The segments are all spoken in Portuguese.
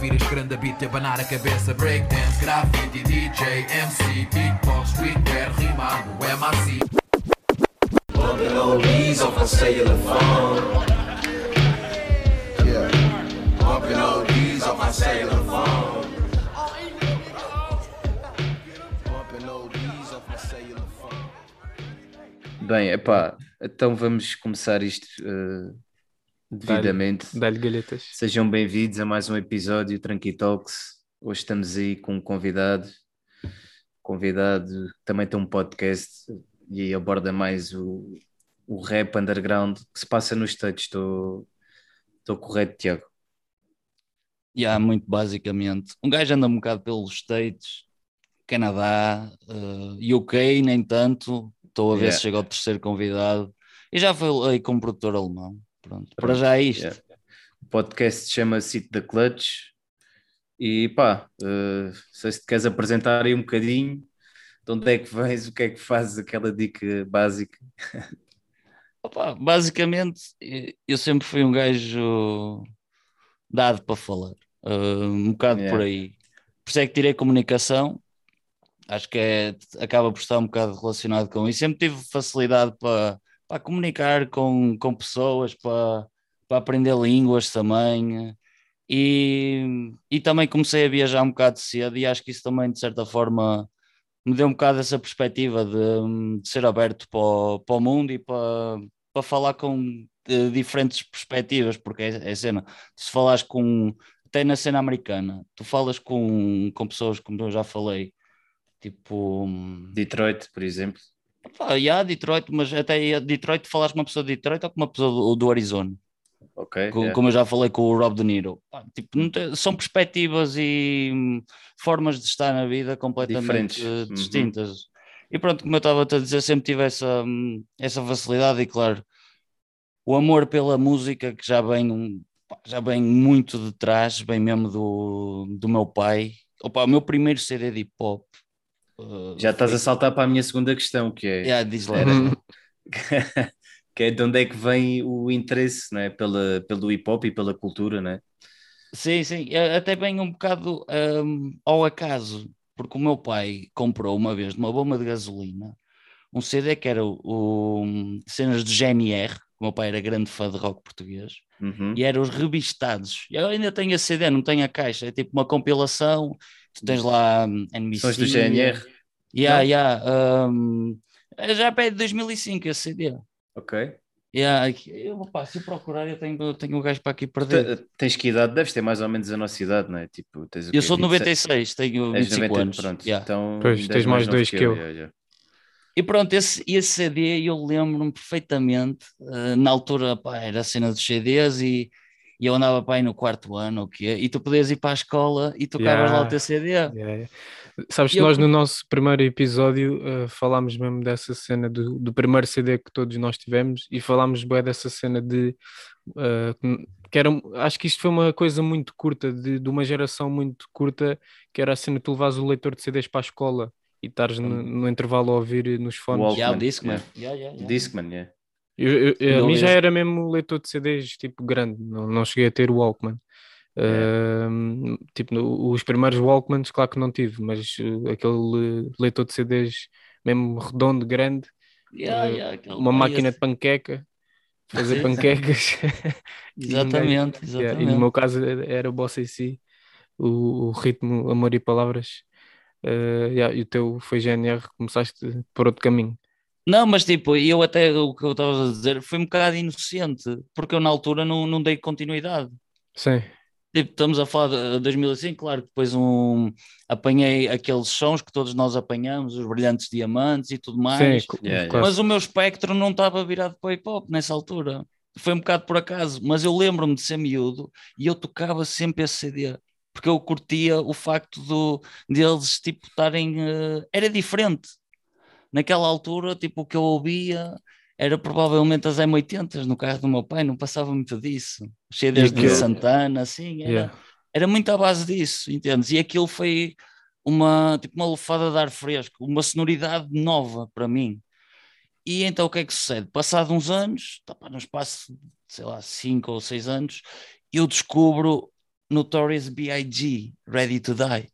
ouvir este grande beat, abanar a cabeça. Breakdance, graffiti, DJ, MC, beatbox, streetwear, rimado, MAC. Bumping oldies off my cellular phone. Yeah. Bumping oldies off my cellular phone. Bumping oldies off my cellular phone. Bem, epá, então vamos começar isto eh, devidamente. Dá-lhe galhetas. Sejam bem-vindos a mais um episódio Tranqui Talks. Hoje estamos aí com um convidado, convidado que também tem um podcast e aborda mais o, o rap underground que se passa nos States. Estou, estou correto, Tiago? Yeah, muito basicamente. Um gajo anda um bocado pelos States, Canadá, eh, UK, nem tanto. Estou a ver Yeah. se chega ao terceiro convidado. E já falei com um produtor alemão. Pronto, para já é isto. yeah. O podcast chama-se It the Clutch. E pá, eh, sei se te queres apresentar aí um bocadinho de onde é que vens, o que é que fazes, aquela dica básica. Opa, basicamente, eu sempre fui um gajo dado para falar. eh, um bocado Yeah. por aí. Por isso é que tirei comunicação. Acho que é, acaba por estar um bocado relacionado com isso. Sempre tive facilidade para, para comunicar com, com pessoas, para, para aprender línguas também. E, e também comecei a viajar um bocado cedo e acho que isso também, de certa forma, me deu um bocado essa perspectiva de, de ser aberto para o, para o mundo e para, para falar com diferentes perspectivas, porque é, é cena. Se falares com, até na cena americana, tu falas com, com pessoas, como eu já falei, tipo, Detroit, por exemplo. Pá, e há Detroit, mas até a Detroit falares com uma pessoa de Detroit ou com uma pessoa do, do Arizona. Ok. Co- yeah. como eu já falei com o Rob De Niro. Pá, tipo, tem- são perspectivas e hum, formas de estar na vida completamente Diferentes. eh, Uhum. distintas. E pronto, como eu estava a dizer, sempre tive essa, hum, essa facilidade e claro, o amor pela música que já vem, um- pá, já vem muito de trás, vem mesmo do, do meu pai. Opa, o meu primeiro CD de hip hop. Já estás foi- a saltar para a minha segunda questão, que é, Yeah, diz lá. Era- que é de onde é que vem o interesse né? pela, pelo hip hop e pela cultura, né? Sim, sim, eh, até bem um bocado hum, ao acaso, porque o meu pai comprou uma vez numa bomba de gasolina um CD que era o, o- cenas do GNR, o meu pai era grande fã de rock português, Uhum. e eram os revistados. Eu ainda tenho a CD, não tenho a caixa, é tipo uma compilação, tu tens lá hum, NBC. Sons do GNR, Yeah, yeah, hum, já é de 2005 esse CD. ok. Yeah, eu, opa, se eu procurar, eu tenho, eu tenho o gajo para aqui perder. Te- Tens que idade? Deves ter mais ou menos a nossa idade, não é? Tipo, tens Eu quê? sou de 26? 96, tenho És 25 90, anos. Pronto, yeah. então Pois, tens mais dois que eu. yeah, yeah. E pronto, esse, esse CD eu lembro-me perfeitamente. eh, na altura, pá, era a cena dos CDs e, e eu andava pá, aí no quarto ano, o quê? E tu podias ir para a escola e tocavas lá o Yeah. teu CD. Yeah, yeah. Sabes que Eu- nós no nosso primeiro episódio eh, falámos mesmo dessa cena do, do primeiro CD que todos nós tivemos e falámos bem dessa cena de eh, que era, acho que isto foi uma coisa muito curta, de, de uma geração muito curta, que era a cena de tu levares o leitor de CDs para a escola e estares no, no intervalo a ouvir nos fones. Yeah, o Discman. yeah. Yeah, yeah, yeah. Discman, yeah. Eu, eu- eu- a mim já era mesmo leitor de CDs tipo grande, não, não cheguei a ter o Walkman. Ahm, tipo, no- os primeiros Walkmans, claro que não tive, mas uh, aquele leitor de CDs mesmo redondo, grande, Yeah, eh, yeah, uma máquina esse- de panqueca, fazer Sim. panquecas. E um gajo- Exatamente, Yeah, E exatamente. no meu caso era era o Bossa em si, o, o ritmo, amor e palavras. Uh, yeah, e o teu foi GNR, começaste por outro caminho. Não, mas tipo, eu até o que eu estava a dizer foi um bocado inocente, porque eu na altura não, não dei continuidade. Sim, Tipo, estamos a falar de 2005, claro que depois um, apanhei aqueles sons que todos nós apanhamos, os brilhantes diamantes e tudo mais, sim, Yeah, yeah. claro. mas o meu espectro não estava virado para hip hop nessa altura. Foi um bocado por acaso, mas eu lembro-me de ser miúdo e eu tocava sempre esse CD, porque eu curtia o facto do, deles tipo estarem. eh, era diferente. Naquela altura, tipo, o que eu ouvia era provavelmente as M80s no carro do meu pai, não passava muito disso. CDs de Santana, assim, era, Yeah. era muito à base disso, entendes? E aquilo foi uma, tipo, uma lufada de ar fresco, uma sonoridade nova para mim. E então o que é que sucede? Passado uns anos, tá, pá, no espaço de, sei lá, cinco ou seis anos, eu descubro Notorious B.I.G. Ready to Die.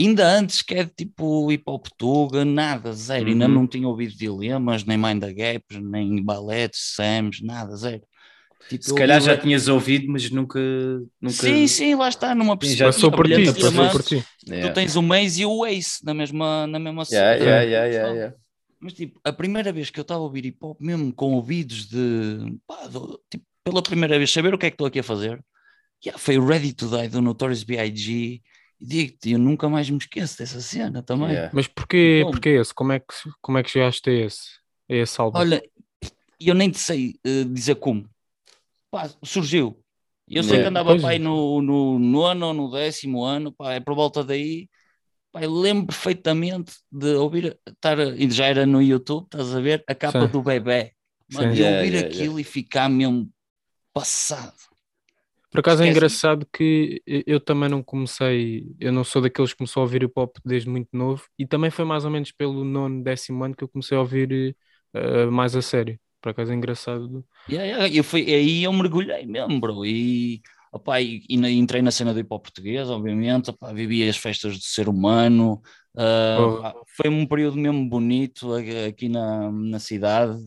Ainda antes que é tipo hip hop tuga, nada, zero. Ainda Uhum. não tinha ouvido dilemas, nem Mind the Gaps, nem Baletes, Sams, nada, zero. Tipo, Se calhar já tinhas ouvido, mas nunca. nunca... Sim, sim, lá está, numa Sim, já Passou por ti, passou diamante, por ti. Yeah. Tu tens o Maze e o Ace na mesma, na mesma Yeah, yeah, yeah, yeah, yeah. Mas tipo, a primeira vez que eu estava a ouvir hip hop, mesmo com ouvidos de pá, do- tipo, pela primeira vez, saber o que é que estou aqui a fazer, yeah, foi o Ready to Die do Notorious B.I.G. E digo-te, eu nunca mais me esqueço dessa cena também. Yeah. Mas porquê, Bom. porquê esse? Como é, que, como é que chegaste a esse, a esse álbum? Olha, eu nem te sei eh, dizer como. Pá, surgiu. Eu sei Yeah, que andava pois. pá, aí no, no nono ou no décimo ano, pá, é por volta daí. Pá, eu lembro perfeitamente de ouvir, estar, e já era no YouTube, estás a ver, a capa Sim. do bebê. Mano, Sim. e Yeah, ouvir yeah, aquilo e ficar mesmo passado. Por acaso é engraçado que eu também não comecei, eu não sou daqueles que começou a ouvir hip hop desde muito novo e também foi mais ou menos pelo nono, décimo ano que eu comecei a ouvir eh, mais a sério. Por acaso é engraçado. Yeah, yeah, eu fui, aí eu mergulhei mesmo, bro. E, opá, e, e entrei na cena do hip hop português, obviamente. Opá, vivi as festas do ser humano. ah, Oh. foi um período mesmo bonito aqui na, na cidade.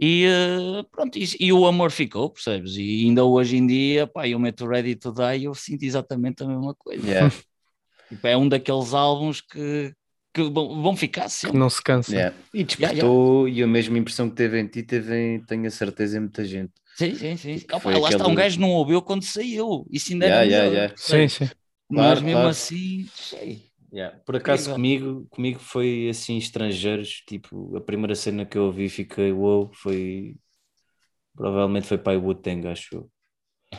E ah, pronto, e, e o amor ficou, percebes? E ainda hoje em dia, pá, eu meto Ready to Die e eu sinto exatamente a mesma coisa. Yeah, Tipo, é um daqueles álbuns que, que vão, ficar Que sempre. não se cansa. yeah. E despertou, e a mesma impressão que teve em ti, teve em, tenho a certeza, em muita gente. Sim, sim, sim. Foi lá está, um aquele- gajo não ouviu quando saiu. Isso ainda Yeah, era yeah, melhor, yeah. Sim, sim. Mas Claro, mesmo claro. assim, sei. Yeah. Por acaso comigo, comigo foi assim estrangeiros, tipo, a primeira cena que eu ouvi fiquei wow, foi provavelmente foi para o Wu-Tang, acho eu.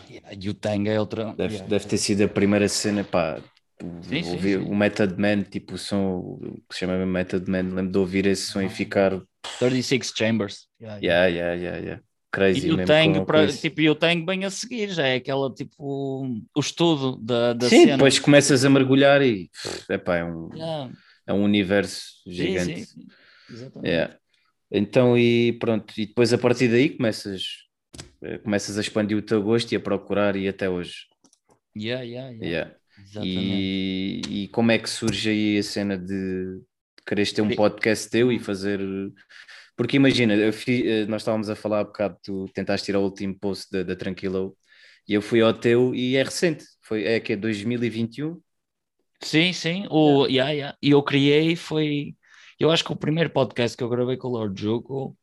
Yeah, e o Tang é outra. Deve, yeah. deve ter sido a primeira cena, pá, Sim, sim, ouvi sim. o Method Man, tipo o som o que se chama Method Man, lembro de ouvir esse som e ficar, 36 Chambers. Yeah, yeah. yeah, yeah, yeah, yeah. Crazy E o mesmo Tang, com- pra, tipo, e o Tang bem a seguir, já é aquela tipo o estudo da, da Sim, cena. depois começas a mergulhar e epá, é, um, Yeah. é um universo gigante. sim, sim. Exatamente. Yeah. Então, e pronto, e depois a partir daí começas, eh, começas a expandir o teu gosto e a procurar e até hoje. Yeah, yeah, yeah. Yeah. E, e como é que surge aí a cena de, quereres ter um podcast teu e fazer. Porque imagina, eu fi- eh, nós estávamos a falar há bocado, tu tentaste tirar o último post da, da Tranquilo e eu fui ao teu e é recente, foi, é que é 2021. Sim, sim. O, yeah, yeah. E eu criei foi. Eu acho que o primeiro podcast que eu gravei com o Lord Juco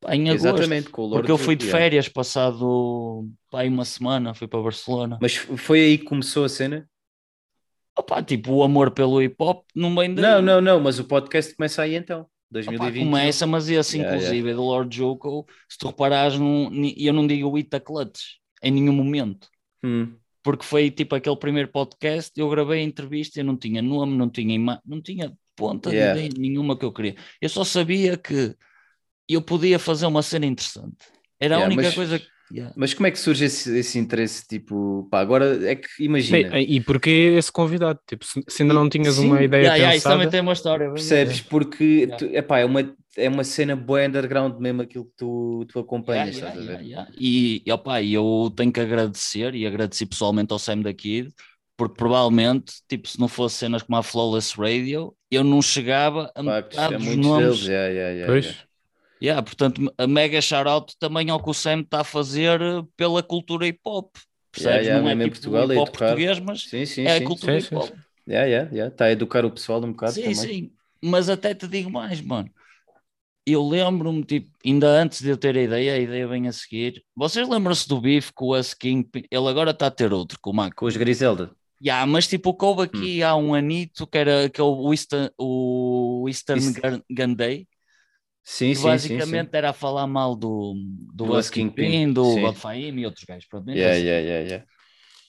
pá, em agosto. Exatamente, com o Lord Porque eu fui de férias passado pá, uma semana, fui para Barcelona. Mas foi aí que começou a cena? Opa, tipo, o amor pelo hip hop não vem daí. Não, não, não, mas o podcast começa aí então, Opa, 2021. começa, mas esse Yeah, inclusive é do Lord Joko, se tu reparares, não, eu não digo Ita Clutch em nenhum momento, Hum, porque foi tipo aquele primeiro podcast, eu gravei a entrevista, eu não tinha nome, não tinha imagem, não tinha ponta Yeah. de ideia nenhuma que eu queria. Eu só sabia que eu podia fazer uma cena interessante. Era a única mas- coisa que. Yeah. Mas como é que surge esse, esse interesse? Tipo, pá, agora é que imagina, Bem, e porquê esse convidado? Tipo, se, se ainda não tinhas Sim, uma ideia Yeah, yeah, isso pensada, também tem uma história. percebes? Porque Yeah. tu- epá, é, uma, é uma cena boa underground mesmo aquilo que tu, tu acompanhas, Yeah, estás a ver? yeah, yeah. E, e opá, eu tenho que agradecer e agradeci pessoalmente ao Sam da Kid, porque provavelmente, tipo, se não fosse cenas como a Flawless Radio, eu não chegava a Factos, metade é dos muitos nomes. deles, yeah, yeah, yeah, pois, yeah. Yeah, portanto, a mega shout-out também ao que o Sam está a fazer pela cultura hip hop. Percebes? yeah, não é tipo Portugal, é hip hop educar. português, mas Sim, sim, é sim. a cultura Sim, hip hop. sim, Yeah, yeah, yeah. Está a educar o pessoal um bocado Sim, também. sim, mas até te digo mais, mano. Eu lembro-me, tipo, ainda antes de eu ter a ideia, a ideia vem a seguir. Vocês lembram-se do bife com o Us King? Ele agora está a ter outro, com o Marco. Com os Griselda. Yeah, mas tipo, o que houve aqui há um anito, que era que é o Eastern, o Eastern Isso- Day, Sim, sim, basicamente sim, sim. era a falar mal do, do, Do Kingpin, Kingpin, do. Godfame e outros gajos. Pronto, Yeah, assim. yeah, yeah, yeah.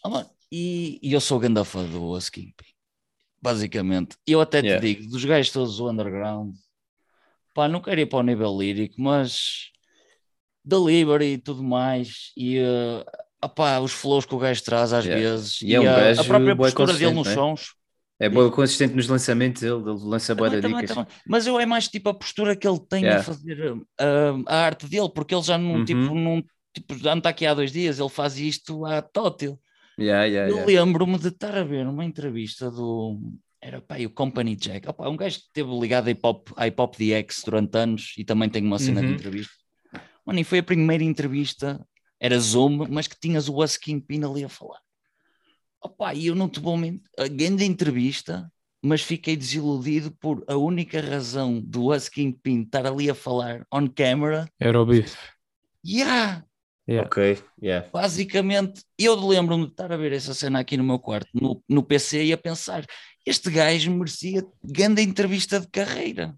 Ah, mano, e, e eu sou grande fã do Us Kingpin, basicamente. E eu até te Yeah. digo, dos gajos todos do underground, pá, não quero ir para o nível lírico, mas delivery e tudo mais, e uh, opá, os flows que o gajo traz às Yeah. vezes, E é um a, a própria postura dele nos né? sons. É boa consistente nos lançamentos, ele, ele lança boa Também, também, dicas. também. Mas eu é mais tipo a postura que ele tem Yeah. a fazer uh, a arte dele, porque ele já não, Uhum. tipo, não, tipo, já não está aqui há dois dias, ele faz isto à tótil. Yeah, yeah, Eu lembro-me de estar a ver uma entrevista do. Era pá, o Company Jack. Opa, um gajo que esteve ligado à hip hop, à hip hop DX durante anos e também tem uma cena de Uhum. entrevista. Mano, e foi a primeira entrevista, era Zoom, mas que tinhas o Us Kingpin ali a falar. Opa, e eu não te vou mentir, a grande entrevista, mas fiquei desiludido por a única razão do Us Kingpin estar ali a falar on camera. Era o bife. Yeah, Yeah. Ok, yeah. Basicamente, eu lembro-me de estar a ver essa cena aqui no meu quarto, no, no PC, e a pensar: este gajo merecia grande entrevista de carreira.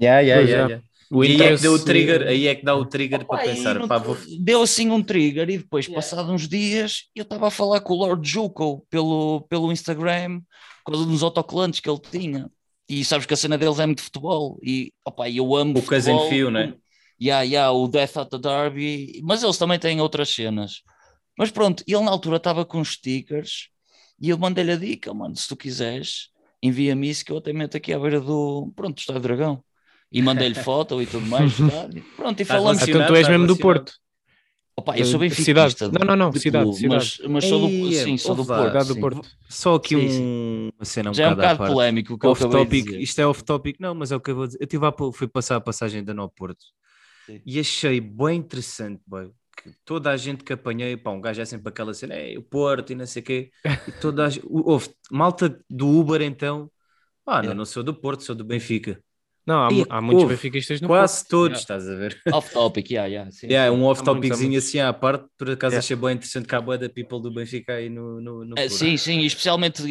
Yeah, yeah, Pois yeah, é. yeah. O E aí é que deu o trigger, aí é que dá o trigger Opa, para pensar, não pá, vou... Deu assim um trigger, e depois, passado uns dias, eu estava a falar com o Lord Juco pelo, pelo Instagram, por causa dos autocolantes que ele tinha. E sabes que a cena deles é muito futebol. E opa, eu amo O futebol. fio, né? Yeah, yeah, o Death at the Derby, mas eles também têm outras cenas. Mas pronto, ele na altura estava com os stickers e eu mandei-lhe a dica, mano, se tu quiseres, envia-me isso que eu até meto aqui à beira do, pronto, do Estádio Dragão. E mandei-lhe foto e tudo mais. estádio. Pronto, e relacionado. Então tu és mesmo do. Porto. Opa, eu sou bem Cidade. Não, não, não, cidade, cidade. Mas, mas sou do, Ei, sim, sou do Porto. Cidade do sim. Porto. Só aqui Sim, um... uma cena um Já é um bocado polémico o que eu Off de topic, dizer. isto é off topic, não, mas é o que eu vou dizer. Eu tive pouco, fui passar a passagem da No Porto Sim. e achei bem interessante, boy, que toda a gente que apanhei, pá, um gajo é sempre aquela cena, é o Porto e não sei o quê, e toda a gente, houve malta do Uber então, ah, não, Yeah. não sou do Porto, sou do Benfica. Não, há, E há muitos houve benfiquistas no Quase Porto. todos, Yeah. estás a ver? Off topic, yeah, yeah, sim, Yeah, sim. um off Há muitos, há topiczinho muitos. assim à parte, por acaso Yeah. achei bem interessante que há boa da people do Benfica aí no, no, no Porto. sim, sim, especialmente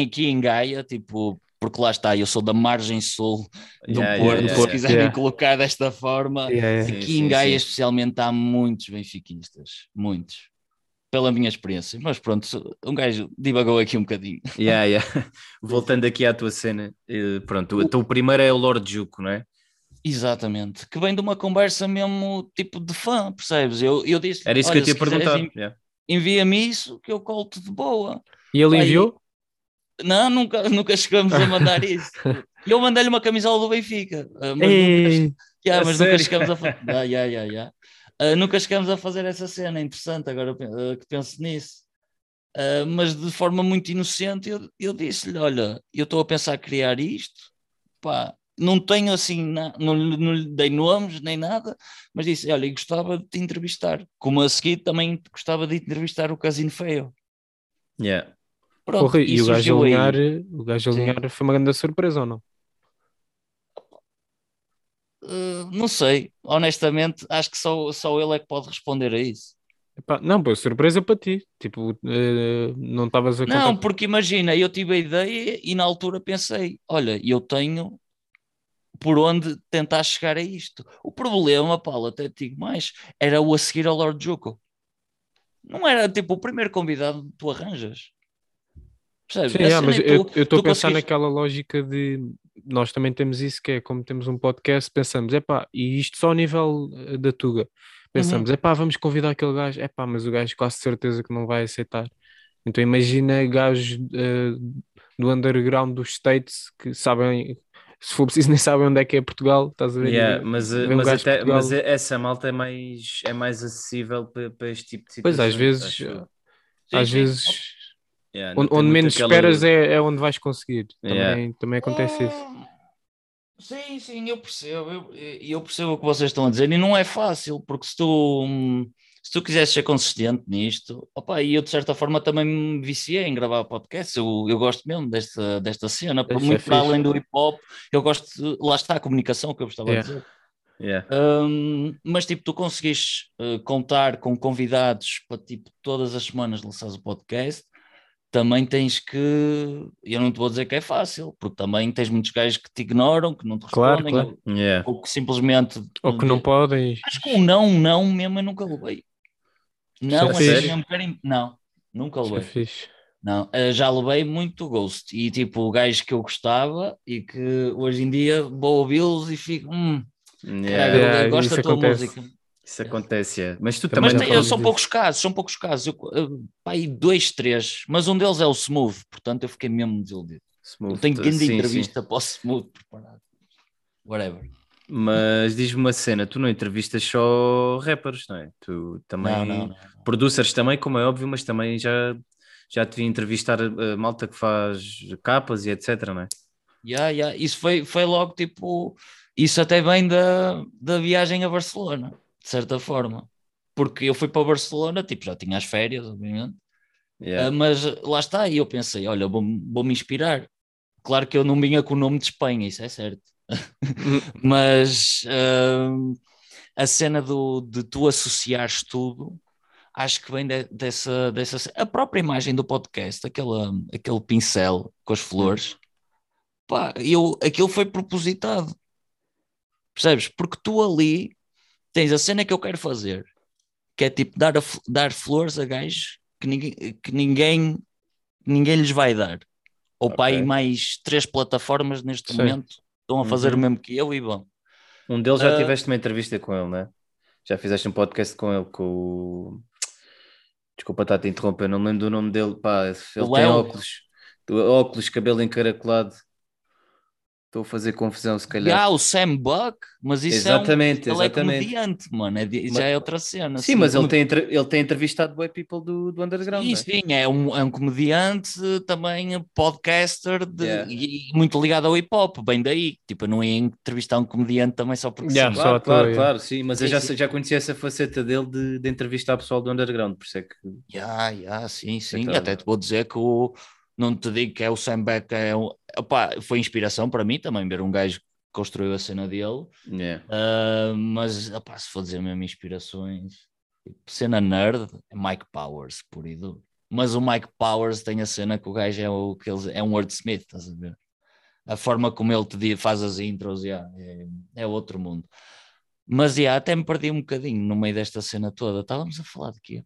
aqui em Gaia, tipo, porque lá está, eu sou da margem sul do Yeah, Porto, yeah, se yeah, quiserem yeah. colocar desta forma. Yeah, yeah. Sim, Aqui sim, em Gaia, sim. especialmente, há muitos benfiquistas, muitos, pela minha experiência. Mas pronto, um gajo divagou aqui um bocadinho. Yeah, yeah. Voltando aqui à tua cena, eh, pronto, o primeiro é o Lord Juco, não é? Exatamente, que vem de uma conversa mesmo tipo de fã, percebes? Eu, eu disse, Era isso que eu te ia se quiseres, perguntar. en- yeah. Envia-me isso que eu colo-te de boa. E ele e- enviou? Não, nunca, nunca chegamos a mandar isso. Eu mandei-lhe uma camisola do Benfica, ah, mas nunca, Ei, Yeah, A mas nunca chegamos a fazer. yeah, yeah, yeah, yeah. Ah, nunca chegamos a fazer essa cena, é interessante agora ah, que penso nisso. Ah, mas de forma muito inocente, eu, eu disse-lhe: Olha, eu estou a pensar criar isto, pá, não tenho assim, na- não, lhe- não lhe dei nomes nem nada, mas disse: Olha, e gostava de te entrevistar. Como a seguir também gostava de entrevistar o Casino Feio. Yeah. Pronto, porra, e o gajo alinhar, o gajo Sim. alinhar foi uma grande surpresa ou não? Ah, não sei, honestamente, acho que só, só ele é que pode responder a isso. Epá, não, pô, surpresa para ti. Tipo, eh, não estavas a contar. Não, porque imagina, eu tive a ideia e na altura pensei: olha, eu tenho por onde tentar chegar a isto. O problema, Paulo, até te digo mais, era o a seguir ao Lord Juco. Não era tipo o primeiro convidado que tu arranjas. Percebes? Sim, é, mas é tu- eu estou a pensar conseguiste- naquela lógica de nós também temos isso, que é como temos um podcast, pensamos, epá, e isto só ao nível eh, da Tuga. Uhum. Pensamos, epá, vamos convidar aquele gajo, epá, mas o gajo quase certeza que não vai aceitar. Então imagina gajos eh, do underground dos States que sabem, se for preciso, nem sabem onde é que é Portugal, estás a ver? Yeah, mas, eh, um mas, até, mas essa malta é mais, é mais acessível para, para este tipo de Pois, situações. às vezes, às sim. vezes, Yeah, onde, onde menos aquela- esperas é, é onde vais conseguir. Também, Yeah. também acontece isso. Ah, Sim, sim, eu percebo. Eu, eu percebo o que vocês estão a dizer. E não é fácil, porque se tu, hum, se tu quisesse ser consistente nisto, opa, e eu de certa forma também me viciei em gravar podcast. Eu, eu gosto mesmo desta, desta cena, por é muito para fixe. além do hip hop, eu gosto, de- lá está a comunicação que eu estava Yeah. a dizer. Yeah. Hum, mas tipo, tu conseguis eh, contar com convidados para tipo todas as semanas lançares o podcast, também tens que. Eu não te vou dizer que é fácil, porque também tens muitos gajos que te ignoram, que não te Claro, respondem, claro. ou, Yeah. ou que simplesmente. Ou que não podem. Acho que um não, não mesmo eu nunca levei. Não, é assim mesmo, quero- não, nunca é levei. Não, eh, já levei muito ghost e tipo gajos que eu gostava e que hoje em dia vou ouvi-los e fico, hum, Yeah. Yeah, gosto da tua acontece. música. Isso acontece, yeah. mas tu Também Mas não tem- são disso. poucos casos, são poucos casos. Eu, pá, aí dois, três, mas um deles é o Smooth, portanto eu fiquei mesmo desiludido. Smooth, eu tenho grande sim, sim. entrevista para o Smooth preparado. Whatever. Mas diz-me uma cena, tu não entrevistas só rappers, não é? Tu também, Não, não, não. producers também, como é óbvio, mas também já, já te vi entrevistar a malta que faz capas e etc, não é? Yeah, yeah. Isso foi, foi logo tipo. Isso até vem da, da viagem a Barcelona, de certa forma. Porque eu fui para Barcelona, tipo, já tinha as férias, obviamente. Yeah. Ah, mas lá está, e eu pensei, olha, vou-me vou-me inspirar. Claro que eu não vinha com o nome de Espanha, isso é certo. mas ah, a cena do, de tu associares tudo, acho que vem de- dessa, dessa. A própria imagem do podcast, aquela, aquele pincel com as flores, pá, eu, aquilo foi propositado. Percebes? Porque tu ali tens a cena que eu quero fazer, que é tipo dar, a dar flores a gajos que ninguém, que ninguém, ninguém lhes vai dar. Ou para aí Ok. mais três plataformas neste Sim. momento estão a fazer Uhum. o mesmo que eu e vão. Um deles já Ah. tiveste uma entrevista com ele, não é? Já fizeste um podcast com ele, com o... Desculpa estar a te interromper, não me lembro do nome dele, pá, ele tem Léo? óculos, óculos, cabelo encaracolado. Estou a fazer confusão, se calhar. há o Sam Buck, mas isso Exatamente, é um, ele é comediante, mano, é Mas- já é outra cena. Sim, assim, mas ele como- tem, entre- ele tem entrevistado bué people do, do underground, Sim, é? sim, é um, é um comediante, também podcaster de- Yeah. e muito ligado ao hip hop, bem daí. Tipo, eu não ia entrevistar um comediante também só porque Yeah, sim. Claro, claro, claro, sim, mas eu Sim, já, sim. já conhecia essa faceta dele de, de entrevistar pessoal do underground, por isso é que Yeah, yeah, sim, sim. Então, Até te vou dizer que o, não te digo que é o Sam Beck, é um, opá, foi inspiração para mim também ver um gajo que construiu a cena dele. yeah. Ah, mas opá, se for dizer mesmo inspirações, tipo, cena nerd é Mike Powers, por e duro. Mas o Mike Powers tem a cena que o gajo é, o, que eles, é um wordsmith, estás a ver? A forma como ele te faz as intros yeah, é, é outro mundo. Mas yeah, até me perdi um bocadinho no meio desta cena toda. Estávamos a falar de quê?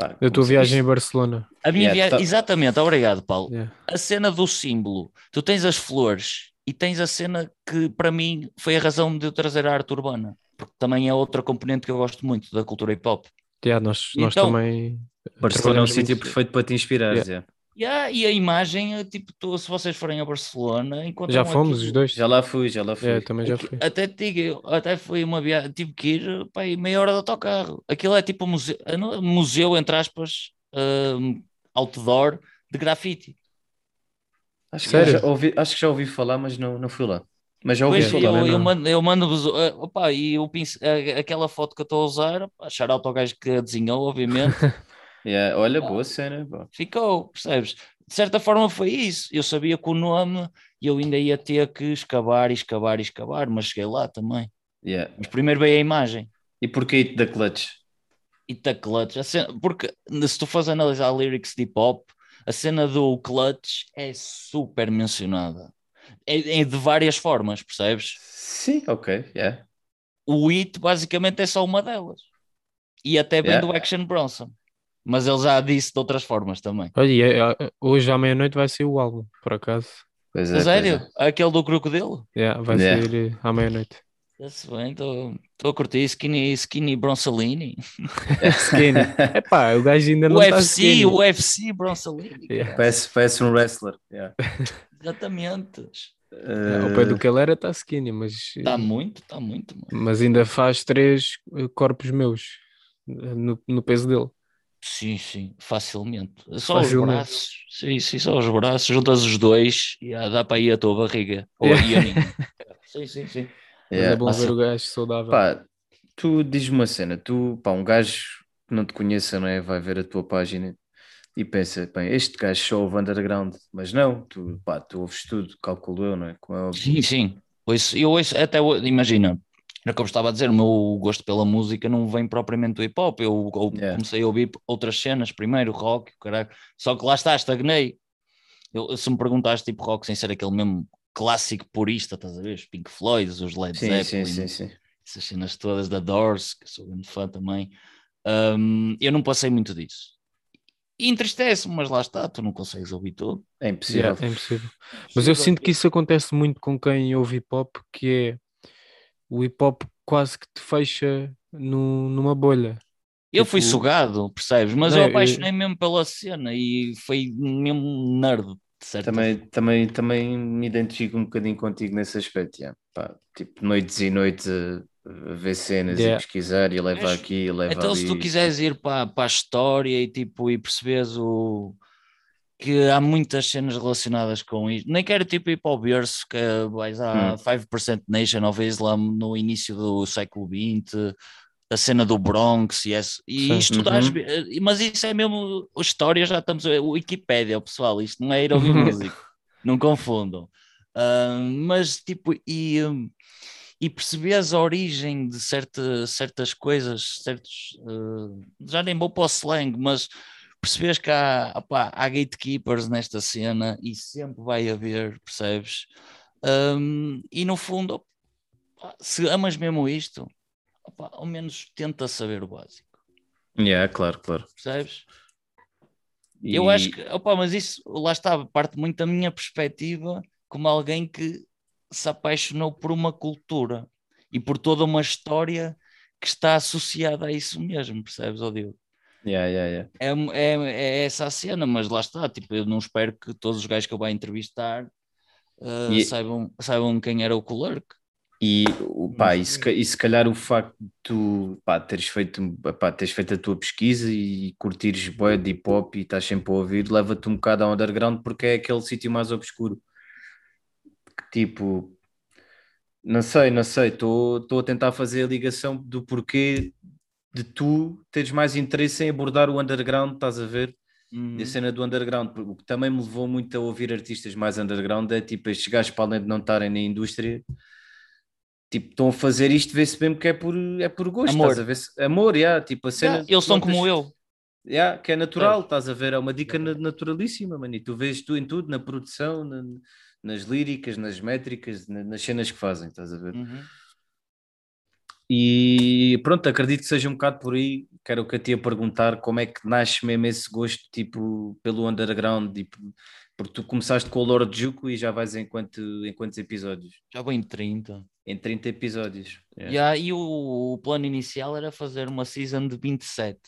Pá, Da tua viagem em Barcelona. A minha Yeah, viagem, tá- exatamente, obrigado, Paulo. Yeah. A cena do símbolo, tu tens as flores e tens a cena que para mim foi a razão de eu trazer a arte urbana, porque também é outra componente que eu gosto muito da cultura hip hop. Yeah, nós, nós Então, também. Barcelona é um sítio perfeito para te inspirar, Yeah. Yeah. E a imagem, é tipo, tu- se vocês forem a Barcelona, Já fomos aquilo- os dois. Já lá fui, já lá fui. Yeah, também já fui. Até te digo, até foi uma viagem, tive que ir pá, meia hora de autocarro. Aquilo é tipo um museu, é museu entre aspas, hum, outdoor de grafite. Acho, que Sério? já ouvi, acho que já ouvi falar, mas não, não fui lá. Mas já ouvi Pois, falar. eu, também eu mando, eu mando-vos, ah, opá, e eu ah, aquela foto que eu estou a usar, out ao gajo que a desenhou, obviamente, Yeah, Olha, boa cena. ficou, percebes? De certa forma foi isso. Eu sabia que o nome eu ainda ia ter que escavar e escavar e escavar, mas cheguei lá também. Yeah. Mas primeiro veio a imagem. E porquê It da Clutch? e da Clutch, cena- porque se tu fores analisar lyrics de hip hop, a cena do Clutch é super mencionada. É, é de várias formas, percebes? Sim, ok. Yeah. O It basicamente é só uma delas. E até vem Yeah. do Action Bronson. Mas ele já disse de outras formas também. Olha, e é- é- hoje à meia-noite vai ser o álbum, por acaso. Pois é, A pois sério? é. Aquele do crocodilo? Yeah, vai Yeah. sair eh, à meia-noite. Está-se bem, estou a curtir Skinny, skinny Bronsolini. Skinny. Epá, o gajo ainda não O está UFC, skinny. o UFC Bronsolini. Yeah. Parece, parece um wrestler. Yeah. Exatamente. É, Ao pé do que ele era está skinny, mas, Está muito, está muito. Mano. mas ainda faz três eh, corpos meus eh, no, no peso dele. Sim, sim, facilmente. Só Facilmente. os braços. Sim, sim, só os braços. Juntas os dois e dá para ir a tua barriga. Ou Yeah. a sim, sim, sim. Yeah. é bom ver o gajo saudável. Pá, tu diz-me uma cena, tu, pá, um gajo que não te conheça, não é? Vai ver a tua página e pensa, bem, este gajo só ouve underground, mas não, tu, pá, tu ouves tudo, calculo eu, não é? Como é óbvio. Sim, sim. Eu ouço, até o- imagina, era como estava a dizer, o meu gosto pela música não vem propriamente do hip hop. Eu, eu Yeah. comecei a ouvir outras cenas primeiro, rock, caralho. Só que lá está, estagnei. Eu, se me perguntaste tipo rock sem ser aquele mesmo clássico purista, estás a ver? Os Pink Floyd, os Led Sim, Zeppelin, sim, sim, sim. essas cenas todas da Doors, que sou grande fã também, hum, eu não passei muito disso. E entristece-me, mas lá está, tu não consegues ouvir tudo. É impossível. Yeah, é impossível. Mas eu sinto que isso acontece muito com quem ouve hip hop, que é o hip hop quase que te fecha no- numa bolha. Eu fui Tipo- sugado, percebes? Mas Não, eu eu- apaixonei mesmo pela cena e foi mesmo nerd. de certa Também, também, também me identifico um bocadinho contigo nesse aspecto, yeah. Pá, tipo, noites e noites a, ver cenas Yeah. e pesquisar e leva Mas, aqui e leva Então, ali. se tu quiseres ir para, para a história e tipo e percebes o que há muitas cenas relacionadas com isto, nem quero tipo ir para o berço que vais à Hum. 5% Nation of Islam no início do século XX, a cena do Bronx e, esse, e Uhum. eh, mas isso é mesmo a história, já estamos a Wikipédia, pessoal, isto não é ir ouvir música, não confundam. Ah, mas tipo, e, e percebes a origem de certa, certas coisas, certos, eh, já nem vou para o slang, mas percebes que há, opá, há gatekeepers nesta cena e sempre vai haver, percebes? Um, e no fundo, opá, se amas mesmo isto, opá, ao menos tenta saber o básico, Yeah, claro, claro. percebes? E- Eu acho que, opá, mas isso lá está, parte muito da minha perspectiva como alguém que se apaixonou por uma cultura e por toda uma história que está associada a isso mesmo, percebes, ó Diogo? Yeah, yeah, yeah. É, é, é essa a cena, mas lá está, tipo, eu não espero que todos os gajos que eu vá entrevistar uh, E- saibam, saibam quem era o Clerk. E, o- pá, e, se, e se calhar o facto de tu pá, teres, feito, pá, teres feito a tua pesquisa e curtires bué de hip hop e estás sempre a ouvir, leva-te um bocado ao underground porque é aquele sítio mais obscuro. Que, Tipo, não sei, não sei, estou a tentar fazer a ligação do porquê de tu teres mais interesse em abordar o underground, estás a ver? Uhum. A cena do underground, porque o que também me levou muito a ouvir artistas mais underground é tipo estes gajos para além de não estarem na indústria, tipo, estão a fazer isto, vê-se mesmo que é por, é por gosto, Amor. estás a ver? Amor, yeah, tipo a cena. Yeah, eles são como eu. Yeah, que é natural, estás a ver? É uma dica na- naturalíssima, mano. E tu vês tu em tudo, na produção, na- nas líricas, nas métricas, na- nas cenas que fazem, estás a ver? Uhum. E pronto, acredito que seja um bocado por aí. Que era o que eu te ia perguntar: como é que nasce mesmo esse gosto tipo, pelo underground? Tipo, porque tu começaste com o Lord Juco e já vais em, quanto, em quantos episódios? Já vou em 30. Em 30 episódios. Yeah. Yeah, e o, o plano inicial era fazer uma season de 27.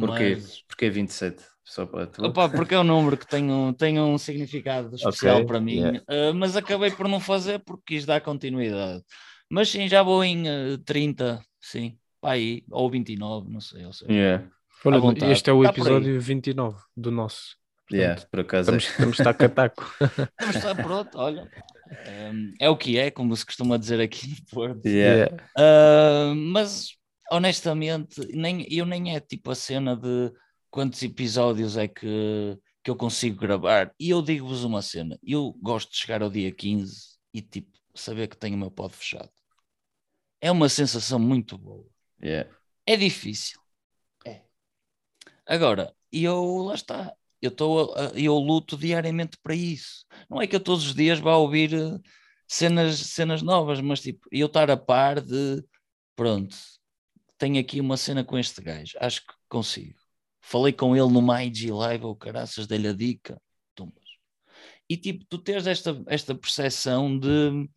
Porquê? Mas, Porquê 27? Só para tu. Opá, porque é um número que tem um, tem um significado especial Ok, para mim, yeah. Uh, mas acabei por não fazer porque quis dar continuidade. Mas sim, já vou em uh, 30, sim, pá aí, ou 29, não sei. Ou seja, Yeah. Olha, este é o Tá episódio 29 do nosso. Yeah, por acaso. é. Estamos, estamos taco a taco. Está pronto, olha. Um, é o que é, como se costuma dizer aqui no Porto. Yeah. Uh, mas honestamente, nem, eu nem é tipo a cena de quantos episódios é que, que eu consigo gravar. E eu digo-vos uma cena: eu gosto de chegar ao dia 15 e tipo saber que tenho o meu pod fechado. É uma sensação muito boa. Yeah. É difícil. É. Agora, eu lá está. Eu, tô, eu luto diariamente para isso. Não é que eu todos os dias vá ouvir eh, cenas, cenas novas, mas tipo, eu estar a par de pronto, tenho aqui uma cena com este gajo, acho que consigo. Falei com ele numa IG Live, ou caraças, dei-lhe a dica, tumbas. E tipo, tu tens esta, esta percepção de,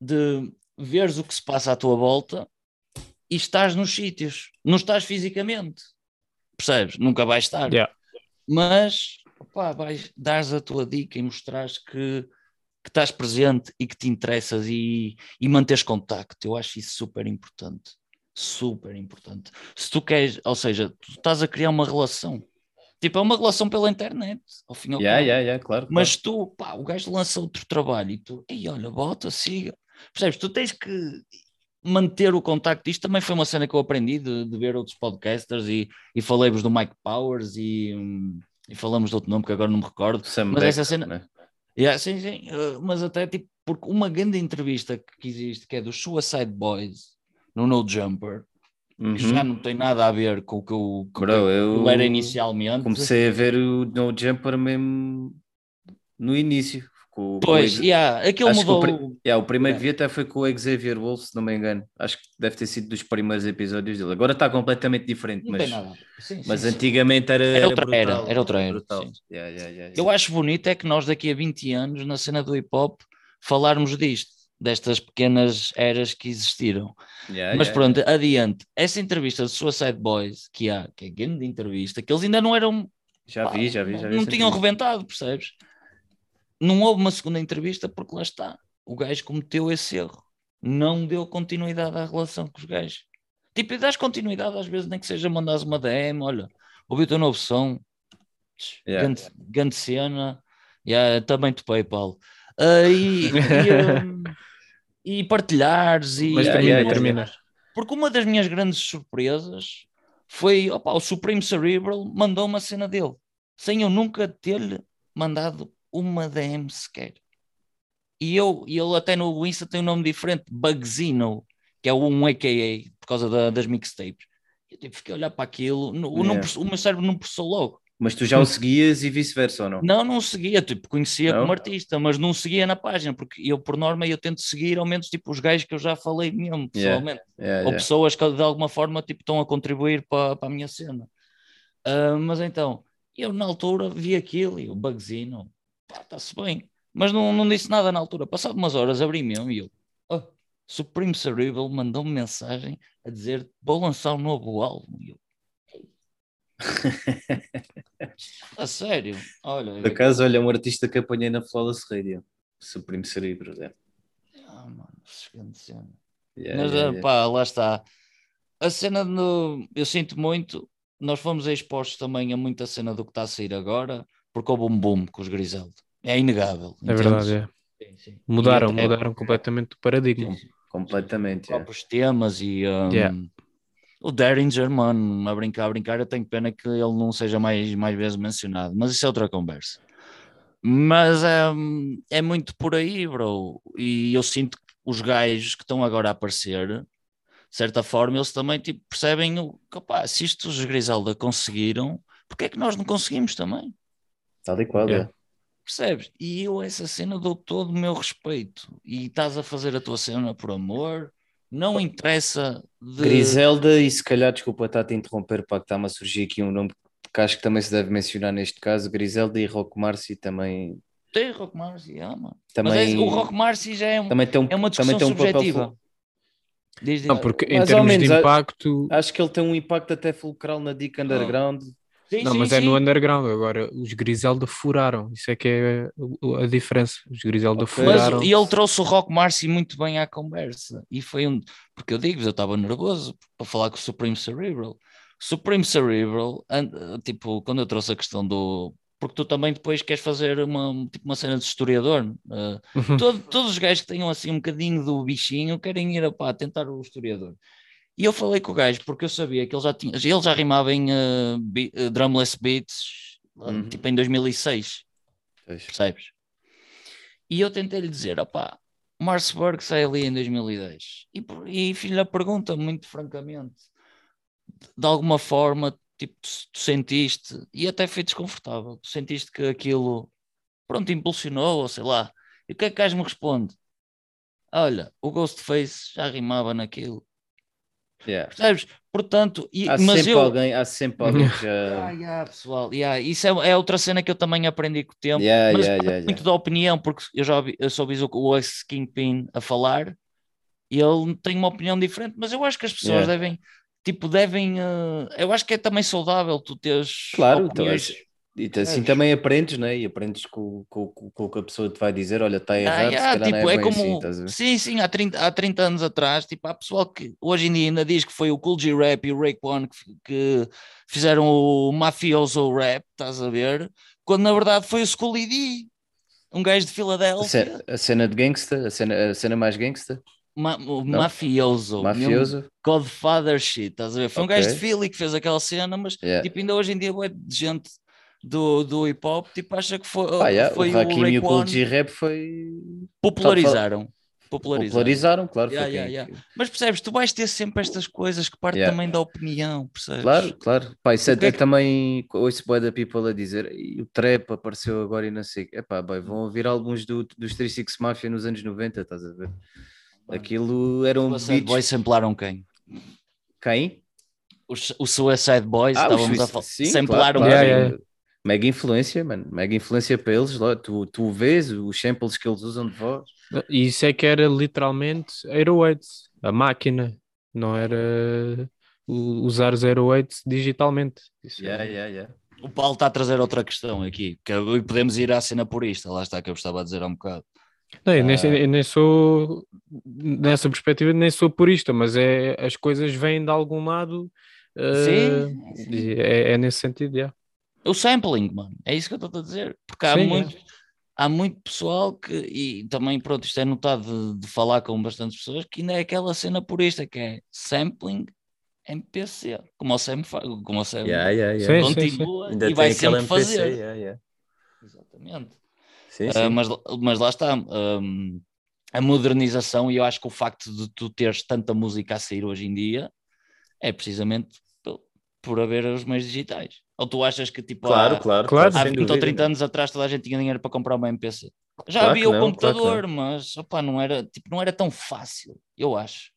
de veres o que se passa à tua volta e estás nos sítios, não estás fisicamente, percebes? Nunca vais estar, Yeah. mas opá, vais dares a tua dica e mostrares que, que estás presente e que te interessas e, e manteres contacto. Eu acho isso super importante, super importante. Se tu queres, ou seja, tu estás a criar uma relação, tipo, é uma relação pela internet, ao fim e ao Yeah, cabo. yeah, yeah, claro. Mas tu, pá, o gajo lança outro trabalho e tu, ei, olha, bota, siga. Percebes? Tu tens que manter o contacto. Isto também foi uma cena que eu aprendi de, de ver outros podcasters e, e falei-vos do Mike Powers e, e falamos de outro nome que agora não me recordo. Sam Mas Beck, essa cena- né? Yeah, sim, sim, uh, mas até tipo, porque uma grande entrevista que existe, que é dos Suicide Boys no No Jumper, que já Uhum. não tem nada a ver com o que eu, com Bro, eu eu era inicialmente. comecei a ver o No Jumper mesmo no início. Com, com Pois, o, yeah, aquilo Acho o mudou. pri- yeah, o primeiro Yeah. que vi até foi com o Xavier Wolf, se não me engano. Acho que deve ter sido dos primeiros episódios dele. Agora está completamente diferente, Não mas. Sim, mas sim, antigamente era, Era outra brutal, era, era outra era. Yeah, Eu acho bonito é que nós daqui a 20 anos, na cena do hip hop, falarmos disto, destas pequenas eras que existiram. Yeah, Mas yeah, pronto, adiante. Essa entrevista de Suicide Boys, que há, que é grande entrevista, que eles ainda não eram Já vi, já vi, já vi. não tinham entrevista. rebentado, percebes? Não houve uma segunda entrevista porque lá está. O gajo cometeu esse erro. Não deu continuidade à relação com os gajos. Tipo, e dás continuidade às vezes, nem que seja mandares uma DM, olha, ouvi o teu novo som, Yeah. grande, grande cena, yeah, também te PayPal. Ah, e, e, um, e partilhares e Mas Yeah, termina. porque uma das minhas grandes surpresas foi opa, o Supreme Cerebral mandou uma cena dele, sem eu nunca ter-lhe mandado uma DM sequer. E eu, e ele até no Insta tem um nome diferente, Bugzino, que é um AKA, por causa da- das mixtapes. Eu tipo, fiquei a olhar para aquilo, não Yeah. processou- o meu cérebro não processou logo. Mas tu já o seguias e vice-versa, ou não? Não, não seguia, tipo, conhecia Não? como artista, mas não seguia na página, porque eu, por norma, eu tento seguir ao menos tipo os gajos que eu já falei mesmo, pessoalmente Yeah, ou yeah. pessoas que de alguma forma tipo, estão a contribuir para, para a minha cena. Ah, mas então, eu na altura vi aquilo e o bugzinho, está-se bem, mas não, não disse nada na altura. Passado umas horas abri mesmo e eu, oh, Supreme Cerebral mandou-me mensagem a dizer vou lançar um novo álbum. E eu, a sério, olha, Por acaso, olha, um artista que apanhei na Flawless Radio. Supreme Cerebro. É. ah, mano, grande cena. Yeah, Mas yeah, ah, yeah. pá, lá está. A cena no... eu sinto muito. Nós fomos expostos também a muita cena do que está a sair agora, porque houve um boom com os Griselda. É inegável. É entendes? verdade, é. Sim, sim. Mudaram, até mudaram completamente o paradigma. Sim, sim. Completamente. Os yeah. próprios temas e um, Yeah. o Derringer, mano, a brincar, a brincar. Eu tenho pena que ele não seja mais, mais vezes mencionado, mas isso é outra conversa. Mas é, é muito por aí, bro. E eu sinto que os gajos que estão agora a aparecer, de certa forma, eles também tipo, percebem o que, opá, se isto os Griselda conseguiram, porque é que nós não conseguimos também? Tal e qual, Yeah. é. Percebes? E eu essa cena dou todo o meu respeito. E estás a fazer a tua cena por amor, não interessa de... Griselda e se calhar, desculpa estar a te interromper, para que está-me a surgir aqui um nome que acho que também se deve mencionar neste caso, Griselda e Rock Marcy também, Tem Rock Marcy, ah, mano. também, Mas é, o Rock Marcy já é, um- também tem um, é uma também discussão tem um papel subjetiva. Diz, diz. Não, porque em Mais ou termos menos, de a- impacto, Acho que ele tem um impacto até fulcral na Dick Underground. Sim, não, sim, mas é sim. no underground. Agora, os Griselda furaram. Isso é que é a diferença. Os Griselda Ok. Mas furaram. e ele trouxe o Rock Marcy muito bem à conversa. E foi um. Porque eu digo, eu estava nervoso para falar com o Supreme Cerebral. Supreme Cerebral, and- tipo, quando eu trouxe a questão do. Porque tu também depois queres fazer uma, tipo, uma cena de historiador. eh, Uhum. todo- todos os gajos que tenham assim um bocadinho do bichinho querem ir a pá, tentar o historiador. E eu falei com o gajo porque eu sabia que ele já tinha, ele já rimava em eh, be- eh, drumless beats, Uhum. tipo em 2006, Pois. percebes? E eu tentei-lhe dizer, opá, Marsburg sai ali em 2010. E, e fiz-lhe a pergunta, muito francamente, de alguma forma, tipo, tu, tu sentiste, e até foi desconfortável, tu sentiste que aquilo, pronto, impulsionou, ou sei lá. E o que é que o gajo me responde? Olha, o Ghostface já rimava naquilo. Yeah. Percebes? Portanto, e, Há, mas sempre eu. alguém, há sempre alguém que Ah, já. yeah, pessoal, yeah, isso é, é outra cena que eu também aprendi com o tempo. Yeah, mas yeah, muito yeah. da opinião, porque eu já ouvi, eu só ouvi o, o ex Kingpin a falar e ele tem uma opinião diferente, mas eu acho que as pessoas Yeah. devem, tipo, devem. eh, eu acho que é também saudável tu teres Claro, então, opiniões. E assim Sabes? também aprendes, né? E aprendes com, com, com, o que a pessoa te vai dizer: olha, está Ah, errado, yeah, se calhar tipo, não é, é bem como. assim, sim, sim, há 30, há 30 anos atrás, tipo, há pessoal que hoje em dia ainda diz que foi o Cool G Rap e o Raekwon que, que fizeram o Mafioso Rap, estás a ver? Quando na verdade foi o Scully D, um gajo de Filadélfia, a cena de gangsta, a cena, a cena mais gangsta, ma, o mafioso, mafioso. Godfather shit, estás a ver? Foi um Ok. gajo de Philly que fez aquela cena, mas Yeah. tipo, ainda hoje em dia bué de gente do, do hip hop, tipo, acha que foi, Pá, yeah, foi o Hakim e o Cool Raekwon, G Rap foi. popularizaram. Popularizaram. Popularizaram, claro. Yeah, yeah, yeah. Mas percebes, tu vais ter sempre estas coisas que partem Yeah. também da opinião, percebes? Claro, claro. Pá, isso O é, que é que- também ouço bué da people a dizer e o trap apareceu agora e não sei. Epá, bem, vão ouvir álbuns do, dos 36 Mafia nos anos 90, estás a ver? Aquilo eram Os Suicide beats. Boys samplaram quem? Quem? Os, os Suicide Boys, Ah, os estávamos a falar. sim, Samplaram claro, yeah. Mega influência, mano. Mega influência para eles. Lá, tu, tu vês os samples que eles usam de voz. E isso é que era literalmente 808, a máquina, não era usar os 808 digitalmente. Isso é- Yeah, yeah, yeah. O Paulo está a trazer outra questão aqui, que podemos ir à cena purista, lá está que eu estava a dizer há um bocado. Não, eu, nem, Ah. eu nem sou, nessa perspectiva, nem sou purista, mas é, as coisas vêm de algum lado. Sim, eh, sim. e É, é nesse sentido, O sampling, mano, é isso que eu estou a dizer. Porque há Sim, é. muito, há muito pessoal que, e também, pronto, isto é notado de, de falar com bastantes pessoas, que ainda é aquela cena purista que é sampling MPC, como o Sam, fa- como o Sam Yeah, yeah, yeah. Sim, sim, sim. continua Ainda e vai sempre MPC. fazer. yeah, yeah. Exatamente. Sim, sim. mas, mas lá está. hum, a modernização, e eu acho que o facto de tu teres tanta música a sair hoje em dia é precisamente por, por haver os meios digitais. Ou tu achas que tipo Claro, há, claro, Claro. há sem 20 ou dúvida. 30 anos atrás toda a gente tinha dinheiro para comprar uma MPC? Já Claro havia o não, claro computador, mas opá, não, era, tipo, não era tão fácil, eu acho.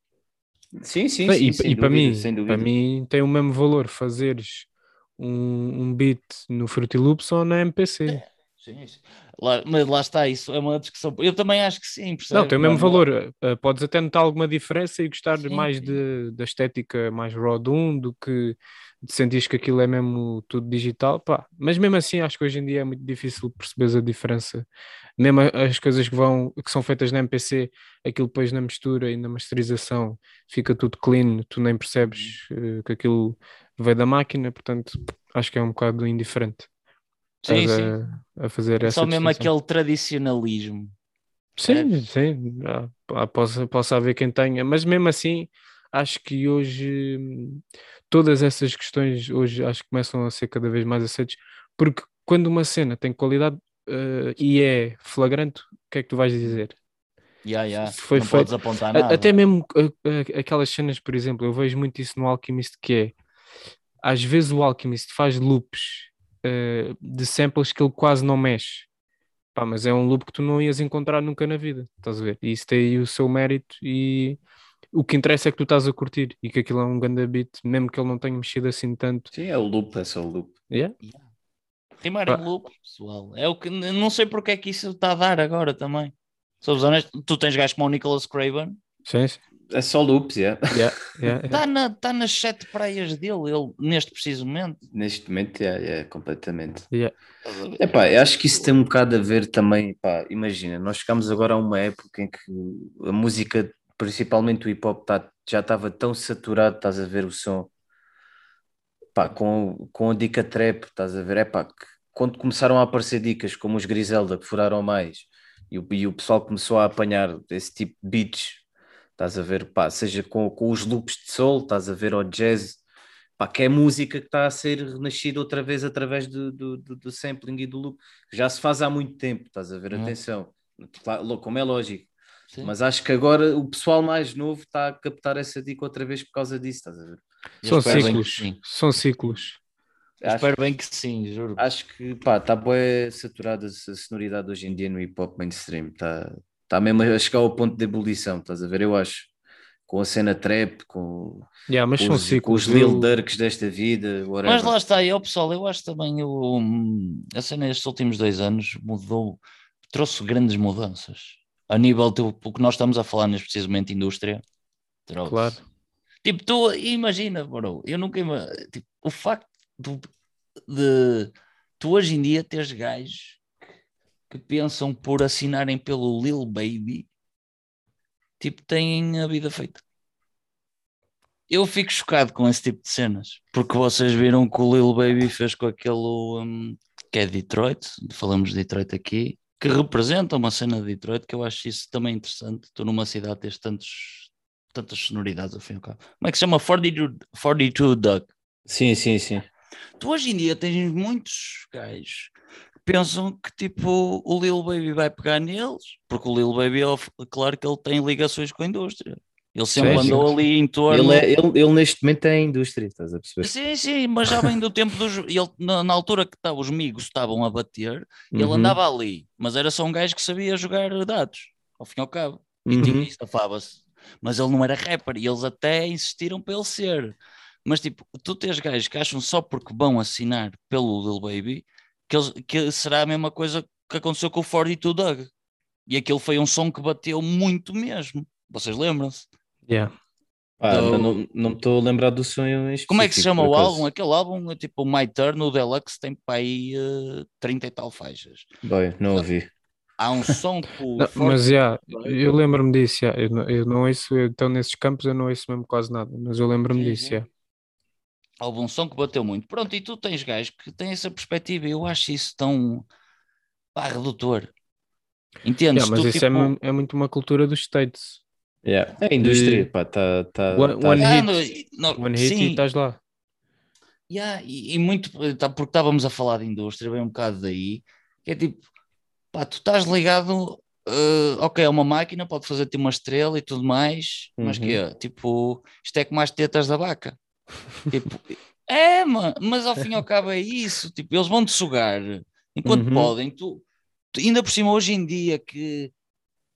Sim, sim, sim, e, sem e para dúvida, mim, sem dúvida. para mim tem o mesmo valor fazeres um, um beat no Fruity Loops ou na MPC. Sim, sim. Lá, mas lá está, isso é uma discussão. Eu também acho que sim, percebes? Não, tem o mesmo valor. Uh, podes até notar alguma diferença e gostar Sim, mais sim. de, da estética mais raw de um do que de sentir que aquilo é mesmo tudo digital. Pá. Mas mesmo assim, acho que hoje em dia é muito difícil perceberes a diferença. Mesmo as coisas que, vão, que são feitas na MPC, aquilo depois na mistura e na masterização fica tudo clean, tu nem percebes uh, que aquilo veio da máquina, portanto, acho que é um bocado indiferente. Sim, sim. A, a fazer É essa só mesmo distinção. aquele tradicionalismo. Sim, sim, ah, posso, posso haver quem tenha, mas mesmo assim acho que hoje todas essas questões hoje acho que começam a ser cada vez mais aceitas, porque quando uma cena tem qualidade eh, e é flagrante, o que é que tu vais dizer? Ya, Se foi não feito- apontar nada. Até mesmo ah, ah, aquelas cenas, por exemplo, eu vejo muito isso no Alchemist que é às vezes o Alchemist faz loops eh, de samples que ele quase não mexe. Pá, mas é um loop que tu não ias encontrar nunca na vida, estás a ver? E isso tem aí o seu mérito e o que interessa é que tu estás a curtir e que aquilo é um grande beat, mesmo que ele não tenha mexido assim tanto. Sim, é o loop, é só o loop. Yeah? Rimar Pá. em loop, pessoal. É o que não sei porque é que isso está a dar agora também. Sou honesto, tu tens gajos como o Nicholas Craven, Sim, sim. É só loops, yeah. Yeah, yeah, yeah. está na, tá nas sete praias dele, ele, neste preciso momento. Neste momento, yeah, yeah, completamente. Yeah. Epá, eu acho que isso tem um bocado a ver também, pá, imagina, nós chegamos agora a uma época em que a música, principalmente o hip hop, tá, já estava tão saturado, estás a ver o som, pá, com, com a dica trap, estás a ver, é pá, que quando começaram a aparecer dicas como os Griselda, que furaram mais, e o, e o pessoal começou a apanhar esse tipo de beats, estás a ver, pá, seja com, com os loops de soul, estás a ver, ou jazz, pá, que é música que está a ser renascida outra vez através do, do, do, do sampling e do loop, que já se faz há muito tempo, estás a ver, Uhum. atenção, Claro, como é lógico, Sim. mas acho que agora o pessoal mais novo está a captar essa dica outra vez por causa disso, estás a ver? São ciclos, são ciclos. Acho, espero bem que sim, juro. acho que pá, está bem saturada a sonoridade hoje em dia no hip hop mainstream, está tá mesmo a chegar ao ponto de ebulição, estás a ver? Eu acho, com a cena trap, com, Yeah, mas com são os, com os Lil eu- Durks desta vida, whatever. Mas lá está, aí, ó, pessoal, eu acho também o, a cena estes últimos dois anos mudou, trouxe grandes mudanças. A nível do o que nós estamos a falar neste precisamente indústria. trouxe. Claro. Tipo, tu imagina, bro, eu nunca tipo, o facto do- de tu hoje em dia teres gajos que pensam por assinarem pelo Lil Baby, tipo, têm a vida feita. Eu fico chocado com esse tipo de cenas, porque vocês viram que o Lil Baby fez com aquele um, que é Detroit, falamos de Detroit aqui, que representa uma cena de Detroit, que eu acho isso também interessante. Tu numa cidade tens tantos, tantas sonoridades ao fim e ao cabo. Como é que se chama? 42, 42 Duck. Sim, sim, sim. Tu hoje em dia tens muitos gajos pensam que tipo o Lil Baby vai pegar neles, porque o Lil Baby, é claro que ele tem ligações com a indústria. Ele sempre Sim, sim. andou ali em torno. Ele, é, ele, ele neste momento é a indústria, estás a perceber? Sim, sim, mas já vem do tempo dos. Ele, na, na altura que tá, os amigos estavam a bater, ele Uhum. andava ali, mas era só um gajo que sabia jogar dados, ao fim e ao cabo. E Uhum. tinha isso, safava-se. Mas ele não era rapper e eles até insistiram para ele ser. Mas tipo, tu tens gajos que acham só porque vão assinar pelo Lil Baby que, eles- que será a mesma coisa que aconteceu com o 42 Doug. E aquele foi um som que bateu muito mesmo. Vocês lembram-se? Yeah. Pá, Do- não, não me estou a lembrar do sonho em Como é que se chama o álbum? Aquele álbum, é tipo o My Turn, o Deluxe, tem para aí eh, 30 e tal faixas. Bem, não ouvi. Há um som que o Não, Forte- mas já, eu lembro-me disso, já. Eu, não, eu não ouço, então nesses campos eu não ouço mesmo quase nada, mas eu lembro-me disso, sim. Já. Houve um som que bateu muito. Pronto, e tu tens gajos que têm essa perspectiva eu acho isso tão pá, redutor. Entendes? Mas Tu, isso é, tipo, mu- é muito uma cultura dos States. Yeah. É a indústria, De- pá, tá, tá, One- tá- one ah, hit. no- e- no- One hit sim, e estás lá. yeah, e, e muito tá, porque estávamos a falar de indústria, vem um bocado daí, que é tipo, pá, tu estás ligado, eh, ok, é uma máquina, pode fazer-te uma estrela e tudo mais, mas Uhum. que é? Tipo, isto é como as tetas da vaca. Tipo, é, mano, mas ao fim e ao cabo é isso, tipo, eles vão-te sugar enquanto Uhum. podem, tu, ainda por cima hoje em dia que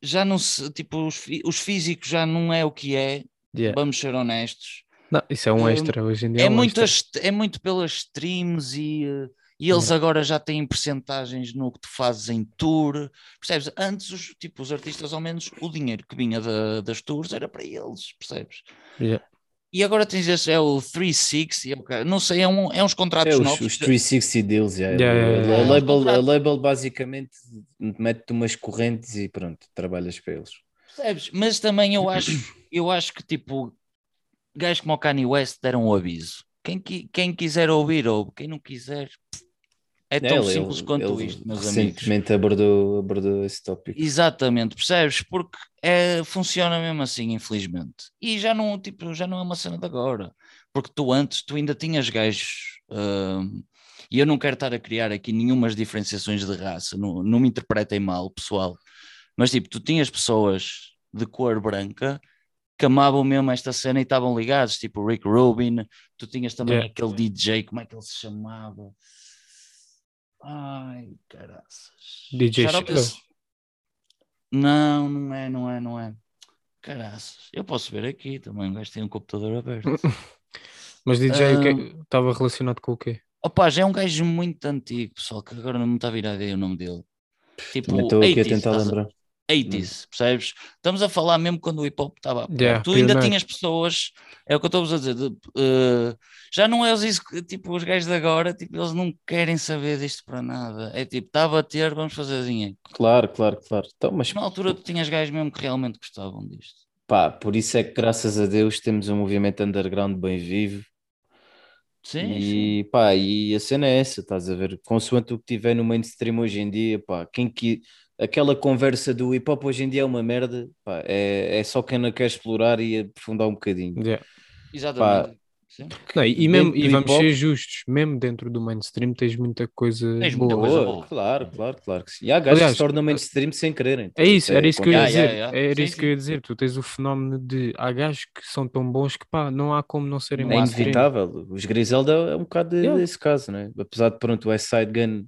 já não se, tipo, os, os físicos já não é o que é, Yeah. vamos ser honestos. Não, isso é um Hum, extra hoje em dia. É É, um muito, extra. é muito pelas streams e, e eles agora já têm percentagens no que tu fazes em tour. Percebes? Antes, os, tipo, os artistas, ao menos, o dinheiro que vinha da- das tours era para eles, percebes? Yeah. E agora tens esse, é o 360, é não sei, é, um, é uns contratos É, os, novos. os 360 deals, yeah. Yeah, yeah, A- yeah. A, Os label, a label basicamente mete-te umas correntes e pronto, trabalhas para eles. Percebes? Mas também eu acho, eu acho que tipo, gajos como o Kanye West deram o aviso. Quem, quem quiser ouvir, ouve. Quem não quiser, é tão Ele- simples ele- quanto ele isto, meus amigos. recentemente abordou, abordou esse tópico. Exatamente, percebes? Porque é, funciona mesmo assim, infelizmente. E já não, tipo, já não é uma cena de agora. Porque tu antes, tu ainda tinhas gajos. hum, e eu não quero estar a criar aqui nenhumas diferenciações de raça, não, não me interpretem mal, pessoal. Mas tipo, tu tinhas pessoas de cor branca que amavam mesmo esta cena e estavam ligados, tipo o Rick Rubin, tu tinhas também Yeah. aquele DJ, como é que ele se chamava? Ai, caraças. DJ esse- Não, não é, não é, não é. Caraças, eu posso ver aqui também, o gajo tem um computador aberto. Mas DJ que é- estava relacionado com o quê? Opa, já é um gajo muito antigo, pessoal, que agora não me está a vir a ideia o nome dele. Tipo, estou aqui a 80s, tentar lembrar. 80s, percebes? Estamos a falar mesmo quando o hip hop estava. Yeah, Tu ainda tinhas pessoas, é o que eu estou a dizer, de, eh, já não é os tipo, os gajos de agora, tipo, eles não querem saber disto para nada. É tipo, está a bater, vamos fazer dinheiro. Claro, claro, claro. Então, mas Na altura tu tinhas gajos mesmo que realmente gostavam disto. pá, por isso é que graças a Deus temos um movimento underground bem vivo. Sim, sim. E pá, e a cena é essa, estás a ver? Consoante o que tiver no mainstream hoje em dia, pá, quem que aquela conversa do hip hop hoje em dia é uma merda, pá, é, é só quem não quer explorar e aprofundar um bocadinho. Yeah. Exatamente. Não, e, mesmo, e vamos ser justos, mesmo dentro do mainstream tens muita coisa Tens muita boa. coisa Boa, claro, claro, claro que sim. E há gajos Aliás, que se tornam mainstream sem quererem. É isso, era isso que eu ia dizer. yeah, yeah. Era Sim, isso que eu ia dizer. Tu tens o fenómeno de há gajos que são tão bons que pá, não há como não serem É mainstream. inevitável. Os Griselda é um bocado Yeah. desse caso, né? Apesar de pronto o West Side Gun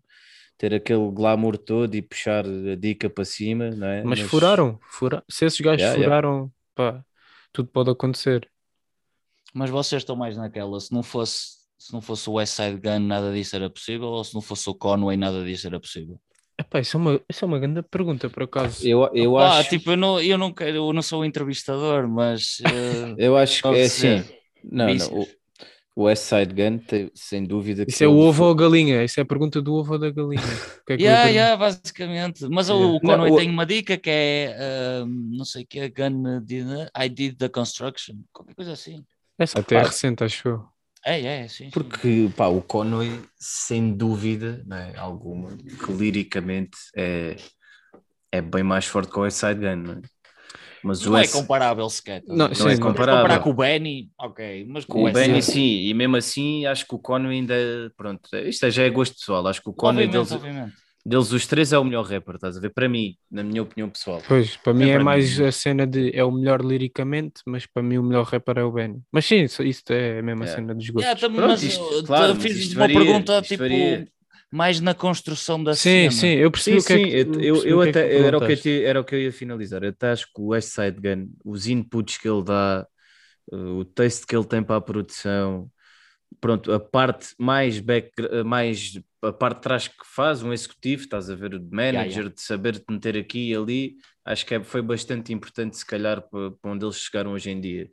ter aquele glamour todo e puxar a dica para cima, não é? Mas furaram, fura... se esses gajos Yeah, yeah. furaram, pá, tudo pode acontecer. Mas vocês estão mais naquela, se não fosse, se não fosse o West Side Gun, nada disso era possível, ou se não fosse o Conway, nada disso era possível? Epá, isso é uma, isso é uma grande pergunta, por acaso. Eu, eu ah, acho, tipo, eu não, eu não quero, eu não sou o entrevistador, mas eh, eu acho que é assim. Não, não, o, o West Side Gun tem, sem dúvida que Isso é o ele ovo foi- ou a galinha? Isso é a pergunta do ovo ou da galinha? O que é que yeah, yeah, basicamente. Mas Yeah. o, o Conway Não, o- tem uma dica que é ah, não sei o que é Gun did, I did the construction, qualquer coisa assim. Essa até é recente, acho eu. É, é, sim. sim. Porque pá, o Conway, sem dúvida não é, alguma, que liricamente é, é bem mais forte que o West Side Gun, não é? Mas Não o é West, comparável sequer. estás Não, ver? sim, não. fores comparável. comparar com o Benny, ok, mas com o o Benny sim, e mesmo assim acho que o Conway ainda, pronto, isto já é gosto pessoal, acho que o Conway deles, obviamente. deles os três é o melhor rapper, estás a ver? Para mim, na minha opinião pessoal. Pois, para mim é para mais mim. a cena de é o melhor liricamente, mas para mim o melhor rapper é o Benny. Mas sim, isso, isso é a mesma Yeah. cena dos gostos. Yeah, também, Pronto, mas isto- te claro, mas fiz isto uma varia, pergunta tipo varia. Mais na construção da sim, cena. sim, eu percebi Sim, o que sim, é que, eu, eu, que é que até, tu era, o que te- era o que eu ia finalizar. Eu até acho que o West Side Gun, os inputs que ele dá, eh, o texto que ele tem para a produção, pronto, a parte mais back, eh, mais a parte de trás que faz um executivo, estás a ver, o de manager, yeah. de saber te meter aqui e ali, acho que é- foi bastante importante, se calhar, para, para onde eles chegaram hoje em dia.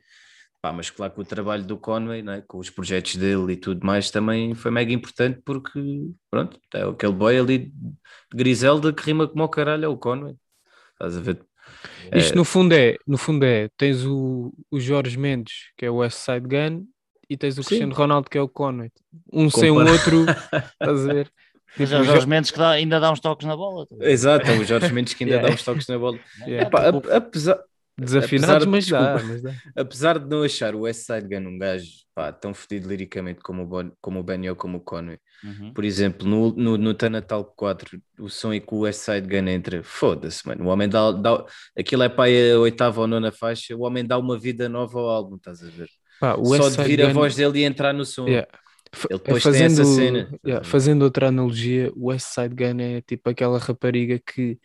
Pá, mas claro que o trabalho do Conway, né, com os projetos dele e tudo mais, também foi mega importante porque, pronto, é aquele boy ali de Griselda que rima como o caralho, é o Conway. Estás a ver? Isto no fundo é, no fundo é, tens o, o Jorge Mendes, que é o West Side Gun, e tens o Sim. Cristiano Ronaldo, que é o Conway. Um sem o outro, estás a ver? Mas Tipo, é o Jorge Mendes que dá- ainda dá uns toques na bola. Exato, é o Jorge Mendes que ainda Yeah. dá uns toques na bola. Yeah. Epá, ap- apesar, Desafinados, de- mas dá, desculpa. mas dá. apesar de não achar o West Side Gun um gajo pá, tão fodido liricamente como o, Bon, como o Benny ou como o Conway, Uhum. por exemplo, no, no, no Tanatal 4, o som em que o West Side Gun entra, foda-se, mano. O homem dá, dá aquilo é para a oitava ou nona faixa, o homem dá uma vida nova ao álbum, estás a ver? Pá, Só de vir a Gun- voz dele e entrar no som. Yeah. Ele depois tem essa cena. yeah, fazendo outra analogia, o West Side Gun é tipo aquela rapariga que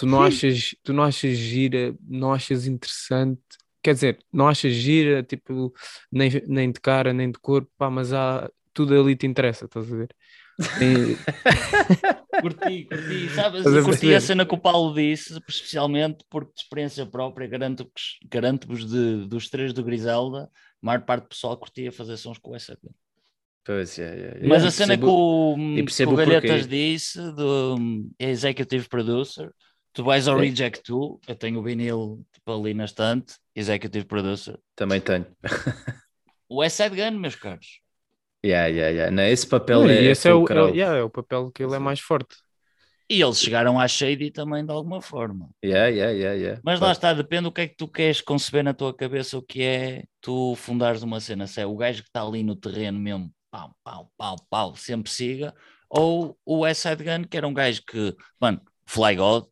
tu não achas, tu não achas gira, não achas interessante, quer dizer, não achas gira, tipo, nem, nem de cara, nem de corpo, pá, mas há, tudo ali te interessa, estás a ver? Tem- Curti, curti, sabes? Estás a Curti a cena que o Paulo disse, especialmente porque de experiência própria, garanto-vos garanto de, dos três do Griselda, a maior parte do pessoal curtia fazer sons com essa. Pois, yeah, yeah, yeah. Mas a cena que percebo- o, e que o o porquê. Galhetas disse, do Executive Producer, tu vais ao É. Reject 2, eu tenho o vinil tipo, ali na estante, Executive Producer. Também tenho. O West Side Gun, meus caros. Yeah, yeah, yeah. Não, esse papel e é, esse é o, é, o- yeah, é o papel que ele é mais forte. E eles chegaram à Shady também de alguma forma. Yeah, yeah, yeah, yeah. Mas lá está, depende do que é que tu queres conceber na tua cabeça, o que é tu fundares uma cena. Se é o gajo que está ali no terreno mesmo, pau, pau, pau, pau, sempre siga, ou o Side Gun, que era um gajo que, mano, Fly God,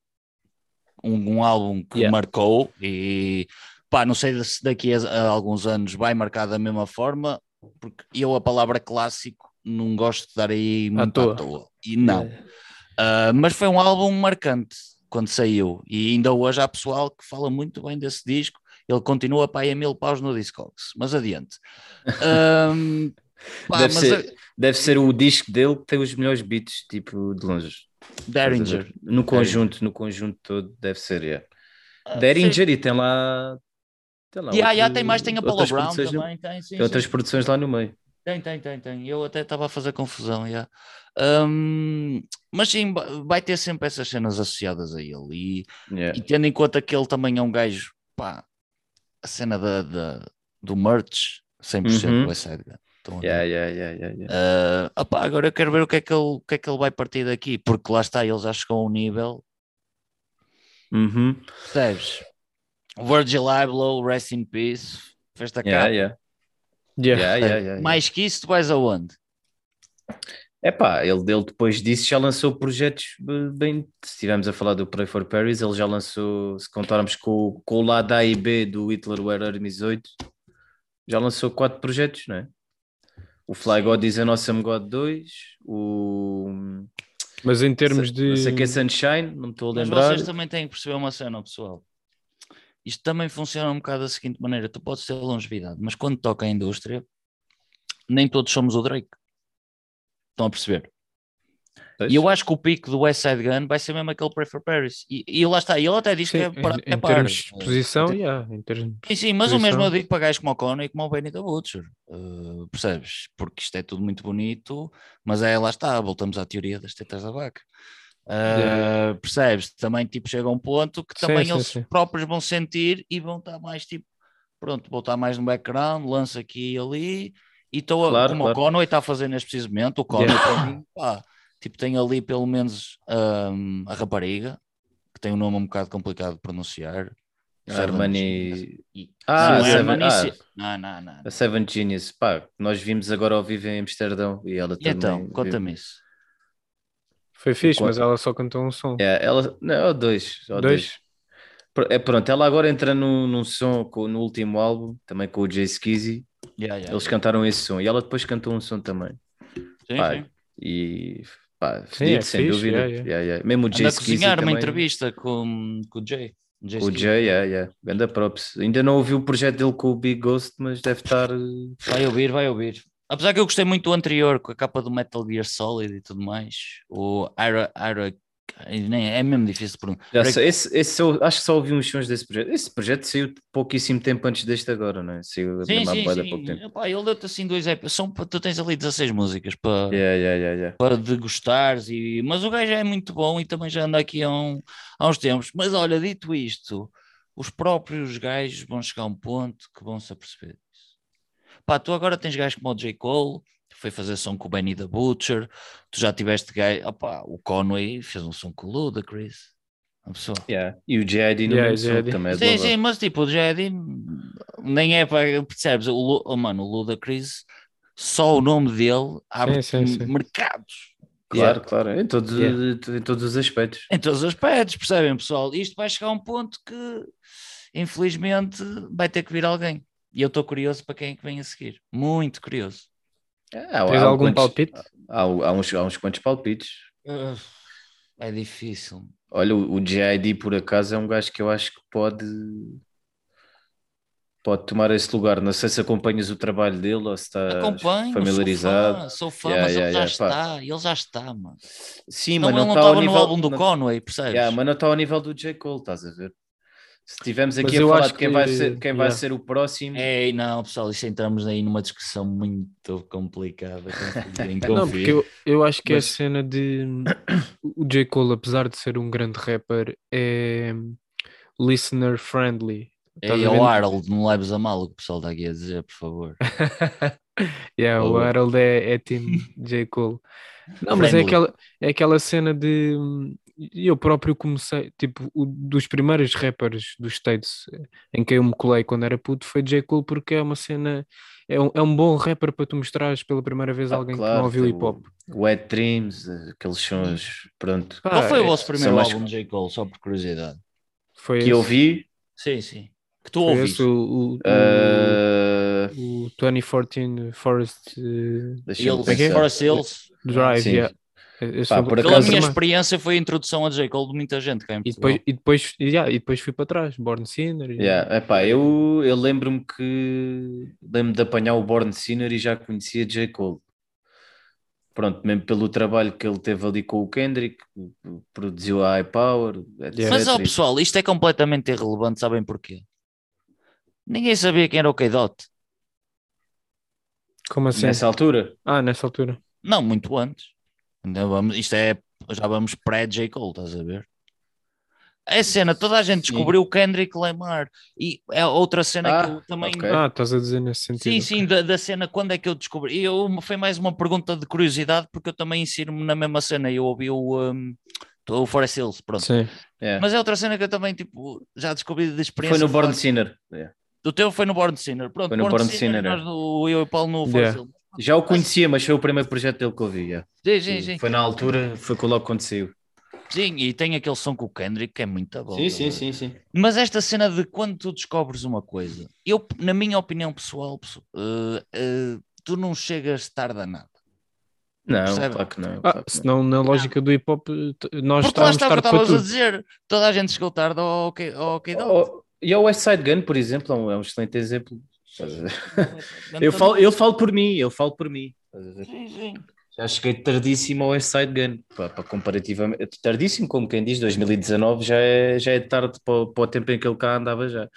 um, um álbum que Yeah. marcou e pá, não sei se daqui a, a alguns anos vai marcar da mesma forma, porque eu a palavra clássico não gosto de dar aí muito à toa. toa. E não. Uh, mas foi um álbum marcante quando saiu, e ainda hoje há pessoal que fala muito bem desse disco. Ele continua para aí a mil paus no Discogs, mas adiante. Um, pá, Deve mas ser- Deve ser o disco dele que tem os melhores beats, tipo, de longe. Derringer. No conjunto, no conjunto todo, deve ser, yeah. Ah, Derringer e tem lá... Tem lá Yeah, yeah, outro- tem mais, tem a Paula outras Brown produções no- também, tem, sim, Tem outras sim. produções lá no meio. Tem, tem, tem, tem. Eu até estava a fazer confusão, yeah. Um, mas sim, vai ter sempre essas cenas associadas a ele. E, Yeah. e tendo em conta que ele também é um gajo, pá, a cena da, da- do merch, 100% Uhum. Side Gun. Estão? Yeah, yeah, yeah, yeah, yeah. Ah, opá, agora eu quero ver o que, é que ele, o que é que ele vai partir daqui, porque lá está, ele já chegou a um nível, Uhum. percebes? Virgil Abloh, Rest in Peace, fez-te a Yeah, yeah. Yeah. Yeah, yeah, yeah, yeah. Mais que isso, tu vais aonde? Epá, ele, ele depois disso já lançou projetos eh, bem. Se estivermos a falar do Pray for Paris, ele já lançou, se contarmos com, o- com o lado A e B do Hitler Wear Hermes 8, já lançou quatro projetos, não é? O Fly God is an Awesome God 2, o. Mas em termos de. Não sei que é Sunshine, não me estou a Mas lembrar. vocês também têm que perceber uma cena, pessoal. Isto também funciona um bocado da seguinte maneira: tu podes ter longevidade, mas quando toca a indústria, nem todos somos o Drake. Estão a perceber? Pois. E eu acho que o pico do West Side Gun vai ser mesmo aquele Pray for Paris. E, e lá está, e ele até diz Sim, que é para. em, é em para. termos de exposição, Eh, yeah, em termos Sim, sim, mas o mesmo eu digo para gajos como o Conor e como o Benny da Butcher, uh, percebes? Porque isto é tudo muito bonito, mas é lá está, voltamos à teoria das tetas da vaca. Uh, Yeah. Percebes? Também tipo chega a um ponto que também sim, eles próprios vão sentir e vão estar mais tipo, pronto, vou estar mais no background, lança aqui e ali, e estou a- Claro, como claro. o Conway está a fazer neste preciso momento, o Conway Yeah. mim, pá, tipo tem ali pelo menos um, a rapariga, que tem um nome um bocado complicado de pronunciar. Armani. Ah, Seven- Armani, ah. não, não, não. A Seven Genius, pá, nós vimos agora ao vivo em Amsterdão e ela E também. então, conta-me isso. Foi fixe, mas ela só cantou um som. É, ela, não, dois, Dois? dois. É pronto, ela agora entra num, num som com- no último álbum, também com o Jay Skizzy. Yeah, yeah, Eles yeah. cantaram esse som e ela depois cantou um som também. Sim, Pá, sim. E pá, Sim, fedido, é sem fixe, dúvida. yeah, yeah. Yeah, yeah. Mesmo o Jay Anda a cozinhar uma também. entrevista com, com o Jay. Jay o. Jay, yeah, yeah. Ganda props. Ainda não ouvi o projeto dele com o Big Ghost, mas deve estar. eh, Vai ouvir, vai ouvir. Apesar que eu gostei muito do anterior, com a capa do Metal Gear Solid e tudo mais. O Ira, Ira é mesmo difícil por Já sei, esse, esse eu acho que só ouvi uns sons desse projeto. Esse projeto saiu pouquíssimo tempo antes deste agora, não é? Saiu Sim, sim, sim. pouco tempo. Epá, ele deu-te assim dois EPs. São, tu tens ali 16 músicas para, Yeah, yeah, yeah, para degustares, e... mas o gajo é muito bom e também já anda aqui há, um- há uns tempos. Mas olha, dito isto, os próprios gajos vão chegar a um ponto que vão se aperceber disso. Pá, tu agora tens gajos como o J. Cole, foi fazer som com o Benny the Butcher, tu já tiveste gajo, opá, o Conway fez um som com o Ludacris. Uma pessoa. Yeah. E o no Yeah, JID. também é Sim, sim, mas tipo, o Jedi nem é para. Percebes? O, oh, mano, o Ludacris, só o nome dele abre sim, sim. mercados Claro, claro, em todos, Yeah. em todos os aspectos. em todos os aspectos, percebem, pessoal? Isto vai chegar a um ponto que, infelizmente, vai ter que vir alguém. E eu estou curioso para quem é que vem a seguir. Muito curioso. Há, Tens há algum quantos- palpite? Há, há uns, há uns quantos palpites. Uh, É difícil. Olha, o, o JID por acaso é um gajo que eu acho que pode pode tomar esse lugar. Não sei se acompanhas o trabalho dele ou se está Acompanho, familiarizado. sou fã, sou fã Yeah, mas yeah, ele já yeah, pá. está, ele já está, mano. Sim, Não, mas não não está ao nível álbum do não- Conway, percebes? Yeah, mas não está ao nível do J. Cole, estás a ver? Se estivermos Mas aqui a eu falar de quem, vai que- ser, quem vai yeah. ser o próximo, Ei, não, pessoal, isso entramos aí numa discussão muito complicada. Não, porque eu, eu acho que Mas- a cena de o J. Cole, apesar de ser um grande rapper, é listener friendly. Ei, a o? Harold, não leves a mal o que o pessoal está aqui a dizer, por favor. Yeah, o. Harold é, é Team J. Cole. Não, mas é aquela, é aquela cena de. Eu próprio comecei, tipo, o- dos primeiros rappers dos States eh, em que eu me colei quando era puto foi J. Cole, porque é uma cena. É um, é um bom rapper para tu mostrares pela primeira vez Ah, alguém que claro, não ouviu hip hop. Wet Dreams, aqueles sons, pronto, Qual foi o é- vosso primeiro mais- álbum de J. Cole, só por curiosidade? Foi que eu esse- vi. Sim, sim. Que tu ouviste. o, o, o- ah, o 2014 Forest eh, deixa-me Eles, pensar. Forest Hills. Drive. Sim. yeah. Esse Pá, por Pela acaso- minha Mas- experiência foi a introdução a J. Cole de muita gente em E depois, e, depois, yeah, e depois fui para trás, Born Sinner. e- Yeah, epá, eu, eu lembro-me que lembro de apanhar o Born Sinner e já conhecia J. Cole. Pronto, mesmo pelo trabalho que ele teve ali com o Kendrick, produziu a iPower, etc. Mas, ó pessoal, isto é completamente irrelevante, sabem porquê? Ninguém sabia quem era o K-Dot. Como assim? Nessa altura, Ah, nessa altura. Não, muito antes. Então, vamos, isto é, já vamos pré-J. Cole, estás a ver? É cena, toda a gente Sim. descobriu o Kendrick Lamar. E é outra cena Ah, que eu também. ok. Ah, estás a dizer nesse sentido. Sim, sim, da, da cena, quando é que eu descobri? Eu, foi mais uma pergunta de curiosidade, porque eu também insiro-me na mesma cena. Eu ouvi o, um, o Forest Hills, pronto. Sim. yeah. Mas é outra cena que eu também tipo, já descobri de foi experiência. no Born Sinner. yeah. O teu foi no Born Sinner. Pronto, Foi no Born Sinner, nós é. no- eu e o Paulo no Yeah. Forest Hills. Já o conhecia, mas foi o primeiro projeto dele que eu vi. yeah. Sim, sim, sim. Foi na altura, foi com logo quando saiu. Sim, e tem aquele som com o Kendrick que é muito bom. Sim, sim, sim, sim. Mas esta cena de quando tu descobres uma coisa, eu, na minha opinião pessoal, pesso- eh, eh, tu não chegas tarde a nada. Não, Percebe? claro que não. Ah, claro não. senão na lógica do hip hop t- nós Porque estávamos tarde para estavas a tudo. dizer. Toda a gente chegou tarde ao K- ao K-Dot. Oh, e o West Side Gun, por exemplo, é um, é um excelente exemplo. Eu falo, eu falo por mim, eu falo por mim. Sim, sim. Já cheguei tardíssimo ao West Side Gun, para, para comparativamente, tardíssimo, como quem diz, 2019 já é, já é tarde para, o- para o tempo em que ele cá andava já.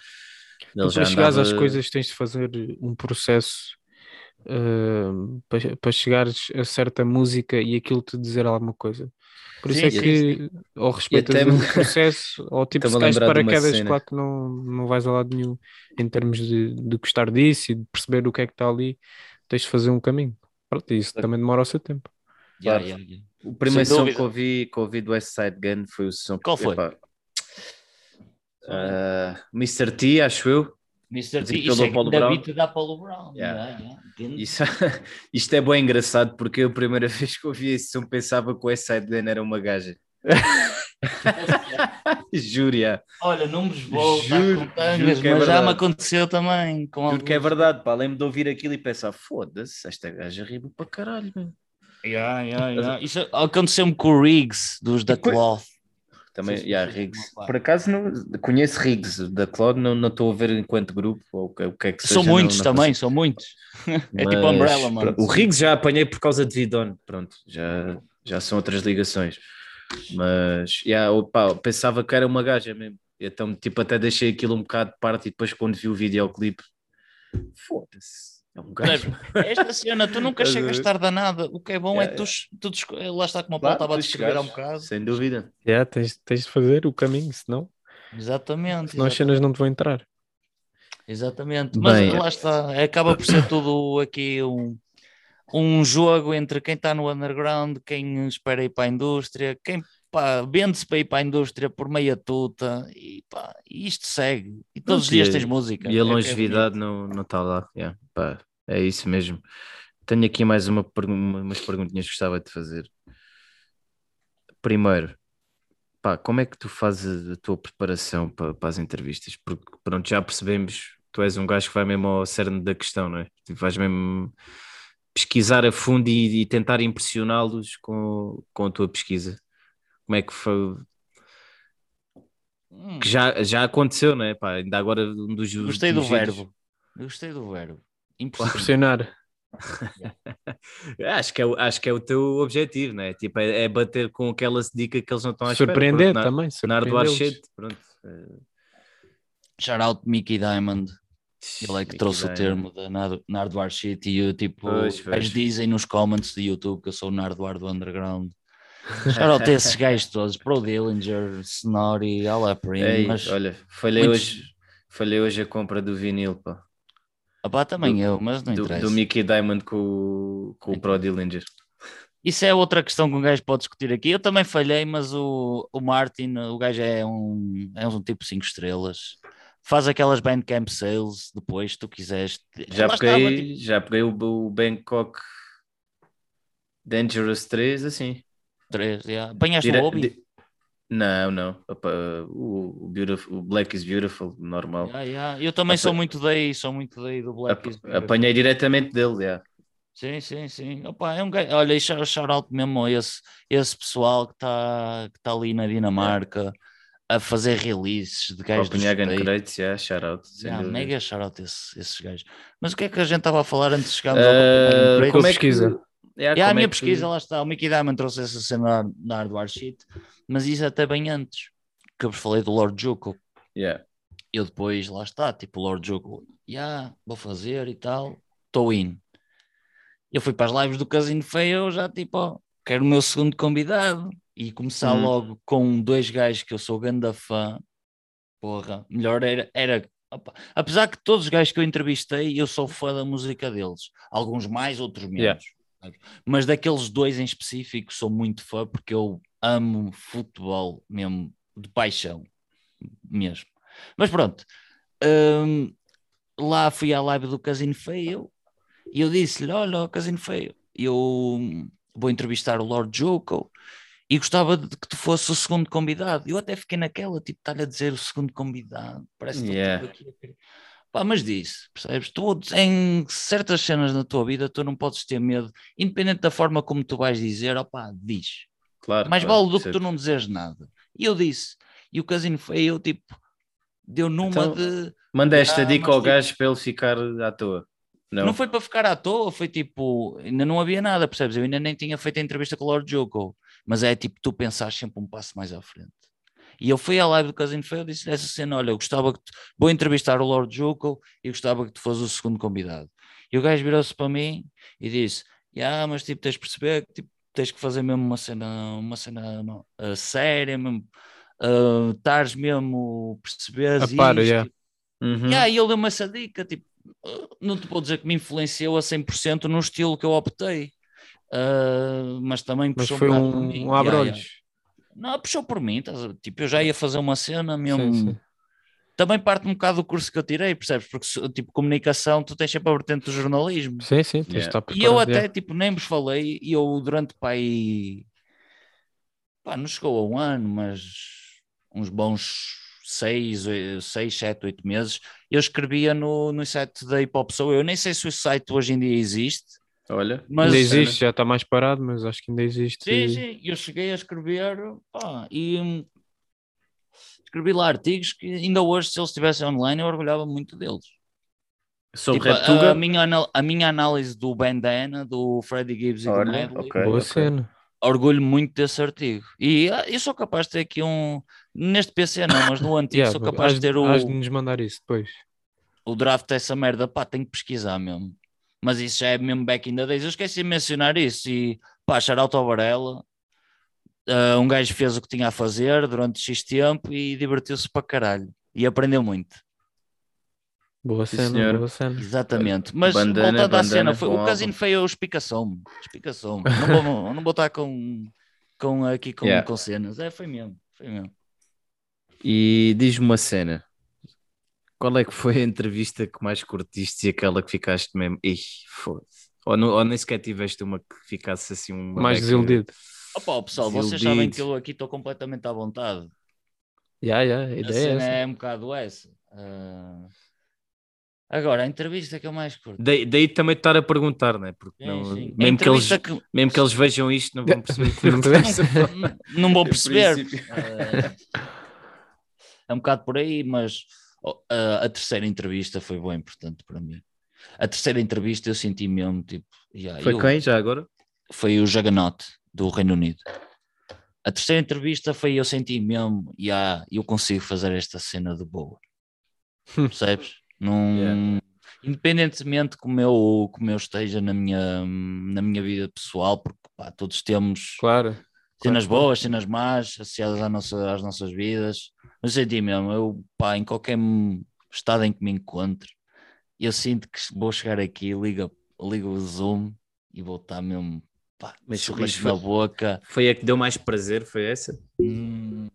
Ele para chegares às andava- coisas tens de fazer um processo ah, para, para chegares a certa música e aquilo te dizer alguma coisa. Por isso Sim, é sim, que ou respeitas até me- o processo ou tipo se cais uma paraquedas, claro que não, não vais a lado nenhum em termos de, de gostar disso e de perceber o que é que está ali, tens de fazer um caminho. Pronto, isso também demora o seu tempo. Yeah, Claro. yeah, yeah. O primeiro Sem som dúvida. que ouvi, que ouvi do West Side Gun foi o som. Qual foi? epá, ah, Mr. T, acho eu. Mr. T, isso é Paulo da Brown. beat da Paulo Brown. Yeah. Yeah, yeah. Entendo. Isso, isto é bem engraçado porque eu, a primeira vez que ouvi esse som pensava que o Gun era uma gaja. Yeah. Olha, não Juro, tangas, juro que é mas já me aconteceu também. Com Juro que é alguns- verdade, pá. Lembro de ouvir aquilo e pensar: foda-se, esta gaja riba para caralho. meu." Yeah, yeah, yeah. Isso aconteceu-me com o Riggs dos da Cloth. Também, Sim, sim, yeah, Riggs. Por acaso não, conheço Riggs da Claude, não não estou a ver enquanto grupo ou o que, é que seja. São não- muitos não também, são muitos. É tipo Umbrella, mano. O Riggs já apanhei por causa de Vidon, pronto, já, já são outras ligações. Mas yeah, opa, pensava que era uma gaja mesmo. Então, tipo, até deixei aquilo um bocado de parte e depois quando vi o videoclipe, foda-se. É um gajo. Esta cena, tu nunca chegas ver? tarde a nada. O que é bom Yeah, é tu, tu desco- lá está como a Claro, Paulo estava a descrever há um bocado. Sem dúvida. Yeah, tens, tens de fazer o caminho, senão, Exatamente. senão as exatamente. cenas não te vão entrar. Exatamente, mas Bem, lá está, acaba por ser tudo aqui um, um jogo entre quem está no underground, quem espera ir para a indústria, quem vende-se para ir para a indústria por meia tuta e, pá, isto segue. E todos os dias tens música. E É a que é longevidade não não está lá. Yeah, pá, é isso mesmo. Tenho aqui mais uma umas perguntinhas que gostava de fazer. Primeiro, pá, como é que tu fazes a tua preparação para, para as entrevistas? Porque pronto, já percebemos, tu és um gajo que vai mesmo ao cerne da questão, não é? Tu vais mesmo pesquisar a fundo e, e tentar impressioná-los com, com a tua pesquisa. Como é que foi? Hum, Que já, já aconteceu, não é? Pá, ainda agora um dos. gostei do dos vídeos- verbo. Gostei do verbo. Impressionante. Pressionar. Acho que, é, o- acho que é o teu objetivo, não é? Tipo, é, é bater com aquela dica que eles não estão a esperar. Surpreender Pronto, também. Nardo surpreendê-los. Archete, pronto. Shout out Mickey Diamond. Ele é que Mickey trouxe o Diamond. termo da Nardo, Nardo Shit e eu, tipo, Pois, gajos dizem nos comments do YouTube que eu sou o Nardo do Underground. Shout esses gajos todos, Pro Dillinger, Snorri, Alaprim, Ei, mas olha, falhei muitos- hoje, falhei hoje a compra do vinil, pá. opá, também do- eu, mas não Do, interessa. do Mickey Diamond com, o- com o Pro Dillinger. Isso é outra questão que um gajo pode discutir aqui. Eu também falhei, mas o, o Martin, o gajo é um, é um tipo 5 estrelas. Faz aquelas Bandcamp sales depois, se tu quiseres. Já Lá estava, peguei, tipo, já peguei o, o Bangkok Dangerous 3, assim. Três, yeah. Apanhaste Dire- o hobby? di- Não, não. Opa, o, beautiful, o Black is Beautiful, normal. Yeah, yeah. Eu também Apa- sou muito daí, sou muito daí do Black. Ap- is Beautiful. apanhei diretamente dele, já. Sim, sim, sim. Opa, é um gajo, olha, e shout shout out mesmo a esse, esse pessoal que está que tá ali na Dinamarca a fazer releases de gajos do Copenhagen. Crates, já, shout out. Yeah, mega shout out a esse- esses gajos. Mas o que é que a gente estava a falar antes de chegarmos ao Ah, Copenhagen Crates? como é pesquisa. que... Yeah, a como minha é que- pesquisa, lá está. O Mickey Diamond trouxe essa cena na- na Hardware Sheet, mas isso até bem antes, que eu vos falei do Lord Juco. Yeah. Eu depois, lá está, tipo, Lord Juco, yeah, vou fazer e tal, estou in. Eu fui para as lives do Casino Feio, já tipo, ó, quero o meu segundo convidado e começar Hum. logo com dois gajos que eu sou ganda fã. Porra, melhor era, era opa, apesar que todos os gajos que eu entrevistei, eu sou fã da música deles, alguns mais, outros menos. Yeah. Mas daqueles dois em específico sou muito fã porque eu amo futebol mesmo de paixão mesmo. Mas pronto, hum, lá fui à live do Casino Feio e eu disse-lhe: Olha, Casino Feio, eu vou entrevistar o Lord Joko e gostava de que tu fosse o segundo convidado. Eu até fiquei naquela, tipo, estar a dizer o segundo convidado, parece que estou Yeah. tipo aqui a querer- Pá, mas disse, percebes? Tu, em certas cenas na tua vida, tu não podes ter medo, independente da forma como tu vais dizer, opá, diz. Claro, Mais claro, vale do que tu não dizeres nada. E eu disse, e o casino feio, eu tipo, deu numa Então, de. Manda esta Ah, dica ao tipo- gajo para ele ficar à toa. Não, Não. foi para ficar à toa, foi tipo, ainda não havia nada, percebes? Eu ainda nem tinha feito a entrevista com o Lord Joko, mas é tipo, tu pensares sempre um passo mais à frente. E eu fui à live do Casino Feio e disse essa cena: Olha, eu gostava que tu... vou entrevistar o Lord Joko e gostava que tu fosse o segundo convidado. E o gajo virou-se para mim e disse: Yeah, mas tipo, tens de perceber que tipo, tens que fazer mesmo uma cena, uma cena não, uh, séria, mesmo, uh, estares mesmo, perceberes A par, isto, yeah. Uhum. Yeah, e ele deu-me essa dica, tipo, não te vou dizer que me influenciou a 100% no estilo que eu optei, uh, mas também Mas foi um, um Yeah, abre-olhos. yeah. Não, puxou por mim, estás a tipo, eu já ia fazer uma cena mesmo. Sim, sim. Também parte um bocado do curso que eu tirei, percebes? Porque, se- tipo, comunicação, tu tens sempre a vertente do jornalismo. Sim, sim, tens Yeah. E eu até, tipo, nem vos falei, e eu durante, pá, aí, pá, não chegou a um ano, mas uns bons seis, seis, sete, oito meses, eu escrevia no, no site da Hip Hop Sou Eu. Nem sei se o site hoje em dia existe, Olha, mas... Ainda existe, já está mais parado, mas acho que ainda existe. Sim, sim, eu cheguei a escrever pá, e hum, escrevi lá artigos que ainda hoje, se eles estivessem online, eu orgulhava muito deles. sobre Tipo, Reptuga. a, minha, anal- a minha análise do Bandana, do Freddie Gibbs e Olha, do Medley, ok. Boa ok. cena. orgulho muito desse artigo. E ah, eu sou capaz de ter aqui um. Neste PC não, mas no antigo Yeah, sou capaz de ter o, de nos mandar isso depois. o draft dessa merda. Pá, tenho que pesquisar mesmo. Mas isso já é mesmo back in the days. Eu esqueci de mencionar isso. E pá, shout ao Varela. Ah, um gajo fez o que tinha a fazer durante X tempo e divertiu-se para caralho. E aprendeu muito. Boa Sim, cena, senhor. boa cena. Exatamente. Mas Bandana, voltando à bandana, cena, foi, o Casino álbum. Feio explicação-me. Explicação-me. Não vou, não vou estar com, com, aqui com, Yeah. com cenas. É, foi mesmo. Foi mesmo. E diz-me uma cena. Qual é que foi a entrevista que mais curtiste e aquela que ficaste mesmo? Ih, foda-se. Ou, não- ou nem sequer tiveste uma que ficasse assim um. Mais desiludido. Opa, pessoal, vocês sabem que eu aqui estou completamente à vontade. Yeah, yeah, a ideia é cena essa. é um bocado essa. Ah, Agora, a entrevista que eu mais curto. Daí, daí também estar a perguntar, né? Porque Sim, não, sim. Mesmo, que eles, que- mesmo que eles vejam isto, não vão perceber. Não não, Em perceber. Ah, é um bocado por aí, mas a, a terceira entrevista foi bem importante para mim. A terceira entrevista eu senti mesmo tipo. yeah, Foi eu- quem já agora? Foi o Juggernaut do Reino Unido. A terceira entrevista foi eu senti mesmo, yeah, eu consigo fazer esta cena de boa. Percebes? Num, Yeah. Independentemente como eu, como eu esteja na minha, na minha vida pessoal, porque pá, todos temos Claro. Cenas boas, cenas más, associadas à nossa, às nossas vidas. Mas eu senti mesmo, eu, pá, em qualquer estado em que me encontre, eu sinto que vou chegar aqui, ligo, ligo o Zoom e vou estar mesmo, pá, Mas- sorriso mas na foi- boca. Foi a que deu mais prazer, foi essa? Hum,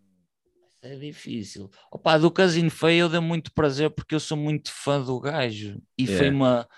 é difícil. Opa, do Casino Feio eu dei muito prazer porque eu sou muito fã do gajo. E foi Yeah. uma.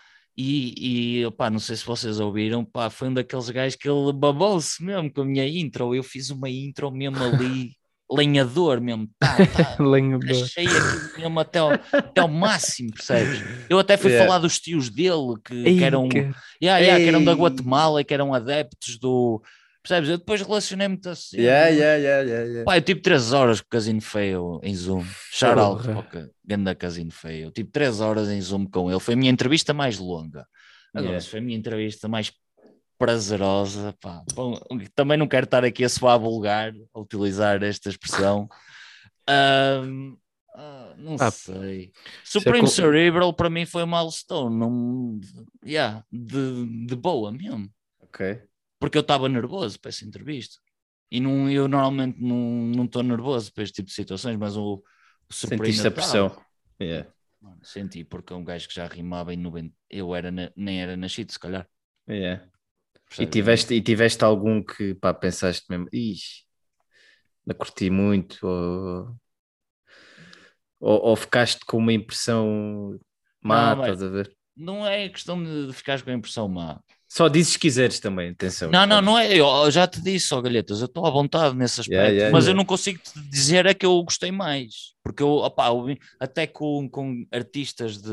E, e opá, não sei se vocês ouviram, pá, foi um daqueles gajos que ele babou-se mesmo com a minha intro. Eu fiz uma intro mesmo ali, lenhador mesmo. Tá, tá. Lenhador. Achei aquilo mesmo até ao, até ao máximo, percebes? Eu até fui Yeah. falar dos tios dele que, Ei, que eram. que- Yeah, yeah, que eram da. Guatemala, que eram adeptos do. Percebes? Eu depois relacionei muito assim. Yeah, yeah, yeah, yeah, yeah. Pá, eu tive 3 horas com o Casino Feio em Zoom. Shout out o Ganda Casino Feio. Eu tive 3 horas em Zoom com ele. Foi a minha entrevista mais longa. Agora, Yeah. se foi a minha entrevista mais prazerosa, pá. Bom, também não quero estar aqui a soar vulgar, a utilizar esta expressão. Ahm, ah, não Ah, sei. é Supreme com- Cerebral para mim foi uma milestone. Não, yeah, de, de boa mesmo Ok. Porque eu estava nervoso para essa entrevista. E não, eu normalmente não estou nervoso para este tipo de situações, mas o, o Sentiste a pressão. Yeah. Mano, Senti, porque é um gajo que já rimava em 90. Eu era na- nem era nascido, se calhar. Yeah. E tiveste, e tiveste algum que pá, pensaste mesmo, ixi, não curti muito, ou, ou, ou ficaste com uma impressão má, Não, estás a ver? Não é questão de ficares com a impressão má. Só dizes se quiseres também, atenção. Não, não, não é. Eu já te disse, ó Galhetas, eu estou à vontade nesse aspecto, Yeah, yeah, mas yeah. eu não consigo te dizer é que eu gostei mais. Porque eu, opá, eu vi- até com, com artistas de,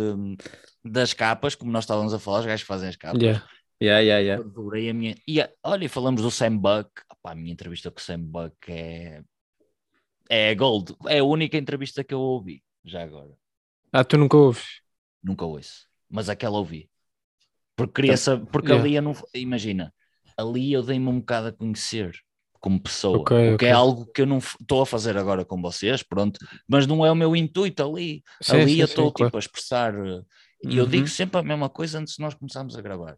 das capas, como nós estávamos a falar, os gajos que fazem as capas, Yeah. Yeah, yeah, yeah. Eu adorei a minha. E a- olha, e falamos do Sam Buck. Opá, a minha entrevista com o Sam Buck é. É gold. É a única entrevista que eu ouvi, já agora. Ah, tu nunca ouves? Nunca ouço. Mas aquela ouvi. Porque queria saber. Porque Yeah. ali eu não. Imagina, ali eu dei-me um bocado a conhecer como pessoa. Ok, o que ok. é algo que eu não estou a fazer agora com vocês, pronto. Mas não é o meu intuito ali. Sim, ali sim, eu estou claro. tipo a expressar. eh, E eu Uhum. digo sempre a mesma coisa antes de nós começarmos a gravar.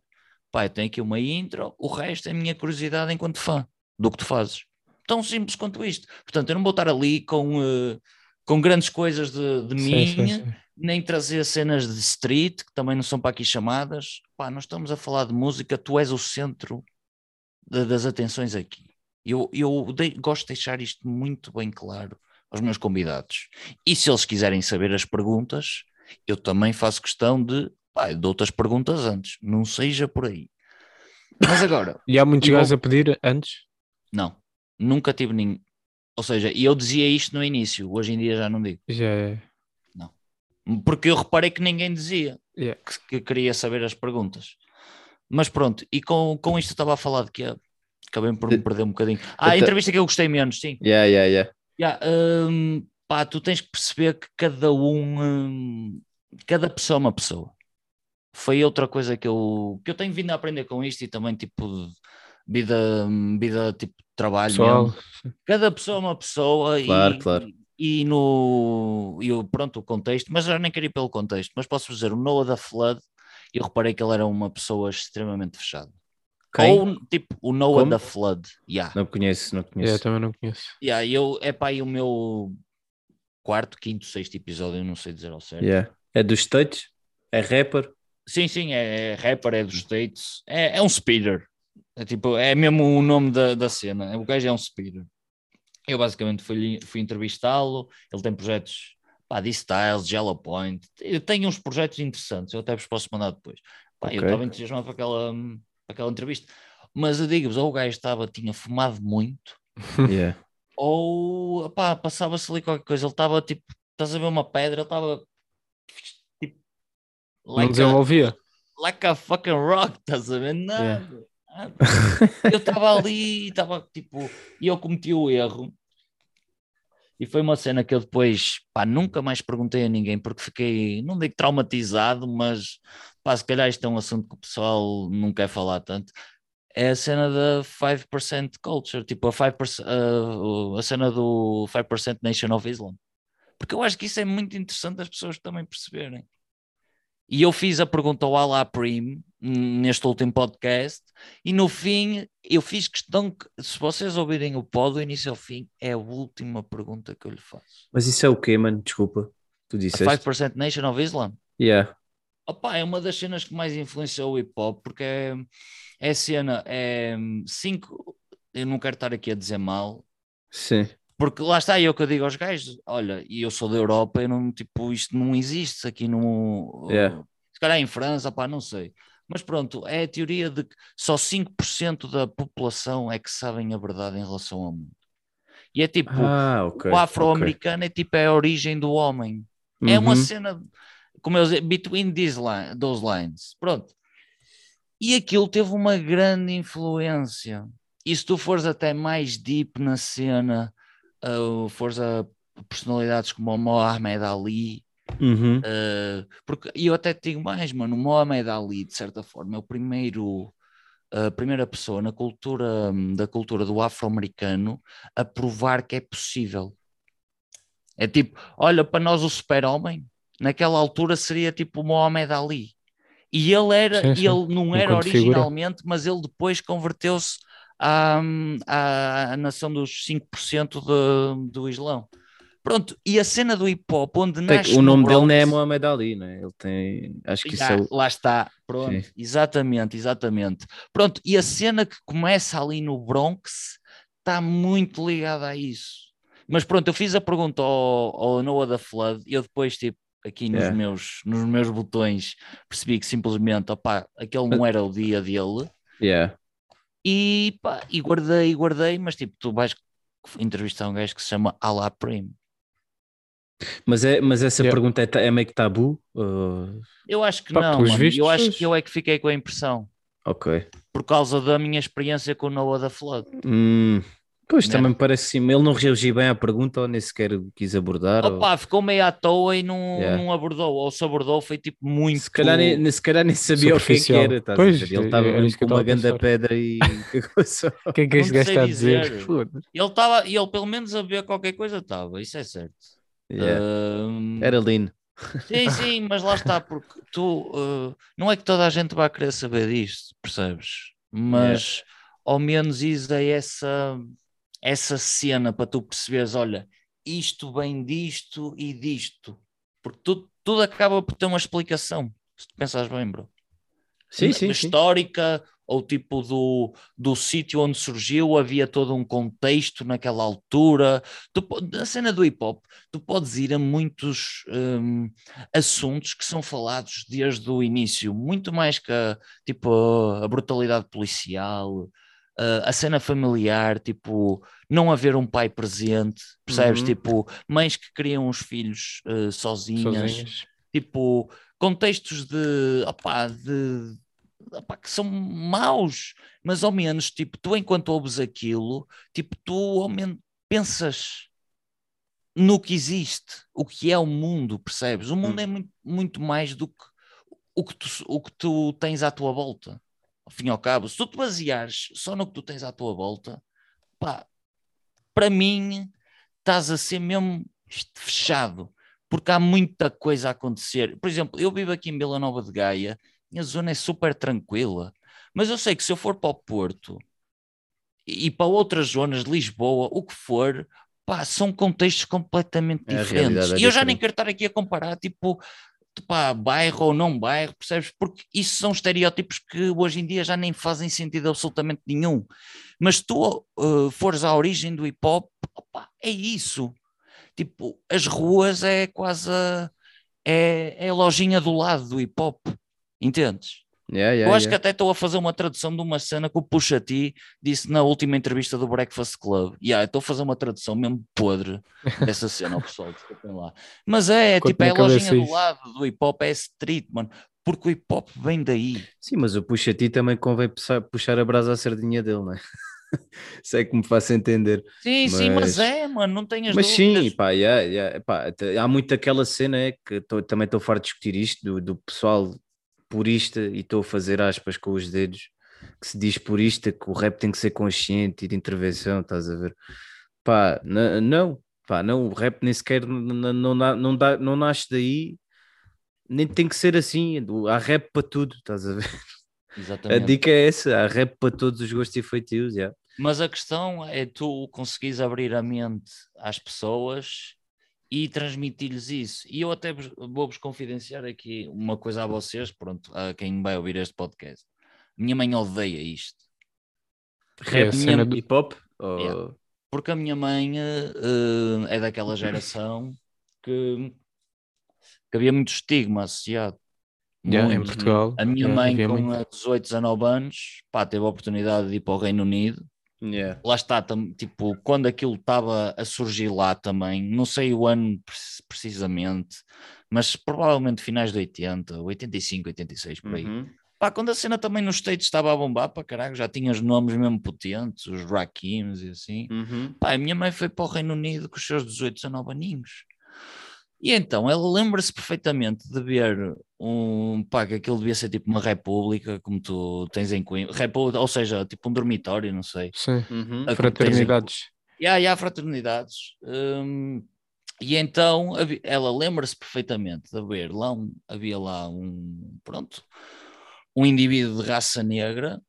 Eu tenho aqui uma intro, o resto é a minha curiosidade enquanto fã do que tu fazes. Tão simples quanto isto. Portanto, eu não vou estar ali com, eh, com grandes coisas de, de Sim, mim, nem trazer cenas de street, que também não são para aqui chamadas. Pá, nós estamos a falar de música, tu és o centro da- das atenções aqui. Eu, eu dei- gosto de deixar isto muito bem claro aos meus convidados. E se eles quiserem saber as perguntas, eu também faço questão de, pá, eu dou-te as perguntas antes, não seja por aí. Mas agora, E há muitos gajos a pedir antes? não, nunca tive ninguém. Ou seja, e eu dizia isto no início, hoje em dia já não digo. Já é. Porque eu reparei que ninguém dizia Yeah. que, que queria saber as perguntas. Mas pronto, e com, com isto eu estava a falar de que acabei por me De- perder um bocadinho. Ah, a entrevista que eu gostei menos, sim. Yeah, yeah, yeah. Yeah, hum, pá, tu tens que perceber que cada um, hum, cada pessoa é uma pessoa. Foi outra coisa que eu, que eu tenho vindo a aprender com isto e também tipo de, vida, vida tipo de trabalho Pessoal, mesmo. Cada pessoa é uma pessoa Claro, e, claro. E no e o, pronto, o contexto, mas eu nem queria ir pelo contexto, mas posso dizer, o Noah da Flood, eu reparei que ele era uma pessoa extremamente fechada. Quem? Ou tipo o Noah Como? da Flood, yeah. Não conheço, não conheço. também não conheço. Yeah, eu, é pá, aí o meu quarto, quinto, sexto episódio, eu não sei dizer ao certo. Yeah. É dos States? É rapper? Sim, sim, é, é rapper, é dos States, é, é um speeder. É tipo, é mesmo o nome da, da cena. O gajo é um speeder. Eu basicamente fui, fui entrevistá-lo, ele tem projetos pá, de Styles, Jello Point, eu tenho uns projetos interessantes, eu até vos posso mandar depois. Pá, Eu Ok. estava entusiasmado para aquela, para aquela entrevista. Mas eu digo-vos, ou o gajo estava, tinha fumado muito, Yeah. ou pá, passava-se ali qualquer coisa. Ele estava tipo, estás a ver uma pedra, ele estava tipo, não like a, desenvolvia. like a fucking rock, estás a ver? Nada. Yeah. Eu estava ali, estava tipo, e eu cometi o erro. E foi uma cena que eu depois, pá, nunca mais perguntei a ninguém porque fiquei, não digo traumatizado, mas pá, se calhar isto é um assunto que o pessoal não quer falar tanto. É a cena da 5% culture, tipo a, 5%, uh, a cena do 5% Nation of Islam. Porque eu acho que isso é muito interessante as pessoas também perceberem. E eu fiz a pergunta ao Alá Prim hum, neste último podcast, e no fim eu fiz questão que, se vocês ouvirem o pod do início ao fim, é a última pergunta que eu lhe faço. Mas isso é o quê, mano? Desculpa. Tu A disseste? 5% Nation of Islam? Yeah. Opa, é uma das cenas que mais influenciou o hip hop, porque é, é cena, é cinco. Eu não quero estar aqui a dizer mal, Sim. Porque lá está eu que eu digo aos gajos: olha, e eu sou da Europa, eu não, tipo, isto não existe aqui no. Yeah. Se calhar em França, pá, não sei. Mas pronto, é a teoria de que só 5% da população é que sabem a verdade em relação ao mundo. E é tipo, Ah, ok. o afro-americano é tipo é a origem do homem. ok. É uma Uhum. cena, como eu dizer, between these line, those lines. Pronto. E aquilo teve uma grande influência. E se tu fores até mais deep na cena, uh, fores a personalidades como o Mohamed Ali, Uhum. uh, porque eu até te digo mais, mano, o Mohamed Ali, de certa forma, é o primeiro. A primeira pessoa na cultura da cultura do afro-americano a provar que é possível. É tipo, olha, para nós o super-homem, naquela altura seria tipo o Mohamed Ali. E ele era, Sim, sim. ele não era Enquanto figura. originalmente, mas ele depois converteu-se à, à, nação dos 5% de, do Islão. Pronto, e a cena do hip hop, onde nasce o no nome dele não é Mohamed Ali, né? Ele tem. Acho que isso Já, é o. Lá está, pronto, Sim. exatamente, exatamente. Pronto, e a cena que começa ali no Bronx está muito ligada a isso. Mas pronto, eu fiz a pergunta ao, ao Noah da Flood e eu depois, tipo, aqui nos, Yeah. meus, nos meus botões, percebi que simplesmente, opá, aquele não era o dia dele Yeah. E, pá, e guardei, guardei, mas tipo, tu vais entrevistar um gajo que se chama Alá Prim. Mas, é, mas essa Yeah. pergunta é, é meio que tabu? Ou- Eu acho que Pá, não, eu acho que eu é que fiquei com a impressão. Ok. por causa da minha experiência com o Noah da Flood. Hum, Pois Né? também me parece sim. Ele não reagiu bem à pergunta ou nem sequer quis abordar. ou- Opa, ficou meio à toa e não, Yeah. não abordou, ou se abordou foi tipo muito... Se calhar, nem, se calhar nem sabia o que é que era. a Pois? Ele é- estava que com uma pensar. pedra e. O que é que este gajo está a dizer? dizer. Ele estava, e ele pelo menos a ver qualquer coisa estava, isso é certo. Yeah. Ahm, Era lean. Sim, sim, mas lá está, porque tu uh, não é que toda a gente vai querer saber disto, percebes? Mas ao menos isso é essa, essa cena para tu perceberes, olha, isto vem disto e disto, porque tudo, tudo acaba por ter uma explicação, se tu pensares bem, bro. Sim, sim, sim. histórica ou tipo do, do sítio onde surgiu, havia todo um contexto naquela altura. Tu, a cena do hip hop, tu podes ir a muitos hum, assuntos que são falados desde o início, muito mais que a, tipo, a brutalidade policial. A- a cena familiar, tipo, não haver um pai presente, percebes? Uhum. Tipo, mães que criam os filhos eh, sozinhas, Sozinhos. tipo, contextos de, opá, de opá, que são maus, mas ao menos, tipo, tu enquanto ouves aquilo, tipo, tu ao menos pensas no que existe, o que é o mundo, percebes? O mundo Hum. é muito, muito mais do que o que, tu, o que tu tens à tua volta. Ao fim e ao cabo, se tu te baseares só no que tu tens à tua volta, pá, para mim estás a ser mesmo fechado, porque há muita coisa a acontecer. Por exemplo, eu vivo aqui em Vila Nova de Gaia, minha zona é super tranquila, mas eu sei que se eu for para o Porto e para outras zonas de Lisboa, o que for, pá, são contextos completamente É, diferentes. é e eu já nem quero estar aqui a comparar, tipo, pá, bairro ou não bairro, percebes? Porque isso são estereótipos que hoje em dia já nem fazem sentido absolutamente nenhum. Mas tu uh, fores à origem do hip hop, opá, é isso. Tipo, as ruas é quase a, é, é a lojinha do lado do hip hop, entendes? Yeah, yeah, Eu acho que yeah. até estou a fazer uma tradução de uma cena que o Pusha T disse na última entrevista do Breakfast Club. Yeah, estou a fazer uma tradução mesmo podre dessa cena, ao pessoal, desculpem lá. Mas é, é tipo, é a lojinha do lado do hip hop, é street, mano. Porque o hip hop vem daí. Sim, mas o puxa ti também convém puxar, puxar a brasa à sardinha dele, não é? Sei que me faça entender. Sim, sim, mas Mas- é, mano, não tenhas Mas dúvidas. sim, pá, yeah, yeah, pá, há muito aquela cena é que tô- também estou farto de discutir isto do, do pessoal purista e estou a fazer aspas com os dedos que se diz purista que o rap tem que ser consciente e de intervenção, estás a ver? Pá, não, pá, não, o rap nem sequer não, na- não, dá, não nasce daí, nem tem que ser assim, há rap para tudo, estás a ver? A Exatamente. dica é essa, há rap para todos os gostos e feitios, yeah. Mas a questão é tu conseguires abrir a mente às pessoas e transmitir-lhes isso. E eu até vos- vou-vos confidenciar aqui uma coisa a vocês, pronto, a quem vai ouvir este podcast. Minha mãe odeia isto. É a Rap, cena minha- do- Hip hop? Ou- Yeah. Porque a minha mãe eh, é daquela geração que, que havia muito estigma associado. Yeah, em Muito. Portugal. A minha mãe, com muito. eh, 18, 19 anos, pá, teve a oportunidade de ir para o Reino Unido Yeah. lá está, tipo, quando aquilo estava a surgir lá também, não sei o ano pre- precisamente, mas provavelmente finais de 80, 85, 86, por aí. Uhum. Pá, quando a cena também nos States estava a bombar, para caralho, já tinha os nomes mesmo potentes, os Rakims e assim. Uhum. Pá, a minha mãe foi para o Reino Unido com os seus 18, 19 aninhos. E então ela lembra-se perfeitamente de ver um pá, que aquilo devia ser tipo uma república, como tu tens em Coimbra, república, ou seja, tipo um dormitório, não sei. Sim, Uhum. A- fraternidades. E há, e há fraternidades. hum, e então ela lembra-se perfeitamente de haver lá um, havia lá um, pronto, um indivíduo de raça negra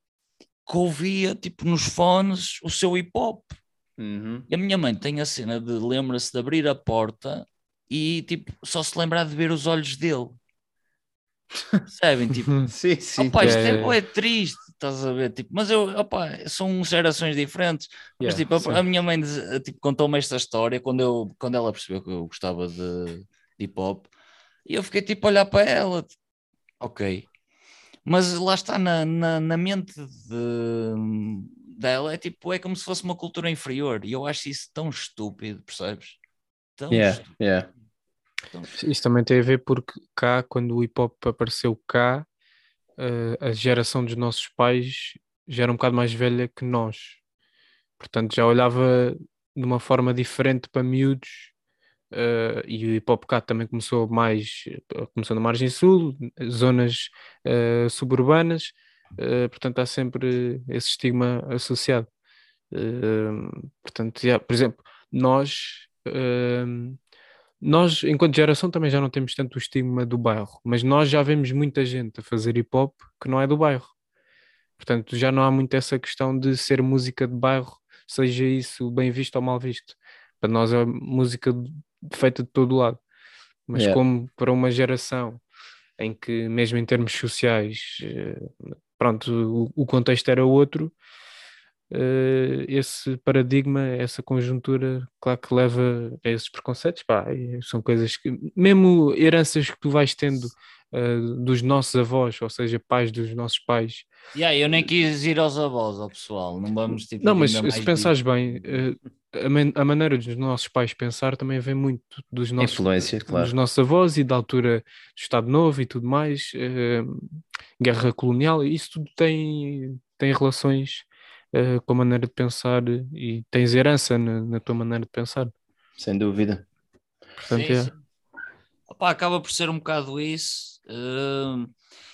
que ouvia tipo nos fones o seu hip hop. Uhum. E a minha mãe tem a cena de lembra-se de abrir a porta e tipo só se lembrar de ver os olhos dele. Percebem? Tipo, Sim, sim. Opa, isto É. é, triste, estás a ver? Tipo, mas eu, opa, são gerações diferentes. Mas Yeah, tipo, a, a minha mãe tipo, contou-me esta história quando, eu, quando ela percebeu que eu gostava de, de hip hop. E eu fiquei tipo a olhar para ela, tipo, ok. Mas lá está na, na, na mente de- dela, é tipo, é como se fosse uma cultura inferior. E eu acho isso tão estúpido, percebes? Tão Yeah, estúpido. yeah. Tão estúpido. Isso também tem a ver porque cá, quando o hip hop apareceu cá, eh, a geração dos nossos pais já era um bocado mais velha que nós. Portanto, já olhava de uma forma diferente para miúdos. eh, e o hip hop cá também começou mais, começou na margem sul, zonas eh, suburbanas, eh, portanto há sempre esse estigma associado. Portanto, já, por exemplo, nós nós, enquanto geração, também já não temos tanto o estigma do bairro, mas nós já vemos muita gente a fazer hip hop que não é do bairro. Portanto, já não há muito essa questão de ser música de bairro, seja isso bem visto ou mal visto. Para nós é música feita de todo lado. Mas Yeah. como para uma geração em que, mesmo em termos sociais, eh, pronto, o, o contexto era outro, eh, esse paradigma, essa conjuntura, claro que leva a esses preconceitos, pá, são coisas que, mesmo heranças que tu vais tendo eh, dos nossos avós, ou seja, pais dos nossos pais. Yeah, eu nem quis ir aos avós, ao pessoal. Não vamos tipo, Não, mas se pensares bem, eh, a, man- a maneira dos nossos pais pensar também vem muito dos nossos, Influência, claro. dos nossos avós e da altura do Estado Novo e tudo mais, eh, guerra colonial, isso tudo tem, tem relações eh, com a maneira de pensar e tens herança na, na tua maneira de pensar. Sem dúvida. Portanto, Sim, é. sim. Opá, acaba por ser um bocado isso. hum,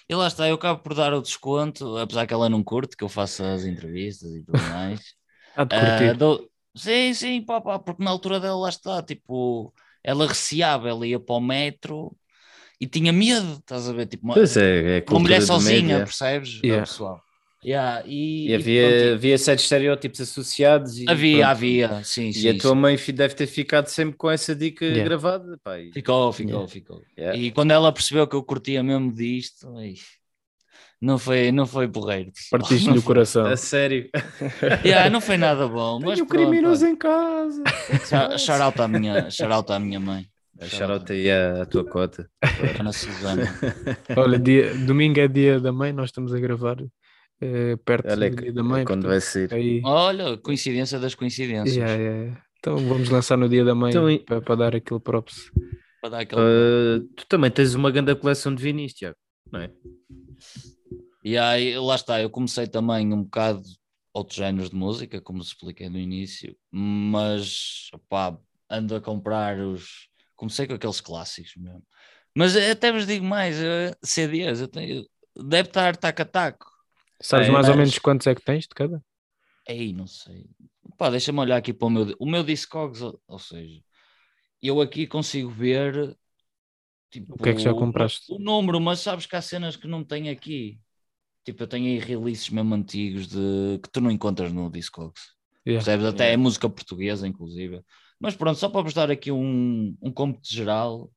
E lá está, eu acabo por dar o desconto, apesar que ela não curte, que eu faça as entrevistas e tudo mais. Há de curtir. dou- Sim, sim, pá, pá, porque na altura dela lá está, tipo, ela receava, ela ia para o metro e tinha medo, estás a ver? Tipo, uma, é, é uma mulher sozinha, média. percebes? Yeah. É, pessoal. Yeah, e, E e havia, pronto, havia certos estereótipos associados. E, havia, pronto. havia, sim, E sim. a tua sim. mãe deve ter ficado sempre com essa dica Yeah. gravada. Pá, e- Ficou, ficou, Yeah. ficou. Yeah. E quando ela percebeu que eu curtia mesmo disto, ai, não foi, não foi porreiro. Partiste-lhe o coração. A sério. Yeah, não foi nada bom. mas Tenho pronto, criminoso olha. em casa. Shout- Shout out à minha, shout out à minha mãe. Shout aí à, à tua cota. Ana Susana. Olha, dia, domingo é dia da mãe, nós estamos a gravar eh, perto Olha do dia da mãe. quando portanto, vai ser. aí, Olha, coincidência das coincidências. Yeah, yeah. Então vamos lançar no dia da mãe Então, para, para dar aquele props. Para dar aquele... Uh, tu também tens uma grande coleção de vinis, Tiago, não é? E aí, lá está, eu comecei também um bocado outros géneros de música, como expliquei no início, mas pá, ando a comprar os. Comecei com aqueles clássicos mesmo. Mas até vos digo mais, eh, CDs, eu tenho... deve estar taco a taco. Sabes É, mais ou menos quantos é que tens de cada? Ei, não sei. Pá, deixa-me olhar aqui para o meu, o meu Discogs, ou, seja, eu aqui consigo ver tipo, O que é que já compraste? O, número, mas sabes que há cenas que não tem aqui. Tipo, eu tenho aí releases mesmo antigos de que tu não encontras no Discogs. Yeah. Percebes? Até é música portuguesa, inclusive. Mas pronto, só para vos dar aqui um, um cômputo geral.